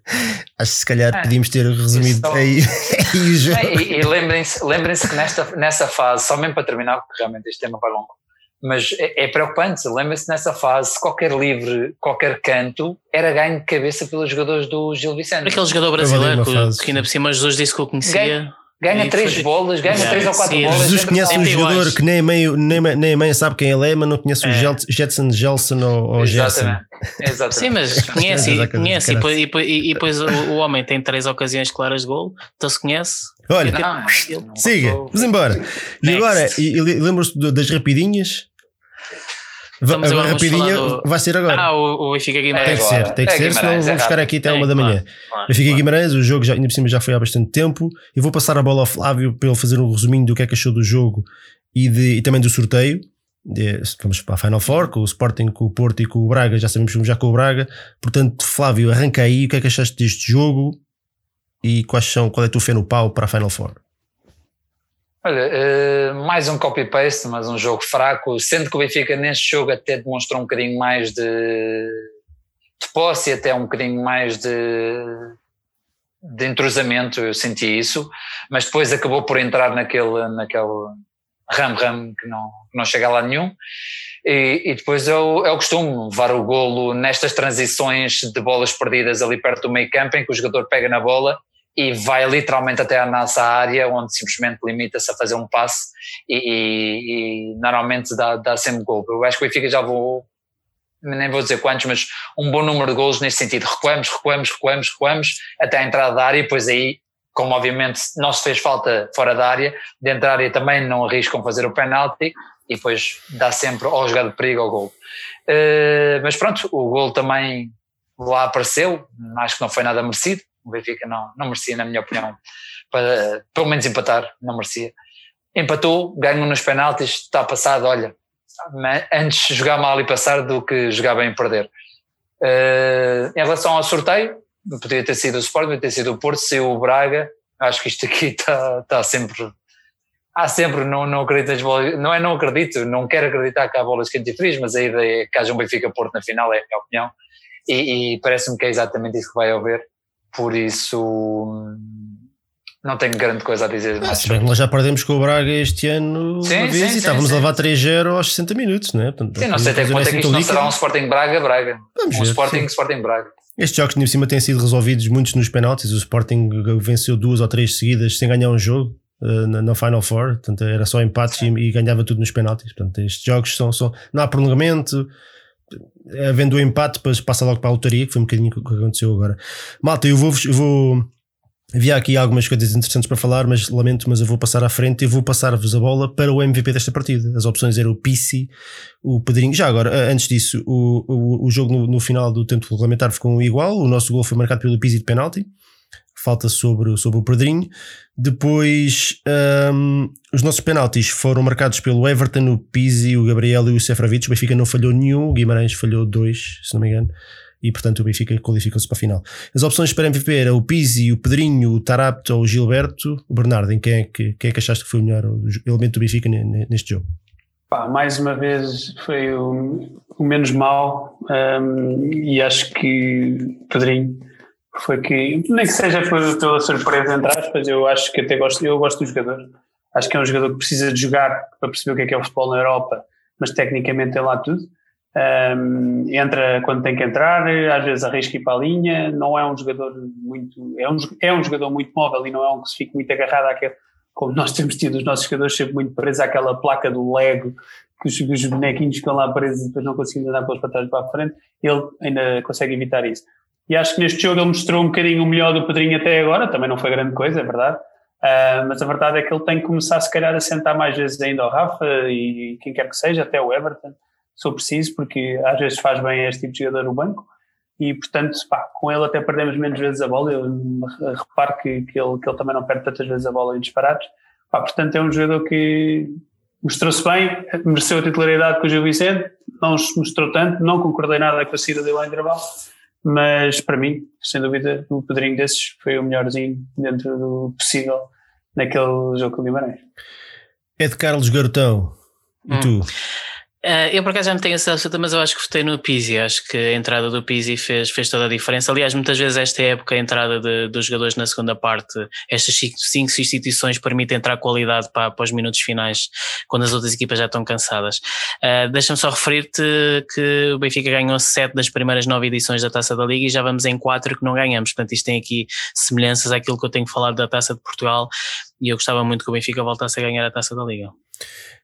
Acho que se calhar é, podíamos ter resumido aí, aí o jogo. É, e, e lembrem-se lembrem que nesta, nessa fase, só mesmo para terminar, porque realmente este tema vai longo, mas é, é preocupante. Lembre-se nessa fase, qualquer livre, qualquer canto era ganho de cabeça pelos jogadores do Gil Vicente. Aquele jogador brasileiro que, que ainda por cima Jesus disse que eu conhecia. Ganho, ganha três foi... bolas, ganha três ou quatro Sim, bolas. Jesus conhece um jogador que nem a, meio, nem, nem a meia sabe quem ele é, mas não conhece é. o Jetson, Gelson ou, ou Exatamente. Exatamente. Sim, mas conhece, conhece e, depois, e, e, e depois o, o, homem tem três ocasiões claras de gol, então se conhece. Olha, não, siga, vamos embora. E agora, e, lembro-se das rapidinhas? Vamos agora rapidinho, do... vai ser agora. Ah, o, o Benfica Guimarães. Tem que ser, tem que é ser, senão vamos ficar aqui até é, uma da manhã. Claro, Benfica claro. Guimarães, o jogo já, ainda por cima já foi há bastante tempo. Eu vou passar a bola ao Flávio para ele fazer um resuminho do que é que achou do jogo e, de, e também do sorteio. De, vamos para a Final Four, com o Sporting, com o Porto e com o Braga, já sabemos que já com o Braga. Portanto, Flávio, arranca aí o que é que achaste deste jogo e quais são, qual é a tua fé no pau para a Final Four? Olha, uh, mais um copy-paste, mas um jogo fraco, sendo que o Benfica neste jogo até demonstrou um bocadinho mais de, de posse, até um bocadinho mais de, de entrosamento, eu senti isso, mas depois acabou por entrar naquele, naquele ram-ram que não, que não chega a lá nenhum. E, e, depois é o, é o costume, levar o golo nestas transições de bolas perdidas ali perto do meio campo, em que o jogador pega na bola e vai literalmente até a nossa área, onde simplesmente limita-se a fazer um passe e, e, e normalmente dá, dá sempre gol. Eu acho que o Benfica já vou, nem vou dizer quantos, mas um bom número de gols nesse sentido. Recuamos, recuamos, recuamos, recuamos até a entrada da área e depois aí, como obviamente não se fez falta fora da área, dentro da área também não arriscam fazer o penalti e depois dá sempre ou jogada de perigo ao gol. Uh, mas pronto, o gol também lá apareceu, acho que não foi nada merecido o Benfica não, não merecia, na minha opinião, para pelo menos empatar, não merecia. Empatou, ganhou nos penaltis, está passado, olha, antes jogar mal e passar do que jogar bem e perder. Uh, em relação ao sorteio, podia ter sido o Sport, podia ter sido o Porto, se o Braga, acho que isto aqui está, está sempre há sempre, não, não acredito nas bolas, não é não acredito, não quero acreditar que há bolas quentes e frias, mas a ideia é que haja um Benfica Porto na final, é a minha opinião, e, e parece-me que é exatamente isso que vai haver por isso não tenho grande coisa a dizer. Ah, bem nós já perdemos com o Braga este ano sim, uma vez sim, e sim, estávamos a levar 3-0 aos 60 minutos, não é? Portanto, sim, não sei até quanto é que isto não será um Sporting Braga-Braga. Um ver, Sporting, Sporting Braga. Estes jogos de cima têm sido resolvidos muitos nos penaltis. O Sporting venceu duas ou três seguidas sem ganhar um jogo uh, na, na, Final Four, portanto era só empates e, e, ganhava tudo nos penaltis. Portanto, estes jogos são, são não há prolongamento havendo o empate, depois passa logo para a lotaria, que foi um bocadinho o que aconteceu agora. Malta, eu vou, eu vou Havia aqui algumas coisas interessantes para falar, mas lamento, mas eu vou passar à frente e vou passar-vos a bola para o MVP desta partida. As opções eram o Pissi, o Pedrinho. Já agora, antes disso, o, o, o jogo no, no, final do tempo regulamentar ficou igual. O nosso gol foi marcado pelo Pissi de penalti falta sobre, sobre o Pedrinho. Depois, um, os nossos penaltis foram marcados pelo Everton, o Pizzi, o Gabriel e o Sefravic. O Benfica não falhou nenhum, o Guimarães falhou dois, se não me engano. E portanto o Benfica qualificou-se para a final. As opções para MVP era o Pizzi, o Pedrinho, o Tarapto ou o Gilberto. O Bernardo, em quem é que, quem é que achaste que foi o melhor elemento do Benfica neste jogo? Pá, mais uma vez foi o, o menos mal um, e acho que Pedrinho foi que, nem que seja pela surpresa, entre aspas, eu acho que até gosto, eu gosto do jogador. Acho que é um jogador que precisa de jogar para perceber o que é que é o futebol na Europa, mas tecnicamente tem lá tudo. Um, entra quando tem que entrar, às vezes arrisca ir para a linha, não é um jogador muito, é um, é um jogador muito móvel e não é um que se fique muito agarrado àquele, como nós temos tido os nossos jogadores sempre muito presos àquela placa do Lego, que os, os bonequinhos ficam lá presos e depois não conseguem andar pelos para trás para a frente, ele ainda consegue evitar isso. E acho que neste jogo ele mostrou um bocadinho o melhor do Pedrinho até agora, também não foi grande coisa, é verdade, uh, mas a verdade é que ele tem que começar se calhar a sentar mais vezes ainda ao Rafa e quem quer que seja, até o Everton, sou preciso, porque às vezes faz bem este tipo de jogador no banco. E portanto pá, com ele até perdemos menos vezes a bola, eu reparo que, que, ele, que ele também não perde tantas vezes a bola em disparados, pá, portanto é um jogador que mostrou-se bem, mereceu a titularidade com o Gil Vicente, não se mostrou tanto, não concordei nada com a saída dele ao intervalo, mas para mim, sem dúvida, o Pedrinho desses foi o melhorzinho dentro do possível naquele jogo com o Guimarães. É de Carlos Garotão, e hum. tu? Uh, eu por acaso já não tenho essa absoluta, mas eu acho que votei no Pizzi. Acho que a entrada do Pizzi fez, fez toda a diferença. Aliás, muitas vezes esta época, a entrada de, dos jogadores na segunda parte, estas cinco substituições permitem entrar qualidade para, para os minutos finais, quando as outras equipas já estão cansadas. Uh, Deixa-me só referir-te que o Benfica ganhou sete das primeiras nove edições da Taça da Liga e já vamos em quatro que não ganhamos. Portanto, isto tem aqui semelhanças àquilo que eu tenho falado da Taça de Portugal e eu gostava muito que o Benfica voltasse a ganhar a Taça da Liga.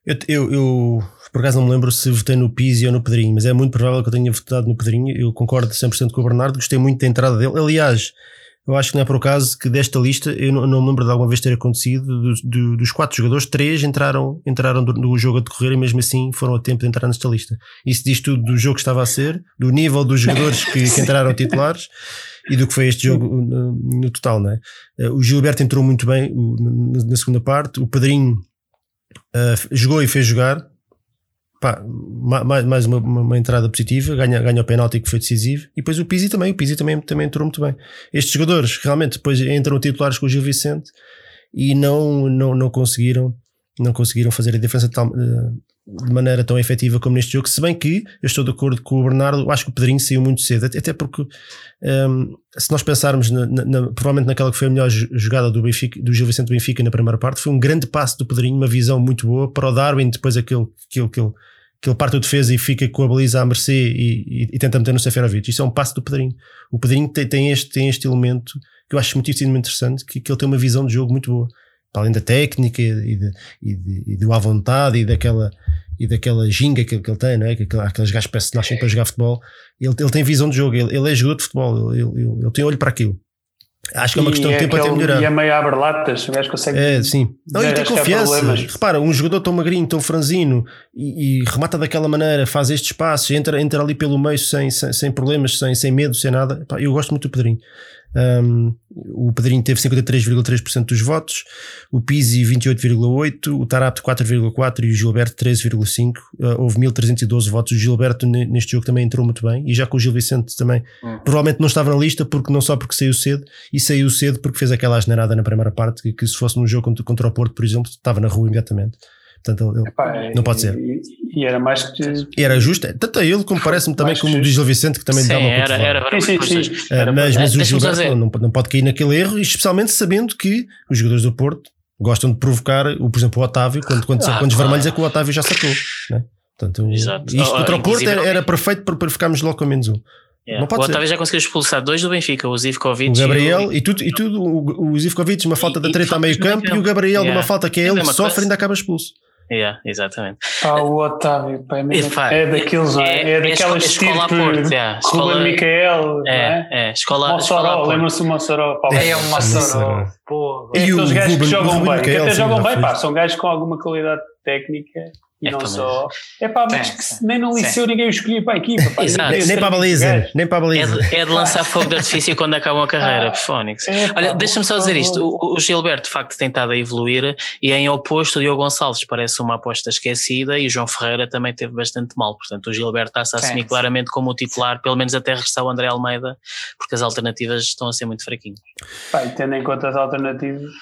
Eu, eu, eu, por acaso não me lembro se votei no Pizzi ou no Pedrinho, mas é muito provável que eu tenha votado no Pedrinho. Eu concordo 100% com o Bernardo, gostei muito da entrada dele. Aliás, eu acho que não é por acaso que desta lista, eu não, não me lembro de alguma vez ter acontecido, do, do, dos quatro jogadores, três entraram, entraram no jogo a decorrer e mesmo assim foram a tempo de entrar nesta lista. Isso diz tudo do jogo que estava a ser, do nível dos jogadores que, que entraram titulares e do que foi este jogo no, no total, não é? Eh, o Gilberto entrou muito bem na segunda parte, o Pedrinho uh, jogou e fez jogar. Pá, mais, mais uma, uma, entrada positiva, ganha, ganha o penalti que foi decisivo. E depois o Pizzi também, o Pizzi também, também entrou muito bem. Estes jogadores realmente depois entram titulares com o Gil Vicente e não, não, não conseguiram não conseguiram fazer a diferença de, tal, eh, de, maneira tão efetiva como neste jogo. Se bem que eu estou de acordo com o Bernardo, acho que o Pedrinho saiu muito cedo, até porque um, se nós pensarmos na, na, provavelmente naquela que foi a melhor jogada do, Benfica, do Gil Vicente Benfica na primeira parte, foi um grande passo do Pedrinho, uma visão muito boa para o Darwin, depois aquele, aquele, aquele, aquele parte da defesa e fica com a baliza à mercê e, e, e tenta meter no Seferovic. Isso é um passo do Pedrinho. O Pedrinho tem, tem, este, tem este elemento que eu acho muito interessante, que, que ele tem uma visão de jogo muito boa para além da técnica e, de, e, de, e do à vontade e daquela, e daquela ginga que, que ele tem, não é? que aqueles gajos que nascem para jogar futebol, ele, ele tem visão de jogo, ele, ele é jogador de futebol, ele, ele, ele tem olho para aquilo. Acho que é uma questão de é tempo até melhorar. E é meio abre-latas, o gajo consegue. É, sim. Não, e tem confiança. Repara, um jogador tão magrinho, tão franzino e, e, remata daquela maneira, faz estes passos, entra, entra ali pelo meio sem, sem, sem problemas, sem, sem medo, sem nada. eu gosto muito do Pedrinho. Um, o Pedrinho teve 53,3% dos votos, o Pizzi 28,8%, o Tarapto 4,4% e o Gilberto 13,5%. Uh, ah, houve 1312 votos. O Gilberto neste jogo também entrou muito bem e já com o Gil Vicente também hum. provavelmente não estava na lista porque não só porque saiu cedo e saiu cedo porque fez aquela asneirada na primeira parte que, que se fosse num jogo contra, contra o Porto, por exemplo, estava na rua imediatamente. Portanto, ele, Epá, não pode ser. E, e, era mais que. E era justo, tanto a ele como parece-me também como o Gil Vicente, que também sim, dá uma era, era, sim, sim, sim. Era, mas, mas o Gilberto não, não pode cair naquele erro, especialmente sabendo que os jogadores do Porto gostam de provocar, o, por exemplo, o Otávio, quando, quando, ah, quando os vermelhos é que o Otávio já sacou. Né? Portanto, Exato. isto contra o Porto era, era perfeito para, para ficarmos logo com menos um. Yeah. Não pode o Otávio ser. já conseguiu expulsar dois do Benfica, o Zivkovic o Gabriel e, o... e tudo, e tudo o, o Zivkovic, uma falta da treta a meio campo, e o Gabriel, yeah. uma falta que é, é ele, sofre, ainda acaba expulso. Yeah, exatamente. Ah, o Otávio, pá, é, mesmo, é daqueles, é, é, é daquelas é escola Porto, yeah. escola Micael, é, é, é, escola Mossoró, lembra-se do Mossoró, pá, é o Mossoró, pô. É aqueles gajos que jogam bem, que até jogam bem, pá, são gajos com alguma qualidade técnica e é não só. É pá, mas que nem no liceu sim. ninguém o escolhia para a equipa. Pá, Exato. Nem, nem para a baliza. Nem para a baliza. É de, é de lançar fogo de artifício quando acabam a carreira, ah, Fónix. É, Olha, deixa-me só dizer isto. O, o, Gilberto, de facto, tem estado a evoluir e em oposto, o Diogo Gonçalves parece uma aposta esquecida e o João Ferreira também teve bastante mal. Portanto, o Gilberto está-se a assumir sim, claramente como o titular, pelo menos até regressar o André Almeida, porque as alternativas estão a ser muito fraquinhas. Pá, e tendo em conta as alternativas.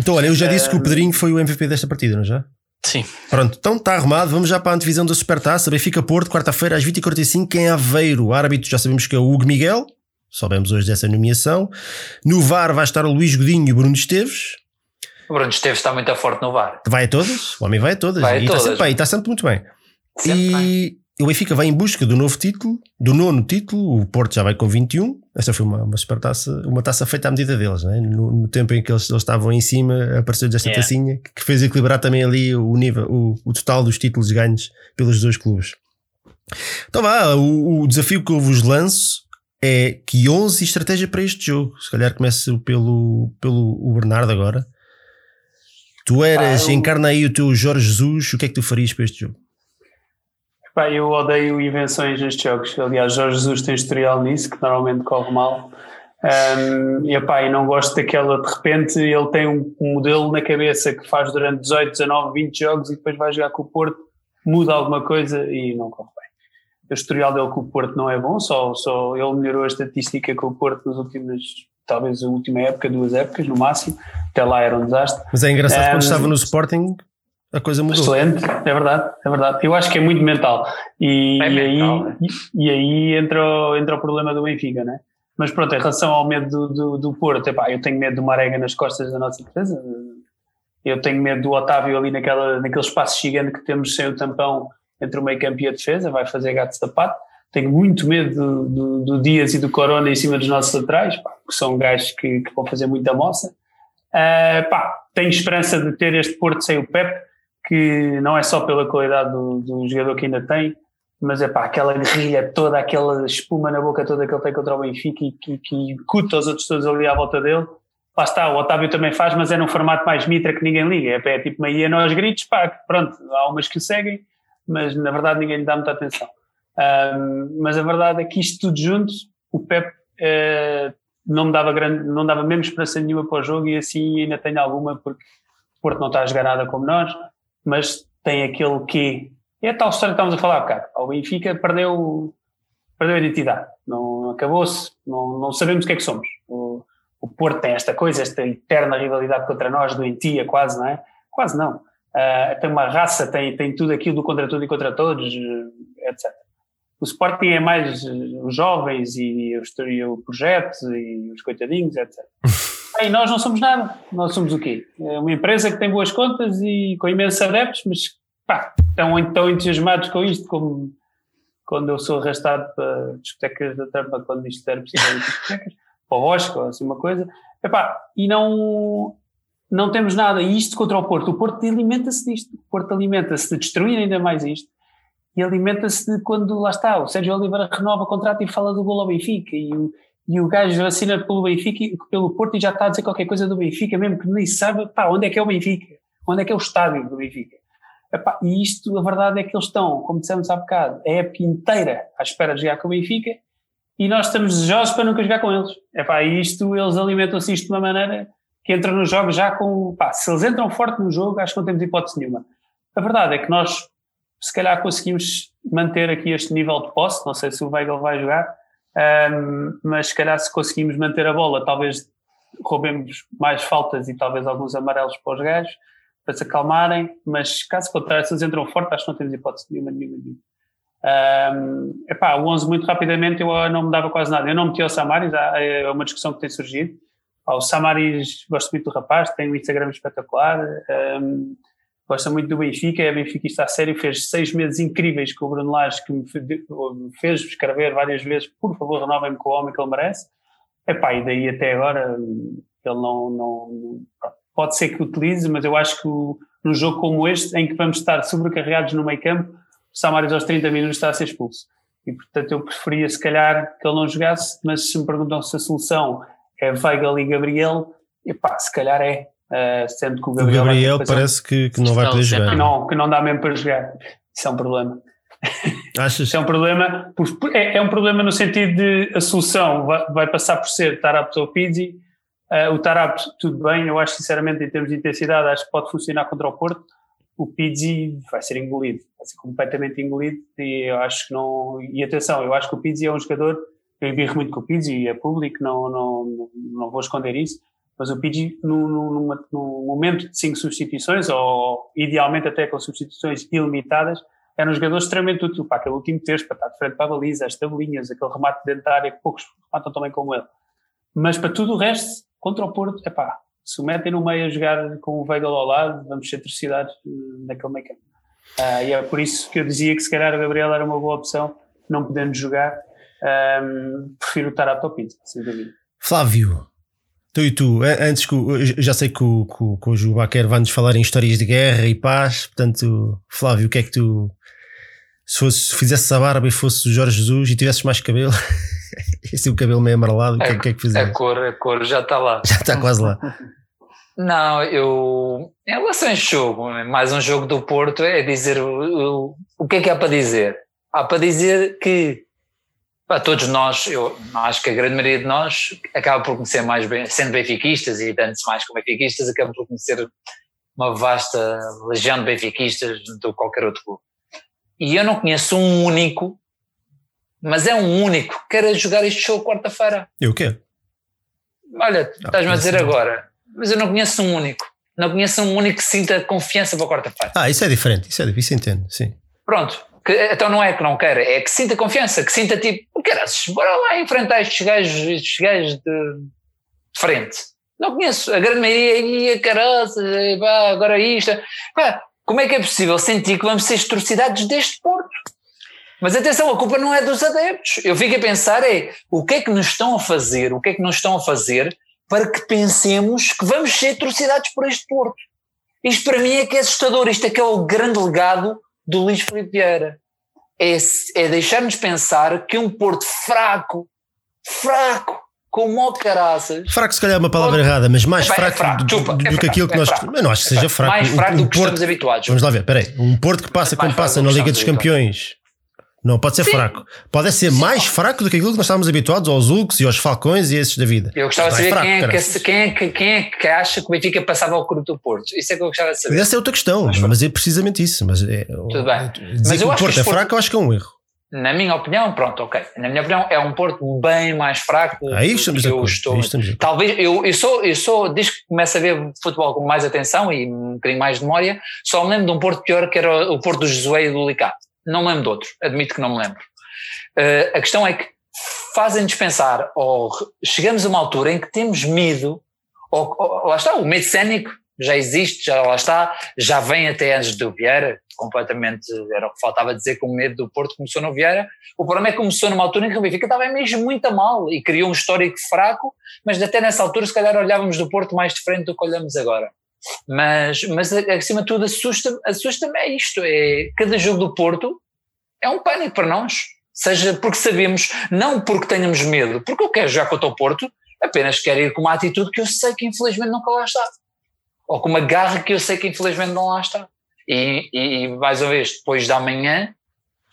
Então, olha, eu já disse que o Pedrinho foi o MVP desta partida, não é já? Sim. Pronto, então está arrumado. Vamos já para a antevisão da Supertaça. Benfica Porto, quarta-feira às 20h45 em Aveiro. O árbitro já sabemos que é o Hugo Miguel. Soubemos hoje dessa nomeação. No VAR vai estar o Luís Godinho e o Bruno Esteves. O Bruno Esteves está muito forte no VAR. Vai a todas? O homem vai a todas. Vai a e, todas. Está sempre, está sempre muito bem. Sempre e, bem. O Benfica vai em busca do novo título, do nono título, o Porto já vai com 21. Esta foi uma, uma super taça, uma taça feita à medida deles, né? no, no tempo em que eles, eles estavam em cima, apareceu-lhes esta yeah. tacinha que fez equilibrar também ali o nível, o, o total dos títulos ganhos pelos dois clubes. Então vá, o, o desafio que eu vos lanço é que 11 estratégia para este jogo. Se calhar começo pelo, pelo o Bernardo agora. Tu eras, ah, eu... encarna aí o teu Jorge Jesus, o que é que tu farias para este jogo? Pá, eu odeio invenções nestes jogos. Aliás, Jorge Jesus tem historial nisso, que normalmente corre mal. Um, e, epá, e não gosto daquela, de repente, ele tem um, um, modelo na cabeça que faz durante 18, 19, 20 jogos e depois vai jogar com o Porto, muda alguma coisa e não corre bem. O historial dele com o Porto não é bom, só, só ele melhorou a estatística com o Porto nas últimas, talvez a última época, duas épocas no máximo, até lá era um desastre. Mas é engraçado, um, quando estava no Sporting, a coisa mudou. Excelente, é verdade, é verdade. Eu acho que é muito mental. E, é e mental, aí, e, e, aí entra, entra o problema do Benfica, né? Mas pronto, em relação ao medo do, do, do Porto, epá, eu tenho medo de uma arega nas costas da nossa defesa. Eu tenho medo do Otávio ali naquela, naquele espaço gigante que temos sem o tampão entre o meio campo e a defesa, vai fazer gato de sapato. Tenho muito medo do, do, do, Dias e do Corona em cima dos nossos laterais, pá, que são gajos que, que, vão fazer muita moça. Uh, pá, tenho esperança de ter este Porto sem o Pep, que não é só pela qualidade do, do jogador que ainda tem, mas é pá, aquela guerrilha toda, aquela espuma na boca toda que ele tem contra o Benfica e que, que cuta os outros todos ali à volta dele. Lá está, o Otávio também faz, mas é num formato mais mitra que ninguém liga. É, é tipo uma hiena aos gritos, pá, pronto, há umas que o seguem, mas na verdade ninguém lhe dá muita atenção. Um, mas a verdade é que isto tudo junto, o Pep uh, não me dava grande, não dava mesmo esperança nenhuma para o jogo e assim ainda tenho alguma porque o Porto não está a jogar nada como nós, mas tem aquele que é a tal história que estávamos a falar há bocado. O Benfica perdeu, perdeu a identidade, não acabou-se, não, não sabemos o que é que somos. O, o Porto tem esta coisa, esta eterna rivalidade contra nós, doentia quase, não é? Quase não. Uh, tem uma raça, tem, tem tudo aquilo do contra tudo e contra todos, etc. O Sporting é mais os jovens e, e o projeto e os coitadinhos, etc. E nós não somos nada. Nós somos o quê? É uma empresa que tem boas contas e com imensos adeptos, mas pá, estão tão entusiasmados com isto como quando eu sou arrastado para discotecas da trampa, quando isto era preciso discotecas, o Bosque ou assim uma coisa. Epá, e não, não temos nada. E isto contra o Porto. O Porto alimenta-se disto. O Porto alimenta-se de destruir ainda mais isto. E alimenta-se de quando lá está. O Sérgio Oliveira renova o contrato e fala do gol ao Benfica. E e o gajo assina pelo Benfica, pelo Porto e já está a dizer qualquer coisa do Benfica, mesmo que nem sabe, pá, onde é que é o Benfica? Onde é que é o estádio do Benfica? Epá, e isto, a verdade é que eles estão, como dissemos há bocado, a época inteira à espera de jogar com o Benfica e nós estamos desejosos para nunca jogar com eles. Epá, e isto, eles alimentam-se isto de uma maneira que entram nos jogos já com, pá, se eles entram forte no jogo, acho que não temos hipótese nenhuma. A verdade é que nós, se calhar, conseguimos manter aqui este nível de posse, não sei se o Weigl vai jogar, um, mas se calhar se conseguimos manter a bola, talvez roubemos mais faltas e talvez alguns amarelos para os gajos, para se acalmarem, mas caso contrário, se eles entram forte, acho que não temos hipótese nenhuma, nenhuma, nenhuma. Um, epá, o 11 muito rapidamente eu não me dava quase nada, eu não meti o Samaris, é uma discussão que tem surgido, o Samaris, gosto muito do rapaz, tem um Instagram espetacular, um, gosta muito do Benfica, é benfiquista a sério, fez seis meses incríveis com o Bruno Lage, que me fez escrever várias vezes, por favor, renovem-me com o homem que ele merece. Epá, e daí até agora ele não, não, pode ser que utilize, mas eu acho que num jogo como este, em que vamos estar sobrecarregados no meio campo, o Samaris aos 30 minutos está a ser expulso. E portanto eu preferia se calhar que ele não jogasse, mas se me perguntam se a solução é Weigl e Gabriel, epá, se calhar é, Uh, sendo que o Gabriel, o Gabriel parece que, que, não vai poder jogar. Que não, que não dá mesmo para jogar. Isso é um problema. Achas? Isso é um problema, é, é, um problema no sentido de a solução vai, vai passar por ser Tarapto ou Pizzi. Uh, o Tarapto, tudo bem, eu acho sinceramente em termos de intensidade, acho que pode funcionar contra o Porto. O Pizzi vai ser engolido, vai ser completamente engolido e eu acho que não. E atenção, eu acho que o Pizzi é um jogador. Eu embirro muito com o Pizzi, é público, não, não, não, não vou esconder isso mas o Pidgey, num, num, num, momento de cinco substituições, ou idealmente até com substituições ilimitadas, era um jogador extremamente útil para aquele último terço, para estar de frente para a baliza, as tabelinhas, aquele remate dentário que poucos matam também como ele. Mas para tudo o resto, contra o Porto, é pá, se o metem no meio a jogar com o Weigl ao lado, vamos ser atrocidades eh, naquele meio campo. Uh, e é por isso que eu dizia que se calhar o Gabriel era uma boa opção, não podendo jogar. Um, prefiro estar à top sem dúvida. Flávio, tu e tu, antes que já sei que o, que, o Baquer vai-nos falar em histórias de guerra e paz, portanto, Flávio, o que é que tu se, fosse, se fizesse a barba e fosse o Jorge Jesus e tivesses mais cabelo, esse o cabelo meio amarelado, o que, é, que é que fizesse? A cor, a cor já está lá. Já está quase lá. Não, eu. Em relação a jogo, mais um jogo do Porto é dizer o, o, o que é que há para dizer? Há para dizer que para todos nós, eu acho que a grande maioria de nós acaba por conhecer mais bem, sendo benfiquistas e dando-se mais como benfiquistas, acaba por conhecer uma vasta legião de benfiquistas do que qualquer outro clube. E eu não conheço um único, mas é um único que queira jogar este show quarta-feira. Eu quero. Olha, ah, estás-me a dizer agora, mas eu não conheço um único. Não conheço um único que sinta confiança para quarta-feira. Ah, isso é diferente, isso é difícil, entendo, sim. Pronto, que, então não é que não queira, é que sinta confiança, que sinta tipo, caras, bora lá enfrentar estes gajos, estes gajos de, frente. Não conheço, a grande maioria, ia caraças, agora isto. Pá, como é que é possível sentir que vamos ser atrocidades deste Porto? Mas atenção, a culpa não é dos adeptos. Eu fico a pensar é o que é que nos estão a fazer, o que é que nos estão a fazer para que pensemos que vamos ser atrocidades por este Porto. Isto para mim é que é assustador, isto é que é o grande legado do Luís Filipe Vieira. É, é deixar-nos pensar que um Porto fraco, fraco, com o caraças. Fraco, se calhar é uma palavra pode... errada, mas mais é, fraco, é fraco do, do, do é que aquilo que nós. Eu não acho que seja fraco. Mais fraco um, um do que Porto, estamos habituados. Vamos lá ver, peraí. Um Porto que passa como passa na Liga dos Campeões. Não pode ser Sim. fraco. Pode ser Sim. mais fraco do que aquilo que nós estávamos habituados aos Hulks e aos Falcões e esses da vida. Eu gostava de saber fraco, quem, é que, quem, é que, quem é que acha que o Benfica passava ao Cruto do Porto. Isso é que eu gostava de saber. Essa é outra questão, mas, mas é precisamente isso. Mas é, Tudo bem. Dizer mas que o Porto é fraco, eu acho que é um erro na minha opinião, pronto, ok. Na minha opinião, é um Porto bem mais fraco. Aí estamos que eu estou. Talvez eu, eu sou, eu sou, desde que começo a ver futebol com mais atenção e um bocadinho mais de memória, só me lembro de um Porto pior que era o Porto do Josué e do Licato. Não me lembro de outro, admito que não me lembro. Uh, a questão é que fazem-nos pensar, ou chegamos a uma altura em que temos medo, ou, ou lá está, o medo cénico já existe, já lá está, já vem até antes do Vieira, completamente, era o que faltava dizer que o medo do Porto começou no Vieira. O problema é que começou numa altura em que o Benfica estava mesmo muito a mal e criou um histórico fraco, mas até nessa altura se calhar olhávamos do Porto mais diferente do que olhamos agora. Mas, mas acima de tudo assusta-me assusta é isto, é cada jogo do Porto é um pânico para nós, seja porque sabemos, não porque tenhamos medo, porque eu quero jogar contra o Porto, apenas quero ir com uma atitude que eu sei que infelizmente nunca lá está ou com uma garra que eu sei que infelizmente não lá está. E, e, e mais uma vez, depois da manhã,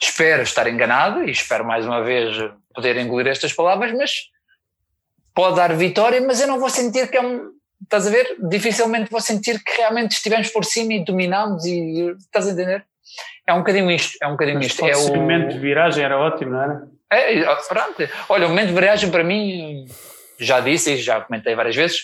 espero estar enganado e espero mais uma vez poder engolir estas palavras, mas pode dar vitória, mas eu não vou sentir que é um. Estás a ver? Dificilmente vou sentir que realmente estivemos por cima e dominámos e estás a entender? É um bocadinho isto, é um bocadinho mas isto. É o momento de viragem era ótimo, não era? É, pronto. Olha, o momento de viragem para mim, já disse e já comentei várias vezes,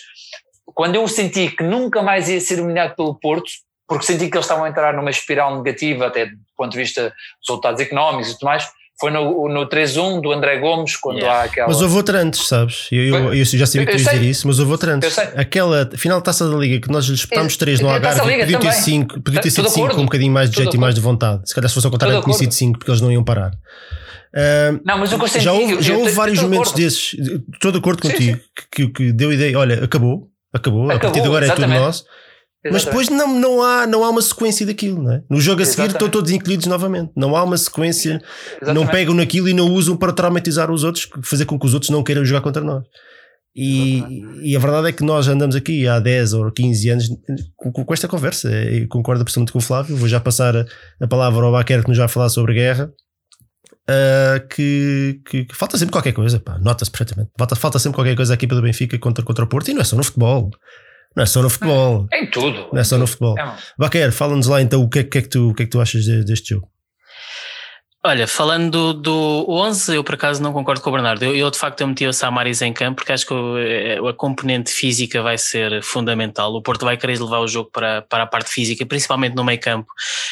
quando eu senti que nunca mais ia ser humilhado pelo Porto, porque senti que eles estavam a entrar numa espiral negativa, até do ponto de vista dos resultados económicos e tudo mais, foi no, no 3-1 do André Gomes, quando yeah. há aquela. Mas houve outra antes, sabes? Eu, eu, eu já sabia que tu dizer isso, mas houve outra antes. Aquela final de taça da Liga que nós disputámos 3 no Algarve, podia ter, cinco, podia ter sido 5 com um bocadinho mais de jeito e mais de vontade. Se calhar se fosse ao contrário, tinha sido 5 porque eles não iam parar. Uh, não, mas eu consegui, já houve, já houve vários momentos desses, estou de acordo contigo, sim, sim. Que, que deu ideia, olha, acabou, acabou, acabou a partir de agora exatamente. é tudo nosso. Exatamente. Mas depois não, não, há, não há uma sequência daquilo, não é? No jogo a seguir exatamente. estão todos incluídos novamente. Não há uma sequência, não pegam naquilo e não usam para traumatizar os outros, fazer com que os outros não queiram jogar contra nós. E, e, a verdade é que nós andamos aqui há 10 ou 15 anos com, com esta conversa. E concordo absolutamente com o Flávio. Vou já passar a, a palavra ao Baquer que nos vai falar sobre guerra. Uh, que, que, que, falta sempre qualquer coisa, nota-se perfeitamente. Falta, falta sempre qualquer coisa aqui pelo Benfica contra, contra o Porto e não é só no futebol. Não é só no futebol. É em tudo. Não é só no futebol. É, Baquer, fala-nos lá então o que que, é que, tu, o que é que tu achas deste jogo. Olha, falando do, do 11, eu por acaso não concordo com o Bernardo. Eu, eu de facto eu meti o Samaris em campo porque acho que eh, a componente física vai ser fundamental. O Porto vai querer levar o jogo para, para a parte física, principalmente no meio campo.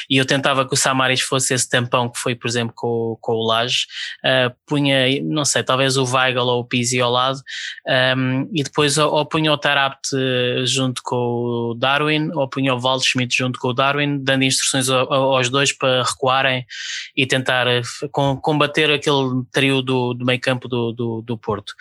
E eu tentava que o Samaris fosse esse tampão que foi, por exemplo, com, com o Laje. Uh, punha, não sei, talvez o Weigl ou o Pizzi ao lado. Um, e depois ou, ou punha o Tarapt junto com o Darwin ou punha o Waldschmidt junto com o Darwin, dando instruções aos dois para recuarem e tentar tentar eh, combater aquele trio do, do meio campo do, do, do Porto.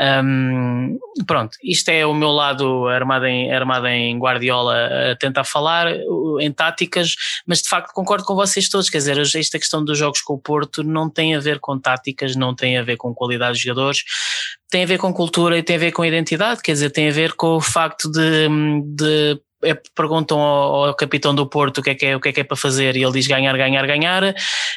Um, pronto, isto é o meu lado armado em, armado em Guardiola a tentar falar em táticas, mas de facto concordo com vocês todos, quer dizer, esta questão dos jogos com o Porto não tem a ver com táticas, não tem a ver com qualidade de jogadores, tem a ver com cultura e tem a ver com identidade, quer dizer, tem a ver com o facto de, de é, perguntam ao, ao, capitão do Porto o que, é que é, o que é que é para fazer e ele diz ganhar, ganhar, ganhar.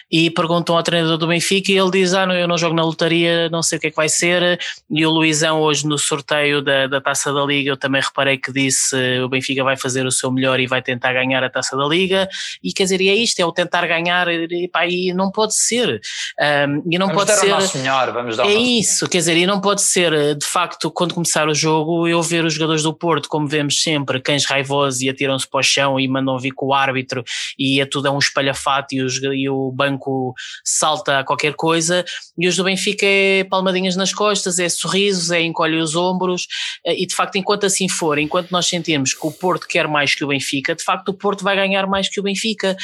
E perguntam ao treinador do Benfica e ele diz ah, não, eu não jogo na lotaria, não sei o que é que vai ser. E o Luizão hoje no sorteio da, da Taça da Liga eu também reparei que disse o Benfica vai fazer o seu melhor e vai tentar ganhar a Taça da Liga. E quer dizer, e é isto, é o tentar ganhar e, pá, e não pode ser. Um, e não vamos pode ser melhor, vamos dar é isso, quer dizer, e não pode ser de facto quando começar o jogo eu ver os jogadores do Porto como vemos sempre, cães raivosos e atiram-se para o chão e mandam vir com o árbitro e é tudo é um espalhafato e, os, e o banco salta a qualquer coisa e os do Benfica é palmadinhas nas costas, é sorrisos, é encolhe os ombros eh, e de facto enquanto assim for, enquanto nós sentimos que o Porto quer mais que o Benfica, de facto o Porto vai ganhar mais que o Benfica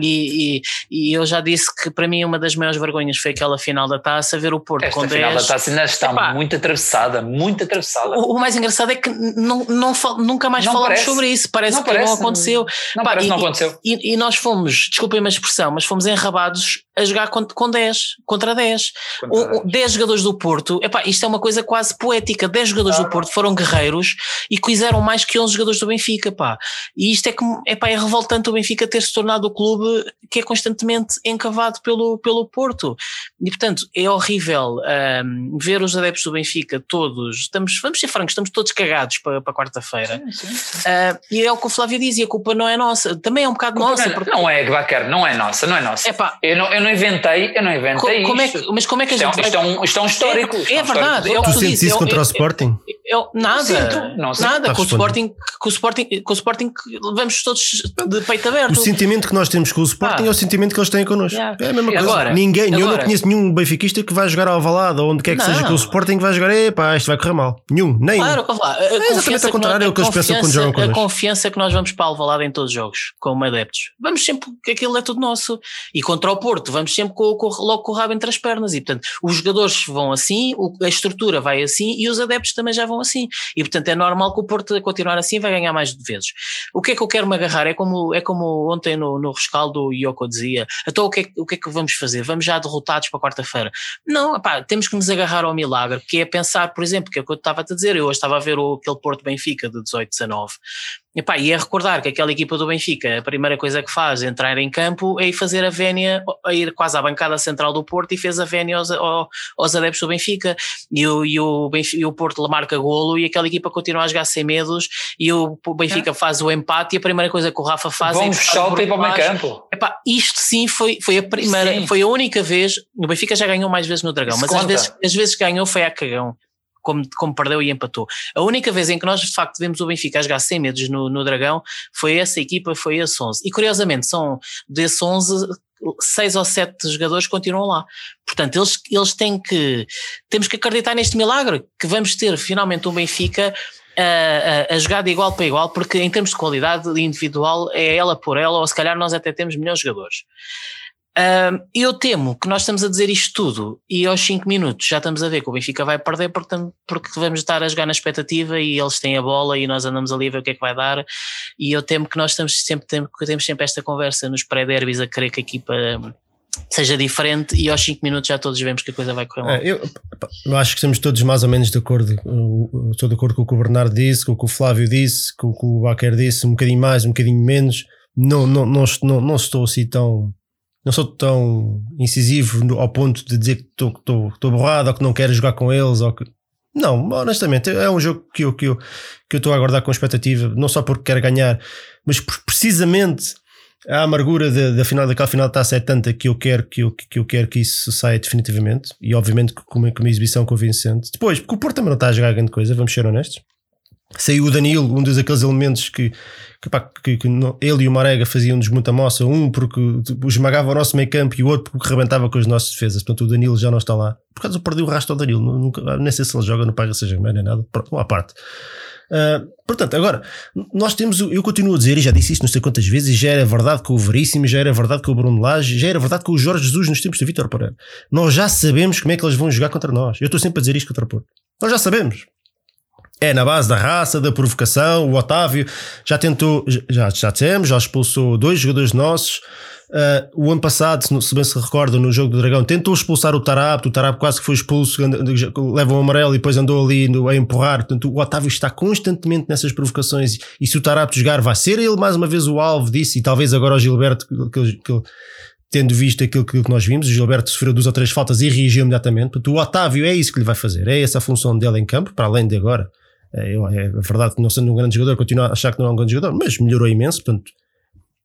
e, e, e, eu já disse que para mim uma das maiores vergonhas foi aquela final da taça, ver o Porto Esta com 10. final da taça ainda está Epá, muito atravessada, muito atravessada. O, o, mais engraçado é que não, não, nunca mais não falamos parece. sobre isso, parece não que parece, não aconteceu. Não, Pá, parece e, não aconteceu. E, e, nós fomos, desculpem a expressão, mas fomos enrabados a jogar com, com 10, contra 10. Contra o, 10 jogadores do Porto, epá, isto é uma coisa quase poética. 10 jogadores ah. do Porto foram guerreiros e quiseram mais que 11 jogadores do Benfica, pá. E isto é que epá, é revoltante o Benfica ter se tornado o clube que é constantemente encavado pelo, pelo Porto. E portanto, é horrível um, ver os adeptos do Benfica todos, estamos, vamos ser francos, estamos todos cagados para, para quarta-feira. Uh, e é o que o Flávio dizia, a culpa não é nossa, também é um bocado nossa. Não, porque... não é, Bacar, não é nossa, não é nossa. Epá, eu, não, eu não inventei, eu não inventei como isto. É que, mas como é que a gente. Isto é, um, isto é um histórico. É, é verdade. É tu sentes isso contra o Sporting? Eu, nada, sinto, não, nada. Com o, Sporting, com, o Sporting, com o Sporting vamos todos de peito aberto. O sentimento que nós temos com o Sporting ah. é o sentimento que eles têm connosco. Yeah. É a mesma coisa. Agora, Ninguém, agora, eu não conheço nenhum benfiquista que vai jogar ao Valado ou onde quer que não. seja com o Sporting vai jogar, epá, isto vai correr mal. Nenhum, nem. Claro, lá, a é exatamente ao contrário, é o que eles pensam quando jogam connosco. A confiança que nós vamos para o Alvalade em todos os jogos, como adeptos. Vamos sempre, que aquilo é tudo nosso. E contra o Porto, vamos sempre com, com, logo com o rabo entre as pernas. E portanto, os jogadores vão assim, a estrutura vai assim e os adeptos também já vão assim. E portanto, é normal que o Porto continuar assim vai ganhar mais vezes. O que é que eu quero me agarrar? É como, é como ontem no, no rescaldo o Yoko dizia: então o que, é, o que é que vamos fazer? Vamos já derrotados para quarta-feira? Não, epá, temos que nos agarrar ao milagre, que é pensar, por exemplo, que é o que eu estava a dizer, eu hoje estava a ver o, aquele Porto Benfica de 18-19 Epá, e é recordar que aquela equipa do Benfica, a primeira coisa que faz entrar em campo é ir fazer a vénia, a ir quase à bancada central do Porto e fez a vénia aos, aos adeptos do Benfica. E o, e, o Benfica, e o Porto marca golo e aquela equipa continua a jogar sem medos e o Benfica é. faz o empate e a primeira coisa que o Rafa faz Vamos é. Vamos para o meio campo. Epá, isto sim foi, foi a primeira, sim. foi a única vez. O Benfica já ganhou mais vezes no Dragão, mas às vezes, às vezes ganhou foi a cagão como, como perdeu e empatou. A única vez em que nós de facto vimos o Benfica jogar sem medos no, no Dragão foi essa equipa, foi esse 11. E curiosamente são desse 11 seis ou sete jogadores continuam lá. Portanto, eles, eles têm que, temos que acreditar neste milagre, que vamos ter finalmente um Benfica a, a, a, jogar de igual para igual, porque em termos de qualidade individual é ela por ela, ou se calhar nós até temos melhores jogadores. Eu temo que nós estamos a dizer isto tudo e aos 5 minutos já estamos a ver que o Benfica vai perder porque, porque vamos estar a jogar na expectativa e eles têm a bola e nós andamos ali a ver o que é que vai dar. E eu temo que nós estamos sempre, temos sempre esta conversa nos pré-derbys a querer que a equipa seja diferente e aos 5 minutos já todos vemos que a coisa vai correr mal. É, eu, eu, acho que estamos todos mais ou menos de acordo. Estou de acordo com o que o Bernardo disse, com o que o Flávio disse, com o que o Baquer disse, um bocadinho mais, um bocadinho menos. Não, não, não, não, não estou assim tão não sou tão incisivo ao ponto de dizer que estou borrado ou que não quero jogar com eles ou que. Não, honestamente, é um jogo que eu, que eu, que eu estou a aguardar com expectativa, não só porque quero ganhar, mas precisamente a amargura da final daquela final de taça é tanta que eu quero que eu, que eu quero que isso saia definitivamente e obviamente com uma, com uma exibição convincente. Depois, porque o Porto também não está a jogar grande coisa, vamos ser honestos. Saiu o Danilo, um dos aqueles elementos que, que, pá, que, que não, ele e o Marega faziam-nos muita moça, um porque esmagava o nosso meio campo e o outro porque rebentava com as nossas defesas. Portanto, o Danilo já não está lá. Por causa eu perdi o rastro ao Danilo, nunca, nem sei se ele joga no Paga Seja nem nada, uma parte. Uh, portanto, agora, nós temos, eu continuo a dizer, e já disse isso não sei quantas vezes, já era verdade com o Veríssimo, já era verdade com o Bruno Lage, já era verdade com o Jorge Jesus nos tempos de Vítor Pereira. Nós já sabemos como é que eles vão jogar contra nós. Eu estou sempre a dizer isto contra o Porto. Nós já sabemos. É na base da raça, da provocação. O Otávio já tentou, já, já dissemos, já expulsou dois jogadores nossos. Uh, o ano passado, se bem se recorda, no jogo do Dragão, tentou expulsar o Tarap, o Tarap quase que foi expulso, leva um amarelo e depois andou ali a empurrar. Portanto, o Otávio está constantemente nessas provocações. E se o Tarap jogar, vai ser ele mais uma vez o alvo disso. E talvez agora o Gilberto, que, que, tendo visto aquilo que, nós vimos, o Gilberto sofreu duas ou três faltas e reagiu imediatamente. Portanto, o Otávio é isso que lhe vai fazer, é essa a função dele em campo, para além de agora. É, é verdade que não sendo um grande jogador, continua a achar que não é um grande jogador, mas melhorou imenso. Portanto,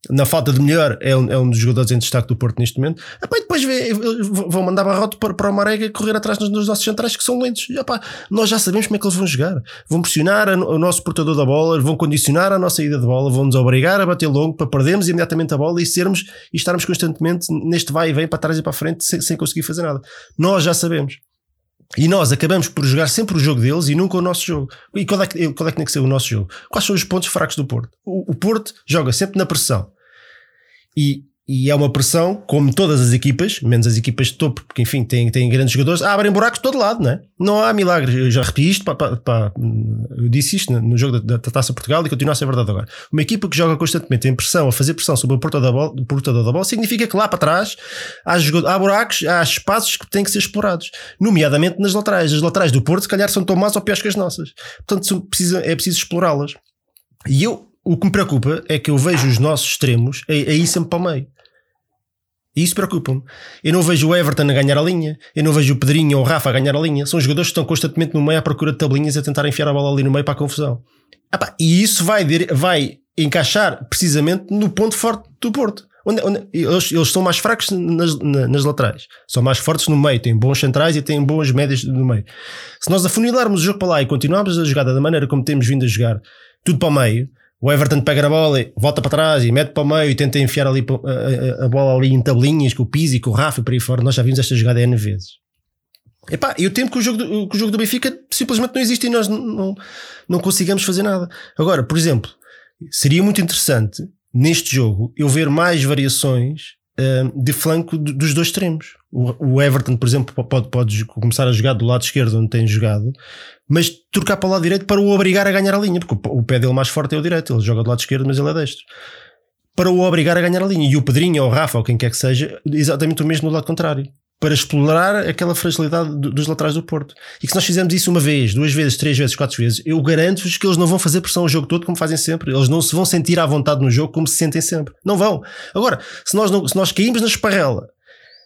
na falta de melhor, é um, é um dos jogadores em destaque do Porto neste momento. Epá, e depois vê, vão mandar Barrote para, para o Marega correr atrás nos, nossos centrais que são lentos. Epá, nós já sabemos como é que eles vão jogar. Vão pressionar a, o nosso portador da bola, vão condicionar a nossa ida de bola, vão nos obrigar a bater longo para perdermos imediatamente a bola e sermos e estarmos constantemente neste vai e vem para trás e para a frente sem, sem conseguir fazer nada. Nós já sabemos. E nós acabamos por jogar sempre o jogo deles e nunca o nosso jogo. E qual é que, qual é que tem que ser o nosso jogo? Quais são os pontos fracos do Porto? O, o Porto joga sempre na pressão e, e é uma pressão, como todas as equipas, menos as equipas de topo, porque enfim têm, têm grandes jogadores, abrem buracos de todo lado, não é? Não há milagres. Eu já repeti isto, pá, pá, pá, eu disse isto no jogo da, da, Taça Portugal e continua a ser verdade agora. Uma equipa que joga constantemente em pressão, a fazer pressão sobre o portador da bola, bola significa que lá para trás há, há buracos, há espaços que têm que ser explorados, nomeadamente nas laterais. As laterais do Porto, se calhar, são tão más ou piores que as nossas. Portanto, precisa, é preciso explorá-las. E eu, o que me preocupa é que eu vejo os nossos extremos aí sempre para o meio. E isso preocupa-me. Eu não vejo o Everton a ganhar a linha, eu não vejo o Pedrinho ou o Rafa a ganhar a linha. São jogadores que estão constantemente no meio à procura de tabelinhas a tentar enfiar a bola ali no meio para a confusão. Epá, e isso vai, vai encaixar precisamente no ponto forte do Porto. Onde, onde eles, eles são mais fracos nas, nas, laterais, são mais fortes no meio, têm bons centrais e têm boas médias no meio. Se nós afunilarmos o jogo para lá e continuarmos a jogar da maneira como temos vindo a jogar, tudo para o meio, o Everton pega a bola, volta para trás e mete para o meio e tenta enfiar ali a, bola ali em tabelinhas com o Pizzi, com o Rafa e por aí fora. Nós já vimos esta jogada N vezes. Epá, e o tempo que o jogo do, que o jogo do Benfica simplesmente não existe e nós não, não, não consigamos fazer nada. Agora, por exemplo, seria muito interessante neste jogo eu ver mais variações uh, de flanco dos dois extremos. O, Everton, por exemplo, pode, pode começar a jogar do lado esquerdo onde tem jogado, mas trocar para o lado direito para o obrigar a ganhar a linha, porque o, pé dele mais forte é o direito, ele joga do lado esquerdo, mas ele é destro. Para o obrigar a ganhar a linha. E o Pedrinho ou o Rafa ou quem quer que seja, exatamente o mesmo do lado contrário para explorar aquela fragilidade dos laterais do Porto. E que se nós fizermos isso uma vez, duas vezes, três vezes, quatro vezes, eu garanto-vos que eles não vão fazer pressão o jogo todo como fazem sempre. Eles não se vão sentir à vontade no jogo como se sentem sempre. Não vão. Agora, se nós, não, se nós caímos na esparrela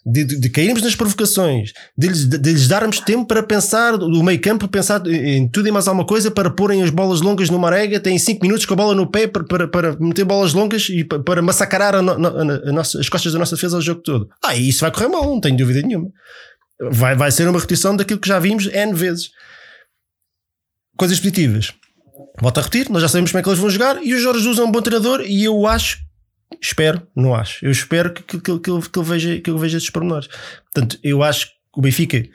de, de, de, cairmos nas provocações, de lhes, de, lhes darmos tempo para pensar, do meio campo, pensar em tudo e mais alguma coisa para porem as bolas longas numa arega, têm 5 minutos com a bola no pé para, para, para meter bolas longas e para, para massacrar a no, a nossa, as costas da nossa defesa o jogo todo. Ah, e isso vai correr mal, não tenho dúvida nenhuma. Vai, vai ser uma repetição daquilo que já vimos N vezes. Coisas positivas. Volto a repetir, nós já sabemos como é que eles vão jogar e o Jorge Jesus é um bom treinador e eu acho Espero, não acho. Eu espero que, que, que, que, ele, que, ele, veja, que ele veja esses pormenores. Portanto, eu acho que o Benfica,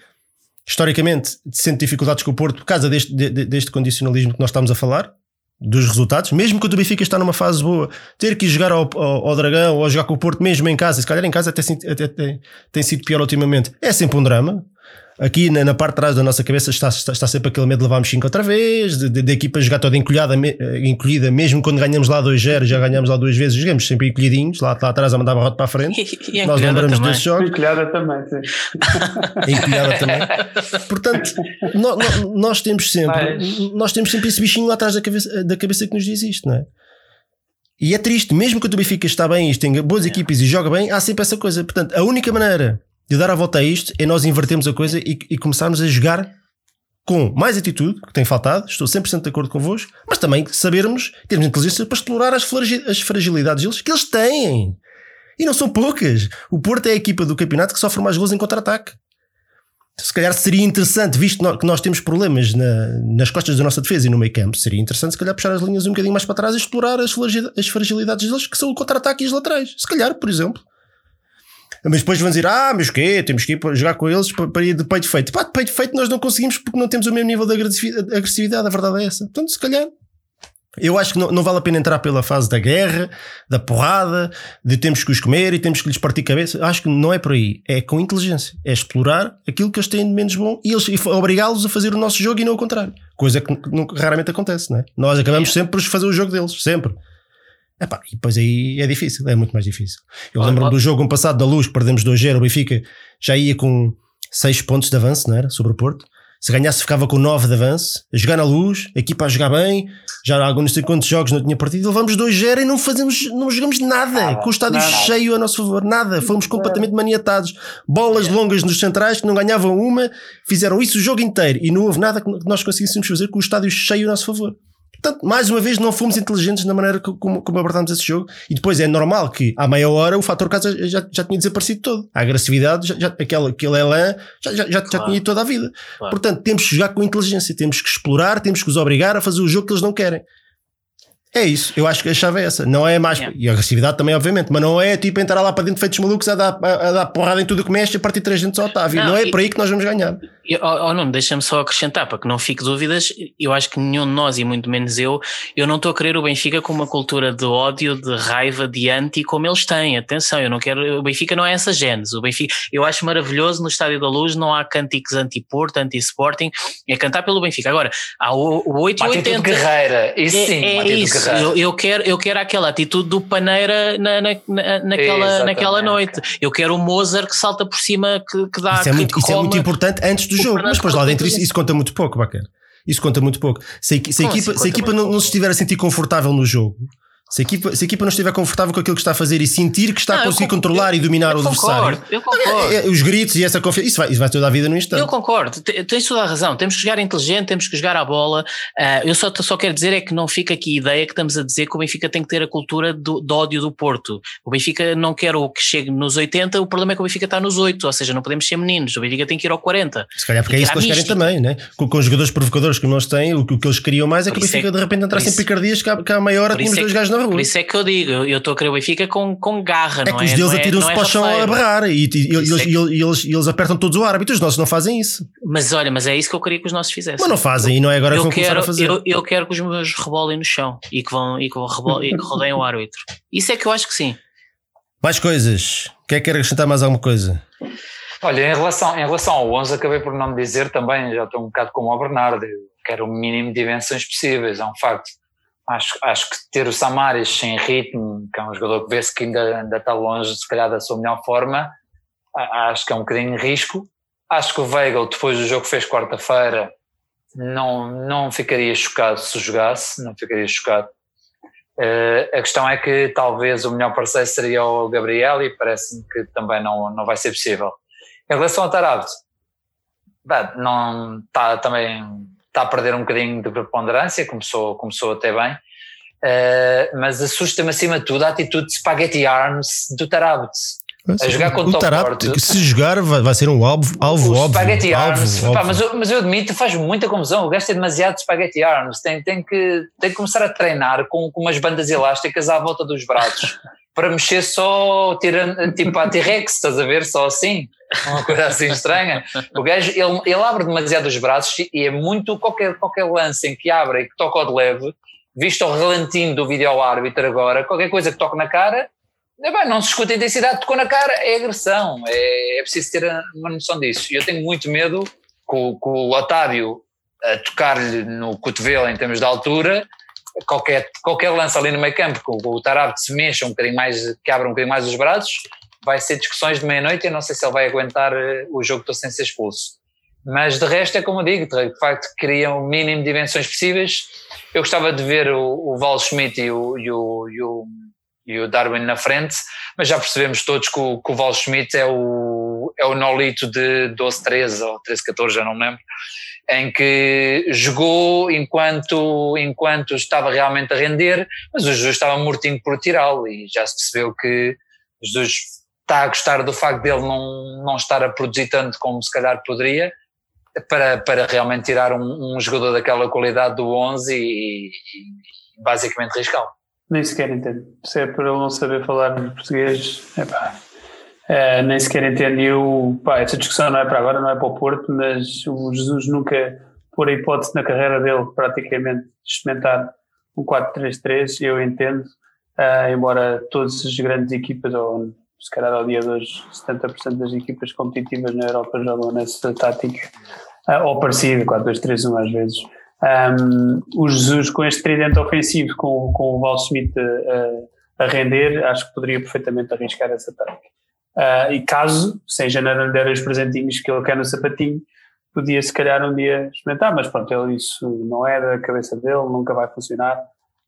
historicamente, sente dificuldades com o Porto por causa deste, de, deste condicionalismo que nós estamos a falar, dos resultados, mesmo quando o Benfica está numa fase boa, ter que ir jogar ao, ao, ao, Dragão ou jogar com o Porto mesmo em casa, se calhar em casa até, até, até tem sido pior ultimamente, é sempre um drama. Aqui na, na, parte de trás da nossa cabeça está, está, está sempre aquele medo de levarmos 5 outra vez, de, de, de, equipa jogar toda encolhida, eh, encolhida, mesmo quando ganhamos lá 2-0, já ganhamos lá duas vezes, jogamos sempre encolhidinhos, lá, lá atrás a mandar a rota para a frente. E, e Nós lembramos também. desses jogos. Encolhada também, sim. encolhada também. Portanto, no, no, nós temos sempre, Mas... nós temos sempre esse bichinho lá atrás da cabeça, da cabeça que nos diz isto, não é? E é triste, mesmo que o Benfica está bem e tem boas equipas e joga bem, há sempre essa coisa. Portanto, a única maneira de dar a volta a isto é nós invertermos a coisa e, e começarmos a jogar com mais atitude, que tem faltado, estou 100% de acordo convosco, mas também sabermos, termos inteligência para explorar as, as fragilidades deles que eles têm. E não são poucas. O Porto é a equipa do campeonato que sofre mais gols em contra-ataque. Se calhar seria interessante, visto que nós temos problemas na, nas costas da nossa defesa e no meio campo, seria interessante se calhar puxar as linhas um bocadinho mais para trás e explorar as, as fragilidades deles, que são o contra-ataque e as laterais. Se calhar, por exemplo. Mas depois vão dizer, ah, mas quê? Temos que ir jogar com eles para ir de peito feito. Pá, de peito feito nós não conseguimos porque não temos o mesmo nível de agressividade, a verdade é essa. Portanto, se calhar eu acho que não, não, vale a pena entrar pela fase da guerra, da porrada, de temos que os comer e temos que lhes partir cabeça. Acho que não é por aí. É com inteligência. É explorar aquilo que eles têm de menos bom e, eles, e obrigá-los a fazer o nosso jogo e não o contrário. Coisa que, que raramente acontece, não é? Nós acabamos sempre por fazer o jogo deles. Sempre. Epá, e depois aí é difícil. É muito mais difícil. Eu lembro-me do jogo um passado da Luz, perdemos 2-0. O Benfica já ia com 6 pontos de avanço, não era? Sobre o Porto. Se ganhasse, ficava com 9 de avanço, a jogar na luz, a equipa a jogar bem. Já há alguns quantos jogos não tinha partido. Levamos 2-0 e não, fazemos, não jogamos nada, nada com o estádio nada. cheio a nosso favor. Nada. Fomos completamente maniatados. Bolas longas nos centrais que não ganhavam uma, fizeram isso o jogo inteiro e não houve nada que nós conseguíssemos fazer com o estádio cheio a nosso favor. Portanto, mais uma vez, não fomos inteligentes na maneira como, como abordámos esse jogo. E depois é normal que, à meia hora, o fator casa já, já tinha desaparecido todo. A agressividade, já, já, aquele, aquele elan, já, já, já, claro. já tinha ido toda a vida. Claro. Portanto, temos que jogar com inteligência, temos que explorar, temos que os obrigar a fazer o jogo que eles não querem. É isso, eu acho que a chave é essa. Não é mais. Yeah. E a agressividade também, obviamente, mas não é tipo entrar lá para dentro feitos malucos a dar, a, a dar porrada em tudo que mexe a partir três gente ao Otávio. Não, não é e, por aí que nós vamos ganhar. Oh, oh, não, deixa-me só acrescentar, para que não fique dúvidas, eu acho que nenhum de nós, e muito menos eu, eu não estou a querer o Benfica com uma cultura de ódio, de raiva, de anti, como eles têm. Atenção, eu não quero. O Benfica não é essa gênese. O Benfica, eu acho maravilhoso no Estádio da Luz, não há cânticos anti-Porto, anti-Sporting, é cantar pelo Benfica. Agora, há o, o 880. Guerreira, isso é, sim, é isso. Eu, eu quero eu quero aquela atitude do Paneira na, na, na naquela, naquela noite. Eu quero o Mozart que salta por cima, que, que dá. Isso, é muito, isso é muito importante antes do jogo, mas depois lá dentro isso, isso, conta muito pouco, bacana. Isso conta muito pouco. Se a, se a equipa, se a equipa não, não se estiver a sentir confortável no jogo, se a, equipa, se a equipa não estiver confortável com aquilo que está a fazer e sentir que está não, a conseguir controlar eu, e dominar eu o adversário, eu concordo. É, é, os gritos e essa confiança, isso vai, isso vai toda a vida no instante. Eu concordo, tens toda a razão. Temos que jogar inteligente, temos que jogar a bola. Uh, eu só, só quero dizer é que não fica aqui a ideia que estamos a dizer que o Benfica tem que ter a cultura do, do ódio do Porto. O Benfica não quer o que chegue nos 80, o problema é que o Benfica está nos 8, ou seja, não podemos ser meninos. O Benfica tem que ir ao 40. Se calhar porque é isso que eles querem também, né? Com, com os jogadores provocadores que nós têm, o que, o que eles queriam mais é que o Benfica é, de repente entrasse em picardias que há, que há meia hora tínhamos é dois gajos na rua. Por isso é que eu digo eu estou a querer o Benfica com, com garra, é não que os deles é, atiram-se é para o chão a berrar e, e, e, eles, é que... e, eles, eles apertam todos o árbitro, os nossos não fazem isso. Mas olha, mas é isso que eu queria que os nossos fizessem. Mas não fazem eu, e não é agora que vão quero, começar a fazer. Eu, eu, quero que os meus rebolem no chão e que, vão, e que, vão rebol, e que rodeiem o árbitro. Isso é que eu acho que sim. Mais coisas. Quer quer acrescentar mais alguma coisa? Olha, em relação, em relação ao 11, acabei por não me dizer também, já estou um bocado como o Bernardo, quero o mínimo de invenções possíveis, é um facto. Acho, acho que ter o Samaris sem ritmo, que é um jogador que vê-se que ainda, ainda está longe, se calhar, da sua melhor forma, acho que é um bocadinho de risco. Acho que o Weigl, depois do jogo que fez quarta-feira, não, não ficaria chocado se jogasse, não ficaria chocado. Uh, a questão é que talvez o melhor parceiro seria o Gabriel e parece-me que também não, não vai ser possível. Em relação ao Tarabto, não está também está a perder um bocadinho de preponderância, começou, começou até bem, uh, mas assusta-me acima de tudo a atitude de Spaghetti Arms do Tarabut. A jogar contra o, Tarapte, se jogar vai, vai ser um alvo, alvo o óbvio. Spaghetti alvo, Arms, Pá, mas, eu, mas eu admito, faz muita confusão. O gajo tem demasiado Spaghetti Arms. Tem, tem, que, tem que começar a treinar com, com umas bandas elásticas à volta dos braços para mexer só tirando, tipo a T-Rex, estás a ver? Só assim uma coisa assim estranha. O gajo, ele, ele abre demasiado os braços e é muito qualquer, qualquer lance em que abre e que toca ao de leve, visto ao relantinho do vídeo árbitro agora, qualquer coisa que toque na cara, é bem, não se escuta a intensidade, tocou na cara, é agressão, é, é preciso ter uma noção disso. E eu tenho muito medo com, com o Otávio a tocar-lhe no cotovelo em termos de altura, qualquer, qualquer lance ali no meio campo, que o, o Tarab se mexa um bocadinho mais, que abra um bocadinho mais os braços, vai ser discussões de meia-noite. Eu não sei se ele vai aguentar eh, o jogo todo sem ser expulso. Mas de resto é como eu digo, de facto criam o mínimo de dimensões possíveis. Eu gostava de ver o, o Val Schmidt e o, e, o, e, o, e o Darwin na frente, mas já percebemos todos que o, que o Val Schmidt é o, é o Nolito de 12-13 ou 13-14, já não me lembro. Em que jogou enquanto, enquanto estava realmente a render, mas o Jesus estava mortinho por tirá-lo e já se percebeu que Jesus está a gostar do facto dele não, não estar a produzir tanto como se calhar poderia, para, para realmente tirar um, um jogador daquela qualidade do 11 e, e basicamente riscá-lo. Nem sequer entendo. Se é por ele não saber falar português, é pá. Uh, nem sequer entendo. Eu, pá, essa discussão não é para agora, não é para o Porto, mas o Jesus nunca, por a hipótese na carreira dele, praticamente experimentar um 4-3-3, eu entendo, uh, embora todas as grandes equipas, ou se calhar ao dia de hoje, 70% das equipas competitivas na Europa jogam nessa tática, uh, ou parecida, 4-2-3-1 às vezes. Um, o Jesus com este tridente ofensivo, com, com o Val Smith a, a, render, acho que poderia perfeitamente arriscar essa tática. Uh, e caso, sem janeiro der os presentinhos que ele quer no sapatinho, podia se calhar um dia experimentar, mas pronto, ele, isso não é da cabeça dele, nunca vai funcionar.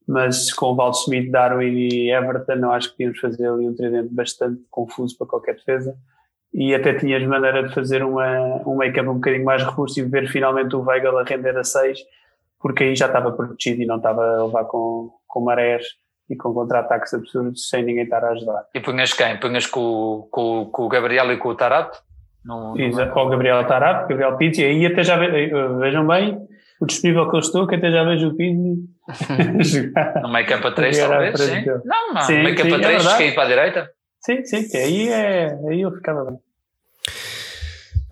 Mas com o Val Smith, Darwin e Everton, não acho que podíamos fazer ali um tridente bastante confuso para qualquer defesa. E até tinhas maneira de fazer uma, um make-up um bocadinho mais robusto e ver finalmente o Weigl a render a 6, porque aí já estava protegido e não estava a levar com, com marés e com contra-ataques absurdos sem ninguém estar a ajudar. E punhas quem? Punhas com, com, com o Gabriel e com o Tarat? No, Exato, com o Gabriel Tarat, Gabriel Pizzi, e aí até já ve, vejam bem o disponível que eu estou, que até já vejo o Pizzi jogar. No make-up a 3 talvez, sim? Não, não, sim, make-up a 3, é para a direita? Sim, sim, que aí, é, aí eu ficava bem.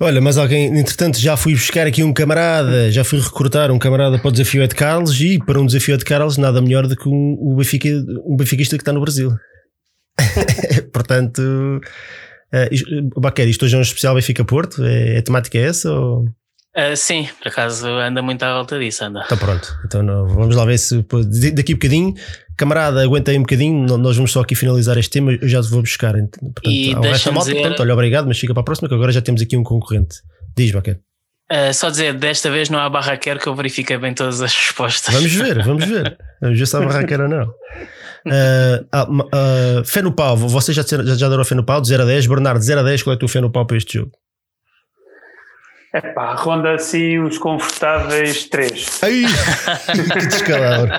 Olha, mas alguém, entretanto, já fui buscar aqui um camarada, já fui recrutar um camarada para o desafio de Carlos e para um desafio de Carlos nada melhor do que um, um, Benfica, um benfiquista que está no Brasil. Portanto, uh, Baquer, isto hoje é um especial Benfica Porto? É, a temática é essa? Ou... Uh, sim, por acaso anda muito à volta disso, anda. Então pronto, então não, vamos lá ver se daqui a bocadinho, camarada, aguentei um bocadinho, nós vamos só aqui finalizar este tema, eu já vou buscar. Portanto, e deixa malta, dizer... portanto, olha, obrigado, mas fica para a próxima que agora já temos aqui um concorrente. Diz, Baquer. Uh, só dizer, desta vez não há barraqueiro que eu verifiquei bem todas as respostas. Vamos ver, vamos ver. Vamos ver se há barraqueiro ou não. Uh, uh, fé no pau, você já, já, já deram fé no pau de 0 a 10. Bernardo, 0 a 10, qual é o teu fé no pau para este jogo? É pá, ronda assim uns confortáveis três. Ai, que descalabro.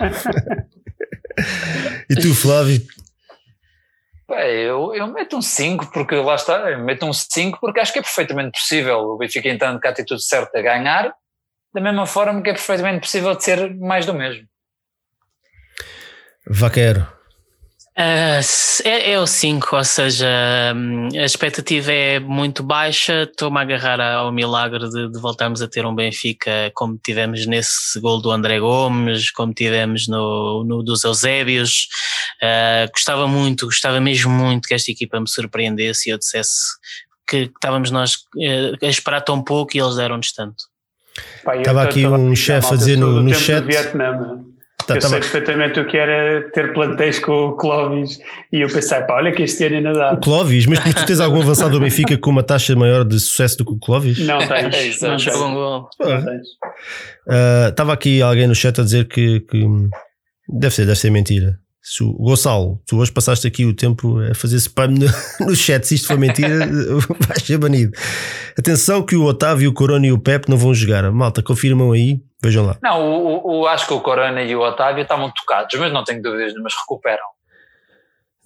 e tu, Flávio? eu, eu meto um 5 porque lá está, eu meto um 5 porque acho que é perfeitamente possível o Benfica entrando com a atitude certa a ganhar, da mesma forma que é perfeitamente possível de ser mais do mesmo. Vaquero. Uh, é, é, o 5, ou seja, hum, a expectativa é muito baixa. Estou-me a agarrar ao milagre de, de, voltarmos a ter um Benfica como tivemos nesse gol do André Gomes, como tivemos no, no dos Eusébios. Uh, gostava muito, gostava mesmo muito que esta equipa me surpreendesse e eu dissesse que, que estávamos nós uh, a esperar tão pouco e eles deram-nos tanto. Estava aqui um chefe a dizer no, no chat. Tá, eu tá sei perfeitamente o que era ter plantéis com o Clóvis e eu pensei, pá, olha que este ano ainda dá. O Clóvis, mas tu tens algum avançado do Benfica com uma taxa maior de sucesso do que o Clóvis? Não tens. não tens. Estava uh, aqui alguém no chat a dizer que, que deve ser, deve ser mentira. Se o Gonçalo, tu hoje passaste aqui o tempo a fazer spam no, no chat, se isto for mentira, vais ser banido. Atenção que o Otávio, o Corona e o Pep não vão jogar. Malta, confirmam aí Vejam lá. Não, o, o, acho que o Corona e o Otávio estavam tocados, mas não tenho dúvidas, mas recuperam.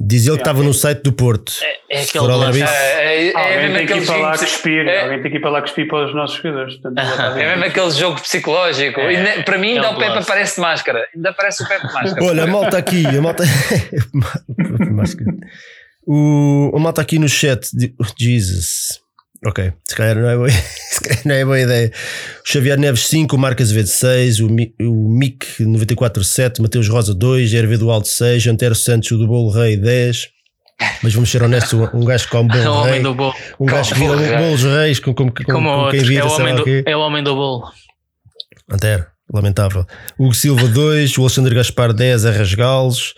Diz ele que estava no site do Porto. É, é aquele lance. É, é, é Alguém tem que ir para lá cuspir. É, Alguém tem que ir para lá cuspir para os nossos jogadores. é mesmo aquele jogo psicológico. É, para mim, ainda o Pepe aparece de máscara. Ainda aparece o Pepe de máscara. Olha, a malta aqui. A malta. o, a malta aqui no chat. Jesus. Ok, se calhar não é boa, não é boa ideia. O Xavier Neves 5, o Marcas Azevedo 6, o, o Mick 94 7, Mateus Rosa 2, Hervé Alto 6, Antero Santos, do Bolo Rei 10. Mas vamos ser honestos, um, gajo que come bolo rei, um gajo que vira bolos reis com, com, com, com quem vira, é o, homem do, é o homem do bolo. Antero, lamentável. Hugo Silva 2, o Alexandre Gaspar 10, R. Galos,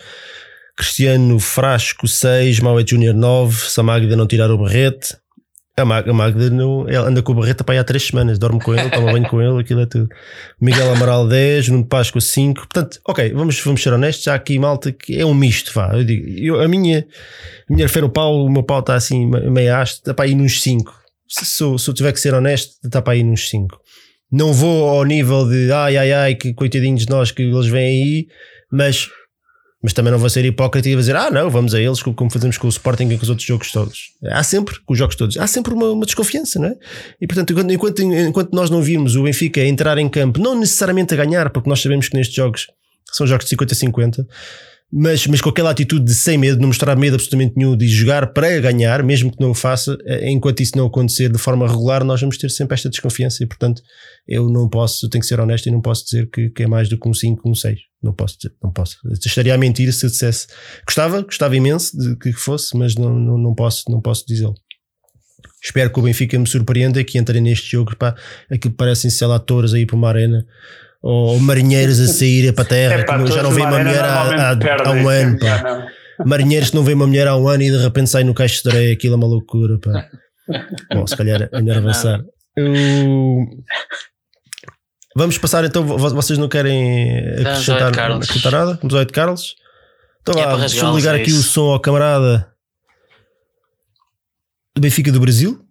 Cristiano Frasco 6, Maué Júnior 9, Samagda não tirar o barrete. A Magda, não, ela anda com o Barreto para aí há três semanas, dorme com ele, toma banho com ele, aquilo é tudo. Miguel Amaral 10, Nuno Páscoa 5. Portanto, ok, vamos, vamos ser honestos, há aqui malta que é um misto, vá. Eu digo, eu, a minha, a minha fé no pau, o meu pau está assim meio haste, está para aí nos 5. Se, se, se, eu tiver que ser honesto, está para aí nos 5. não vou ao nível de ai ai ai, que coitadinhos de nós que eles vêm aí, mas, mas também não vou ser hipócrita e dizer ah não, vamos a eles como fazemos com o Sporting e com os outros jogos todos. Há sempre, com os jogos todos, há sempre uma, uma desconfiança, não é? E portanto, enquanto, enquanto, enquanto nós não virmos o Benfica entrar em campo, não necessariamente a ganhar, porque nós sabemos que nestes jogos são jogos de 50-50 mas, mas com aquela atitude de sem medo, não mostrar medo absolutamente nenhum, de jogar para ganhar, mesmo que não o faça, eh, enquanto isso não acontecer de forma regular, nós vamos ter sempre esta desconfiança e, portanto, eu não posso, tenho que ser honesto e não posso dizer que, que é mais do que um 5, um 6. Não posso dizer, não posso. Estaria a mentir se eu dissesse. Gostava, gostava imenso de que fosse, mas não, não, não posso, não posso dizê-lo. Espero que o Benfica me surpreenda que entre neste jogo, pá, aquilo parecem ser atores aí para uma arena ou marinheiros a sair para a terra, é, pá, que já não vem uma mulher há, há, há, um ano. Pá. Marinheiros que não vem uma mulher há um ano e de repente sai no caixo de areia, aquilo é uma loucura. Pá. Bom, se calhar é melhor avançar. Eu... Vamos passar então, vocês não querem acrescentar, acrescentar nada? Vamos ao Ed Carlos. Então é deixa eu ligar é aqui o som ao camarada do Benfica do Brasil.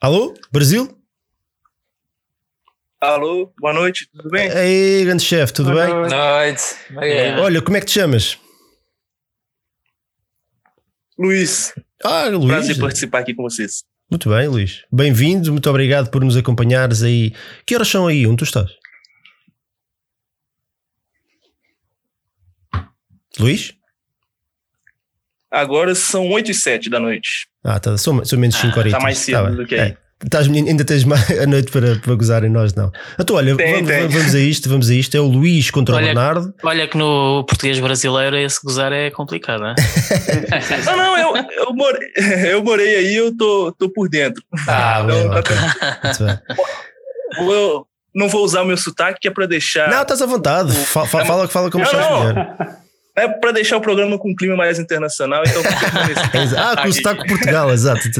Alô, Brasil? Alô, boa noite, tudo bem? Aí, grande chefe, tudo boa bem? Boa noite. Olha, como é que te chamas? Luiz. Ah, Luiz. Prazer participar aqui com vocês. Muito bem, Luís. Bem-vindo, muito obrigado por nos acompanhares aí. Que horas são aí? Onde tu estás? Luís? Agora são 8 e 7 da noite. Ah, tá, são, são menos 5 ah, horas. Está mais cedo tá do que aí. É. Estás, ainda tens a noite para, para gozar em nós, não. Então, olha, tem, vamos, tem. vamos, a isto, vamos a isto. É o Luís contra olha, o Bernardo. Olha que no português brasileiro esse gozar é complicado, não é? não, não, eu, eu, morei, eu morei aí, eu tô, tô por dentro. Ah, então, bem, tá eu não vou usar o meu sotaque, que é para deixar. Não, estás à vontade. Fala, fala, fala como estás é para deixar o programa com um clima mais internacional. Então, ah, com o sotaque Portugal, exato. Sim,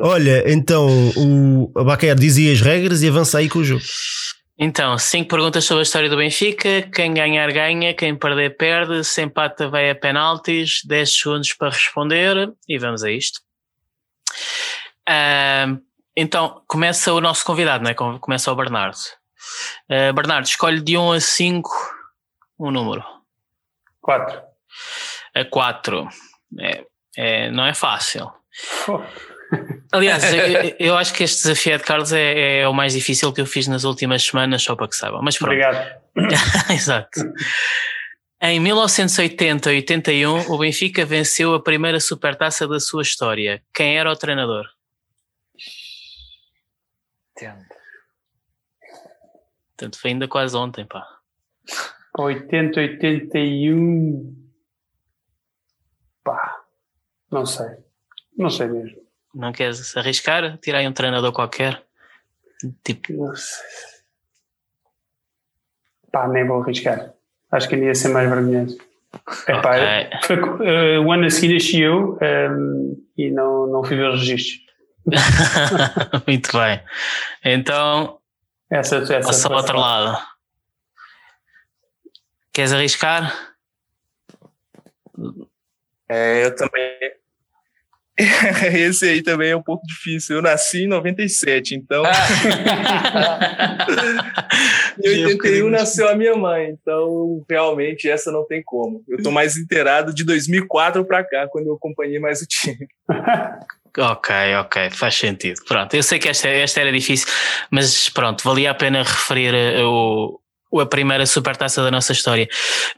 Olha, então o Baquer dizia as regras e avança aí com o jogo. Então, cinco perguntas sobre a história do Benfica. Quem ganhar, ganha. Quem perder, perde. Se empata, vai a penaltis. 10 segundos para responder. E vamos a isto. Uh, então, começa o nosso convidado, né? começa o Bernardo. Uh, Bernardo, escolhe de 1 a 5 um número. Quatro. É quatro. É, é, não é fácil. Aliás, eu, eu, acho que este desafio de Carlos é, é, o mais difícil que eu fiz nas últimas semanas, só para que saibam. Mas pronto. Obrigado. Exato. Em 1980 e 81, o Benfica venceu a primeira supertaça da sua história. Quem era o treinador? Portanto, foi ainda quase ontem, pá. 80, 81. Pá, não sei. Não sei mesmo. Não queres arriscar? Tirar um treinador qualquer? Tipo. Não sei. Pá, nem vou arriscar. Acho que ia ser mais vergonhoso. Epá, okay. foi, uh, o ano a seguir nasci eu um, ehm, e não, não fui ver os registros. Muito bem. Então, essa, essa passa ao outro lado. Queres arriscar? É, eu também. Esse aí também é um pouco difícil. Eu nasci em 97, então. em 81 nasceu a minha mãe, então realmente essa não tem como. Eu tô mais inteirado de 2004 para cá, quando eu acompanhei mais o time. Ok, ok, faz sentido. Pronto, eu sei que esta, esta era difícil, mas pronto, valia a pena referir eh, o, a primeira supertaça da nossa história.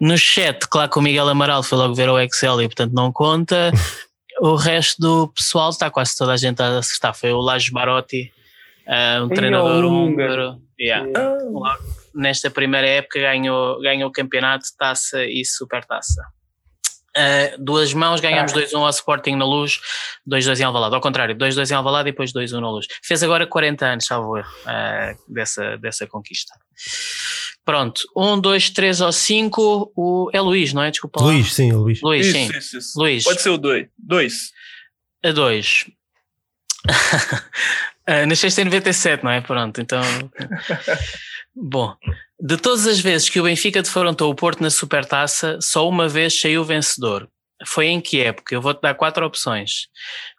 No chat, claro que o Miguel Amaral foi logo ver o Excel e portanto não conta. o resto do pessoal está quase toda a gente a acertar. Foi o Lajo Barotti, uh, um e treinador húngaro. Yeah. Ah. Nesta primeira época ganhou, ganhou o campeonato, taça e supertaça. Uh, duas mãos, ganhamos 2-1 ao Sporting na luz, 2-2 em Alvalade. Ao contrário, 2-2 em Alvalade e depois 2-1 na luz. Fez agora 40 anos, salvo erro, uh, dessa, dessa conquista. Pronto, 1, 2, 3 ou 5, o... é Luís, não é? Desculpa. Luís, sim, Luís. Luís, isso, sim. Isso, isso. Luís. Pode ser o 2. 2. A 2. uh, nasceste em 97, não é? Pronto, então. Bom, de todas as vezes que o Benfica defrontou o Porto na Supertaça, só uma vez saiu vencedor. Foi em que época? Eu vou-te dar quatro opções.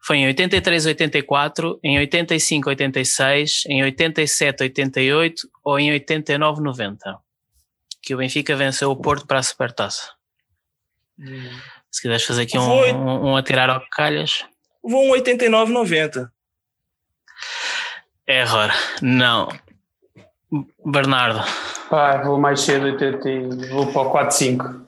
Foi em 83, 84, em 85, 86, em 87, 88 ou em 89, 90. Que o Benfica venceu o Porto para a Supertaça. Hum. Se quiseres fazer aqui um, um, um atirar ao calhas. Vou um 89, 90. Error. Não. Bernardo. Pá, vou mais cedo, 80, vou para o 4-5.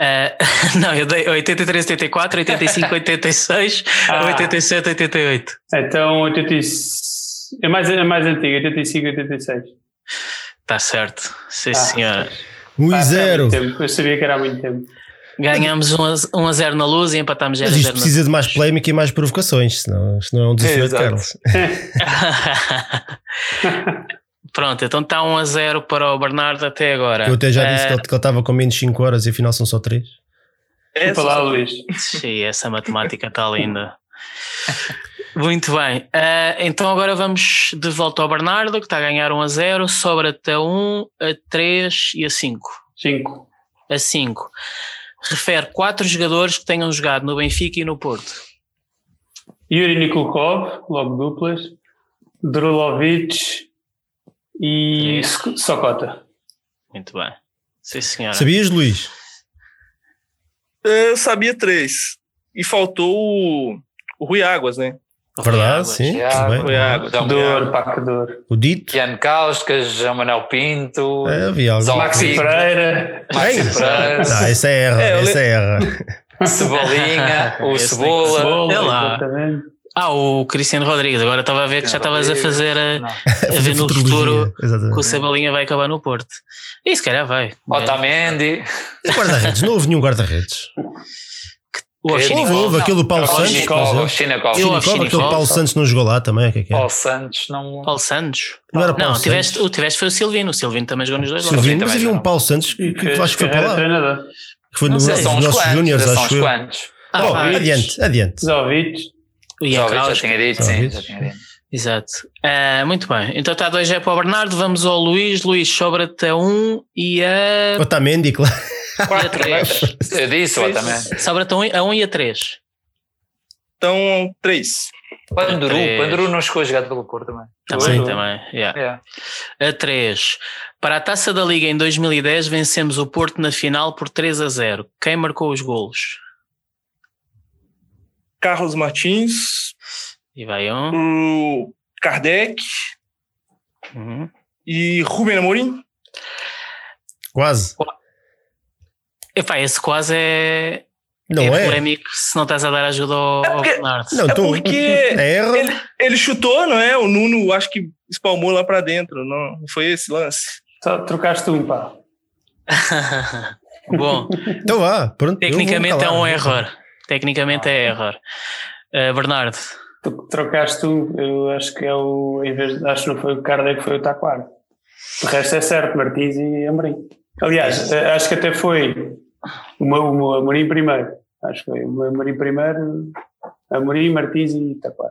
Uh, não, eu dei 83, 84, 85, 86, ah. 87, 88. Então 85, é mais, é mais antigo, 85, 86. Está certo, sim ah. senhora. 1 a 0. Eu sabia que era há muito tempo. Ganhamos 1 a 0 na luz e empatamos 0 a 0 Mas isto precisa de mais polémica e mais provocações, senão isto não é um desafio de Carlos. Pronto, então está 1 a 0 para o Bernardo até agora. Eu até já disse uh, que ele estava com menos 5 horas e afinal são só 3. É para lá, Luís. Sim, essa matemática está linda. Muito bem, uh, então agora vamos de volta ao Bernardo, que está a ganhar 1 a 0, sobra até 1, a 3 e a 5. 5. A 5. Refere 4 jogadores que tenham jogado no Benfica e no Porto. Yuri Nikulkov, logo duplas. Drulovic, e Socota. Muito bem. Sim, senhora. Sabias, Luís? Eu sabia três. E faltou o, o Rui Águas, né? Verdade, sim. Rui Águas. Dor, Paco Dor. O Dito. Ian Causcas, João Manuel Pinto. É, havia. Maxi Pereira. Maxi Pereira. Não, essa é erra, é, essa é erra. Cebolinha, o Cebola. Cebola. É lá. Ah, o Cristiano Rodrigues, agora estava a ver que já estavas a fazer a, a ver no futuro Exatamente. que o Cebolinha vai acabar no Porto. E se calhar vai. Otamendi. Guarda-redes, não houve nenhum guarda-redes. O houve, houve aquele Paulo não, Santos. Chinicov, Chinicov. Chinicov, aquele Paulo Santos não jogou lá também. Que é que é? Paulo Santos não. Paulo Santos? Não, era Paulo não tiveste, o tiveste foi o Silvino. O Silvino também jogou nos dois lados. Silvino, mas havia um Paulo Santos que, que, que acho que foi para lá. Que foi nos nossos Júniores, acho eu. Ah, adiante, adiante. Zovic. O Ian já tinha dito, sim, já tinha dito. Exato. Uh, muito bem. Então está 2 é para o Bernardo, vamos ao Luís. Luís, sobra-te a 1 um e a. Otamendi, claro. E a 3. Eu disse o Otamendi. Sobra-te a 1 um e a 3. Então, 3. Panduru, Panduru não chegou a jogar pelo Porto também. Também, também. Yeah. Yeah. A 3. Para a taça da Liga em 2010, vencemos o Porto na final por 3 a 0. Quem marcou os golos? Carlos Martins. E vai um. O Kardec. Uhum. E Rubem Amorim. Quase. Epá, esse quase é. Não é, é polémico se não estás a dar ajuda ao, é porque. Não, é tô, porque é ele, ele, chutou, não é? O Nuno acho que espalmou lá para dentro. Não, não foi esse lance. Só trocaste um, pá. Bom, então vá, pronto. Tecnicamente é um erro. Tecnicamente é erro. Uh, Bernardo. Tu trocaste um, eu acho que é o. Em vez, acho que não foi o Kardec, foi o Taquar. O resto é certo, Martins e Amorim. Aliás, é. acho que até foi o, o Amorim primeiro. Acho que foi o Amorim primeiro, Amorim, Martins e Taquar.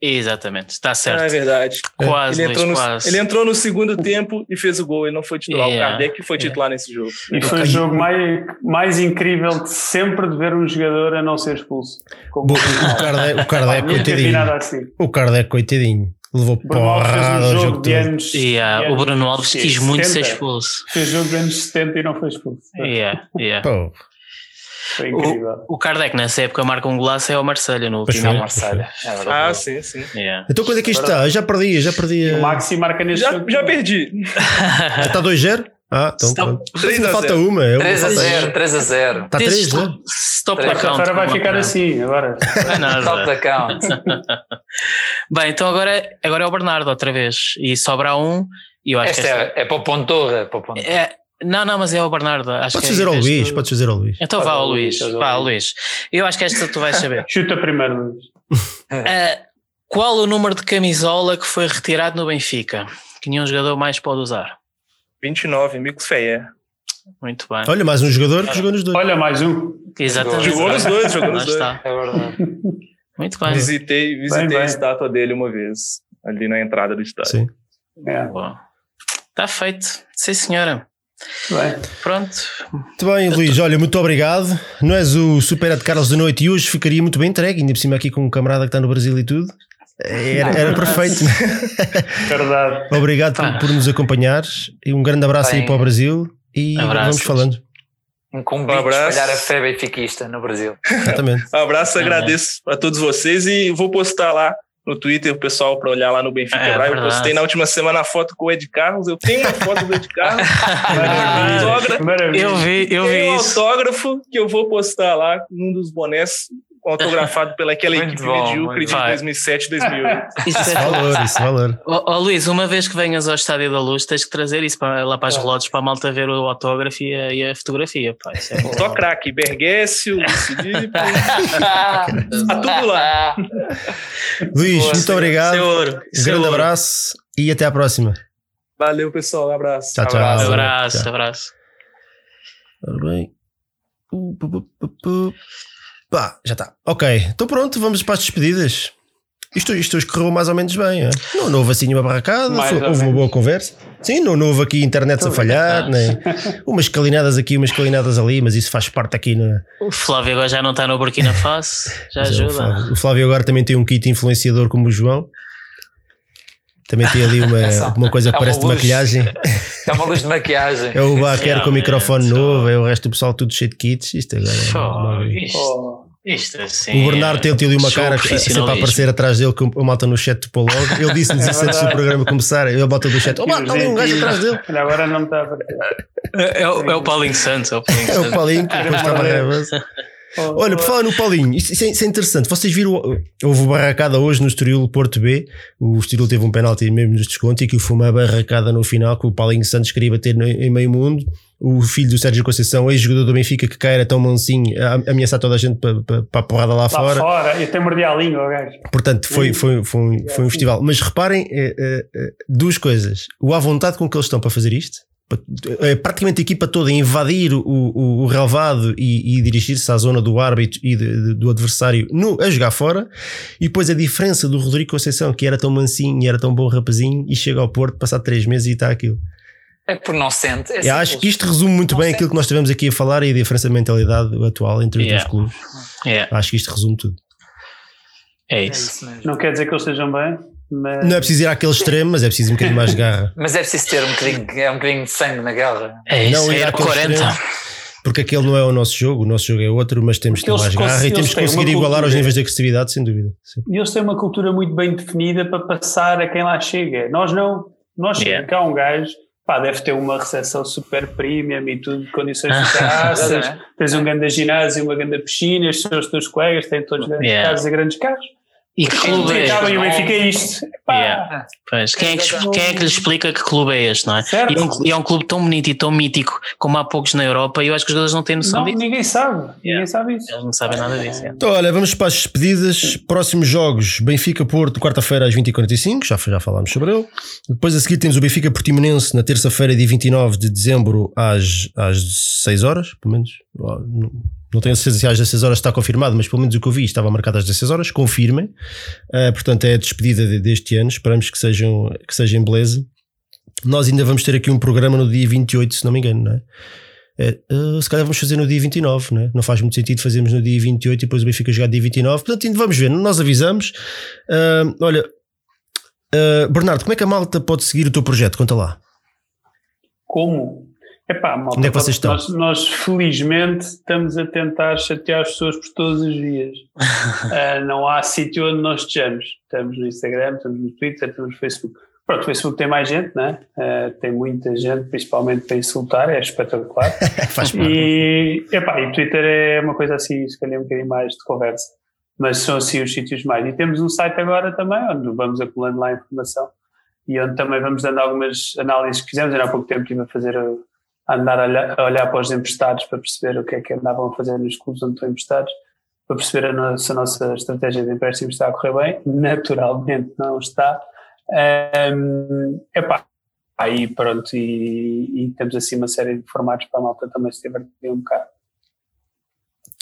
Exatamente, está certo. é verdade. Quase, ele entrou, no, quase. ele entrou no segundo tempo e fez o gol. Ele não foi titular. Yeah. O Kardec foi titular yeah. nesse jogo. E foi o jogo mais, mais incrível de sempre de ver um jogador a não ser expulso. Como o Kardec, o Kardec coitadinho. Assim. O Kardec, coitadinho. Levou porrada ao jogo de anos, yeah, O Bruno Alves quis muito ser expulso. Fez jogo de anos 70 e não foi expulso. Yeah, yeah. Pô. Foi incrível. O, o Kardec nessa época marca um golaço é o Marselha no último. É Marselha. É ah, sim, sim. Yeah. Então quando é que isto está? Já perdi, já perdi. O Maxi marca neste já, jogo. Já perdi. já está 2-0? Ah, então Stop. 3 a falta uma. É 3 a 0, 3 a 0. Está 3 a 0. Stop the count. Agora vai ficar assim, agora. Stop the count. Bem, então agora, agora é o Bernardo outra vez. E sobra um. E eu acho esta que esta... é, é para o Pontorra. Para o Pontorra. É, não, não, mas é o Bernardo. Acho podes que fazer é ao Luís, podes fazer ao Luís. Então vá ao Luís, vá ao Luís. Eu acho que esta tu vais saber. Chuta primeiro, Luís. Uh, qual o número de camisola que foi retirado no Benfica? Que nenhum jogador mais pode usar? 29, Micos Feia. Muito bem. Olha, mais um jogador que jogou nos dois. Olha, mais um. Exatamente. Jogou nos dois, jogou nos dois. Está. É verdade. Muito bem. Visitei, visitei bem, a estátua dele uma vez, ali na entrada do estádio. Sim. É. Está feito. Sim, senhora. Bem. Pronto. Muito bem, Luís. Olha, muito obrigado. Não és o Super de Carlos da Noite e hoje ficaria muito bem entregue, ainda por cima aqui com um camarada que está no Brasil e tudo. Era, era perfeito. Verdade. Obrigado por, por, nos acompanhares e um grande abraço bem, aí para o Brasil e vamos falando. Um convite um abraço. espalhar a fé benfiquista no Brasil. Exatamente. um abraço, agradeço a todos vocês e vou postar lá no Twitter o pessoal para olhar lá no Benfica é, Braille. Eu postei na última semana a foto com o Ed Carlos. Eu tenho a foto do Ed Carlos. Maravilha. Eu vi, eu vi um isso. autógrafo que eu vou postar lá num dos bonés autografado pelaquela equipe bom, medíocre de 2007, 2008. Isso é valor, isso é valor. Ó oh, Luís, uma vez que venhas ao Estádio da Luz, tens que trazer isso para, lá para as relotes para a malta ver o autógrafo e a, e a fotografia. Pá, isso é Só craque, Bergécio, Está tudo lá. Luís, Boa, muito obrigado. Senhor, grande abraço e até à próxima. Valeu, pessoal. Um abraço. Tchau, tchau. Abraço, abraço. Tchau. abraço. Ora bem. Pá, já está. Ok, então pronto, vamos para as despedidas. Isto, isto hoje correu mais ou menos bem. É? Não, não houve assim uma barracada, foi, houve uma boa conversa. Sim, não, não houve aqui internet a falhar, nem umas calinadas aqui, umas calinadas ali, mas isso faz parte aqui. No... O Flávio agora já não está no Burkina Faso, já mas ajuda. É, o, Flávio, o, Flávio, agora também tem um kit influenciador como o João. Também tem ali uma, é uma coisa que é parece de maquilhagem. É uma luz de maquiagem. É o Baquer com o microfone novo, é o resto do pessoal tudo cheio de kits. Isto agora é oh, isto assim o Bernardo tem ali uma cara sempre a aparecer atrás dele com o malta no chat do logo. Ele disse-nos isso antes do programa começar. Ele bota do chat: Oh, mano, está ali um gajo atrás dele. Agora não está a aparecer. É, é, o, é o Paulinho Santos. É o Paulinho, é o Paulinho que depois estava raivoso. Olha, por falar no Paulinho, isso, isso, é, interessante. Vocês viram, houve barracada hoje no Estoril Porto B. O Estoril teve um penalti mesmo nos descontos e que foi uma barracada no final que o Paulinho Santos queria bater no, em meio mundo. O filho do Sérgio Conceição, ex-jogador do Benfica, que caira tão mansinho, a ameaçar toda a gente para, para, para a porrada lá, lá fora. fora, e tem mordido a língua, gajo. Portanto, foi, foi, foi, um, foi um festival. Mas reparem, é, é, duas coisas. O à vontade com que eles estão para fazer isto é praticamente a equipa toda a invadir o, o, o relevado e, e dirigir-se à zona do árbitro e de, de, do adversário no, a jogar fora. E depois a diferença do Rodrigo Conceição, que era tão mansinho e era tão bom rapazinho, e chega ao Porto, passar três meses e está aquilo. É por não sente. É Eu acho que isto resume muito bem sente. aquilo que nós estivemos aqui a falar e a diferença de mentalidade atual entre os yeah. dois clubes. Yeah. Acho que isto resume tudo. É isso. É isso não quer dizer que eles estejam bem, mas... Não é preciso ir àquele extremo, mas é preciso um bocadinho mais de garra. mas é preciso ter um bocadinho, é um bocadinho de sangue na garra. É isso, não ir é 40. Extremo, porque aquele não é o nosso jogo, o nosso jogo é outro, mas temos que ter mais garra e temos que conseguir igualar os níveis de agressividade, sem dúvida. Sim. E eles têm uma cultura muito bem definida para passar a quem lá chega. Nós não. Nós yeah. cá um gajo pá, deve ter uma recepção super premium e tudo, condições de terraças, tens um grande ginásio, uma grande piscina, os teus colegas têm todos grandes yeah. casas e grandes carros. E que clube é este? E o Benfica é isto. Yeah. Pois, quem, é que, quem é que lhe explica que clube é este, não é? E é, um, e é um clube tão bonito e tão mítico como há poucos na Europa e eu acho que os jogadores não têm noção não, disso. Ninguém sabe, yeah. ninguém sabe isso. Eles não sabem nada disso. Yeah. Então, olha, vamos para as despedidas. Próximos jogos: Benfica-Porto, quarta-feira às 20h45, já, já falámos sobre ele. Depois a seguir temos o Benfica-Portimonense na terça-feira, dia 29 de dezembro, às, às 6 horas, pelo menos não tenho certeza se às 16 horas está confirmado, mas pelo menos o que eu vi estava marcado às 16 horas, confirmem. Uh, portanto, é a despedida de, deste ano, esperamos que sejam, que sejam em beleza. Nós ainda vamos ter aqui um programa no dia 28, se não me engano, não é? É, uh, se calhar vamos fazer no dia 29, né? não faz muito sentido fazermos no dia 28 e depois o Benfica jogar dia 29. Portanto, ainda vamos ver, nós avisamos. Uh, olha, uh, Bernardo, como é que a malta pode seguir o teu projeto? Conta lá. Como? Epá, malta, Onde é que vocês estão? Nós, nós, felizmente estamos a tentar chatear as pessoas por todas as vias. uh, não há sítio onde nós estejamos. Estamos no Instagram, estamos no Twitter, estamos no Facebook. Pronto, o Facebook tem mais gente, né? Uh, tem muita gente, principalmente para insultar, é espetacular. Faz e, epá, e o Twitter é uma coisa assim, se calhar um bocadinho mais de conversa. Mas são assim os sítios mais. E temos um site agora também, onde vamos acumulando lá informação e onde também vamos dando algumas análises que fizemos. Ainda há pouco tempo estive a fazer andar a olhar, a olhar para os emprestados para perceber o que é que andavam a fazer nos clubes onde estão emprestados, para perceber a nossa, a nossa estratégia de empréstimo está a correr bem. Naturalmente não está. Um, epá, aí pronto, e, e, temos assim uma série de formatos para a malta também se divertir um bocado.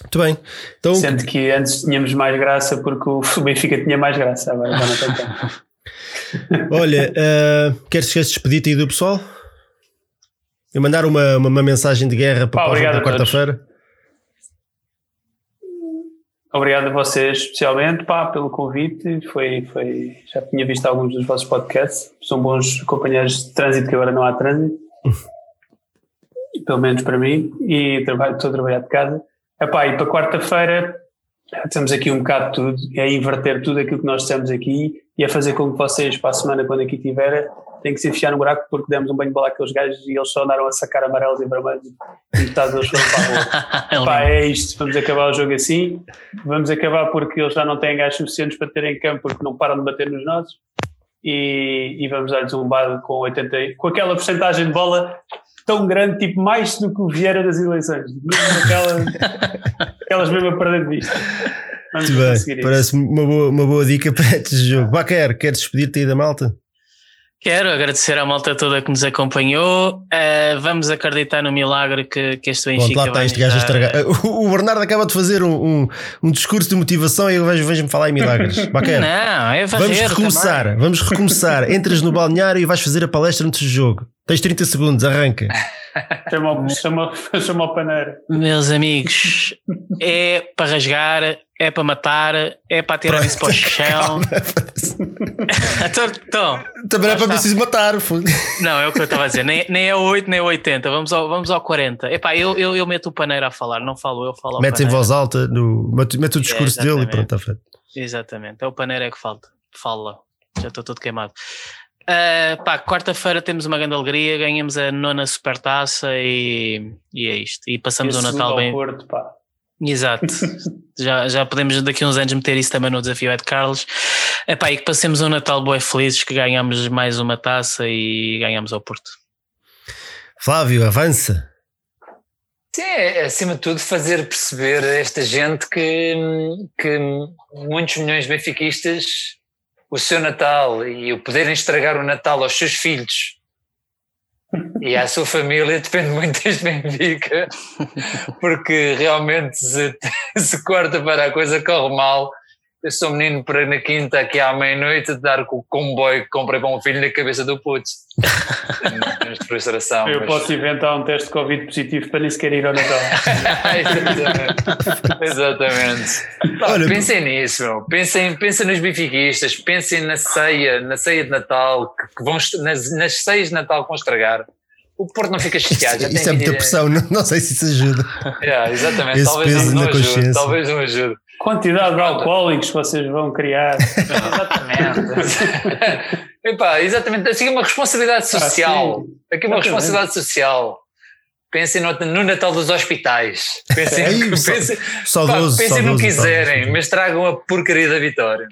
Muito bem. Então... Sendo que antes tínhamos mais graça porque o Benfica tinha mais graça, agora já não tem tanto. Olha, uh, queres, queres despedir-te aí do pessoal? Eu mandar uma, uma, uma mensagem de guerra para, Pá, para quarta-feira. Obrigado a vocês, especialmente, pá, pelo convite. Foi, foi, já tinha visto alguns dos vossos podcasts. São bons companheiros de trânsito, que agora não há trânsito. Pelo menos para mim. E trabalho, estou a trabalhar de casa. Epá, e para quarta-feira temos aqui um bocado de tudo. É inverter tudo aquilo que nós dissemos aqui e é fazer com que vocês, para a semana, quando aqui estiverem, tem que se enfiar no buraco porque demos um banho de bola àqueles gajos e eles só andaram a sacar amarelos e vermelhos e metade deles foram para a rua. Pá, é isto, vamos acabar o jogo assim, vamos acabar porque eles já não têm gajos suficientes para terem campo porque não param de bater nos nossos e, e vamos dar-lhes um bado com 80, com aquela porcentagem de bola tão grande, tipo mais do que o Vieira das eleições, mesmo aquelas, aquelas mesmo a perder de vista. Muito bem, parece uma boa, uma boa dica para este jogo. Baquer, queres despedir-te aí da malta? Quero agradecer à malta toda que nos acompanhou. Uh, vamos acreditar no milagre que, que este Benfica. Pronto, lá está este gajo a estragar. O, Bernardo acaba de fazer um, um, um discurso de motivação e eu vejo-me vejo falar em milagres. Bacana. Não, é Vamos recomeçar, também. vamos recomeçar. Entras no balneário e vais fazer a palestra antes do jogo. Tens 30 segundos, arranca. chama, chama, chama o paneiro. Meus amigos, é para rasgar, é para matar, é para tirar isso para o chão. então, então, Também é para preciso matar. Não, é o que eu estava a dizer. Nem, nem é o 8, nem é o 80. Vamos ao, vamos ao 40. Epá, eu, eu, eu meto o paneiro a falar, não falo eu, falo Mete em voz alta, no, mete, mete o discurso é, dele e pronto, está feito. Exatamente, é o paneiro é que falta. Fala, já estou todo queimado. Uh, pá, quarta-feira temos uma grande alegria, ganhamos a nona supertaça e, e é isto. E passamos o Natal bem. Porto, pá. Exato. já, já podemos daqui a uns anos meter isso também no desafio Ed Carlos. Epá, e que passemos um Natal boi felizes, que ganhamos mais uma taça e ganhamos ao Porto. Flávio, avança. Sim, é, acima de tudo fazer perceber a esta gente que, que muitos milhões de benfiquistas o seu Natal e o poderem estragar o Natal aos seus filhos e à sua família depende muito deste Benfica, porque realmente se, se corta para a coisa corre mal, eu sou menino para na quinta aqui à meia-noite dar com o comboio que comprei para um filho na cabeça do puto. Temos de frustração. Eu mas... posso inventar um teste de Covid positivo para nem sequer ir ao Natal. Exatamente. Exatamente. Olha, pensem nisso, meu. Pensem, pensem nos bifiquistas, pensem na ceia, na ceia de Natal, que vão, nas, nas ceias de Natal que vão estragar o Porto não fica chateado. Isso, isso é muita pressão, não, não, sei se isso ajuda. Yeah, exatamente, Esse talvez peso não, não ajude, talvez não ajude. Quantidade de alcoólicos que vocês vão criar. exatamente. Epá, exatamente. Assim, uma responsabilidade ah, social. Ah, Aqui uma responsabilidade social. Pensem no, no, Natal dos hospitais. Pensem, é pensem, saudoso, pá, pensem no que quiserem, mas tragam a porcaria da vitória.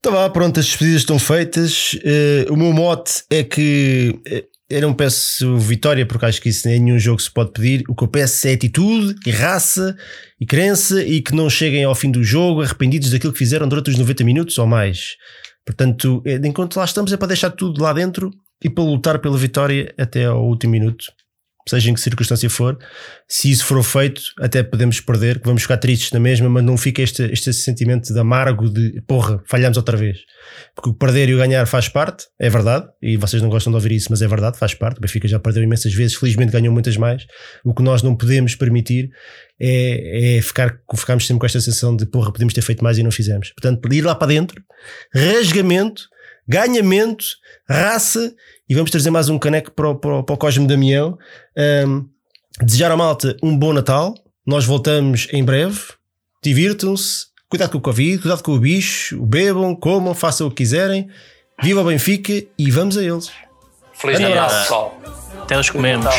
Então vá, pronto, as despedidas estão feitas. Uh, o meu mote é que uh, eu não peço vitória porque acho que isso nem nenhum jogo se pode pedir. O que eu peço é atitude e raça e crença e que não cheguem ao fim do jogo arrependidos daquilo que fizeram durante os 90 minutos ou mais. Portanto, é, enquanto lá estamos é para deixar tudo lá dentro e para lutar pela vitória até ao último minuto seja em que circunstância for, se isso for feito, até podemos perder, vamos ficar tristes na mesma, mas não fica este, este sentimento de amargo de porra, falhamos outra vez. Porque o perder e o ganhar faz parte, é verdade, e vocês não gostam de ouvir isso, mas é verdade, faz parte. O Benfica já perdeu imensas vezes, felizmente ganhou muitas mais. O que nós não podemos permitir é, é ficar, ficarmos sempre com esta sensação de porra, podemos ter feito mais e não fizemos. Portanto, ir lá para dentro, rasgamento, ganhamento, raça e vamos trazer mais um caneco para o, para o, para o Cosme Damião. Um, desejar à malta um bom Natal. Nós voltamos em breve. Divirtam-se. Cuidado com o Covid, cuidado com o bicho. Bebam, comam, façam o que quiserem. Viva o Benfica e vamos a eles. Feliz Natal, pessoal. Até os comemos.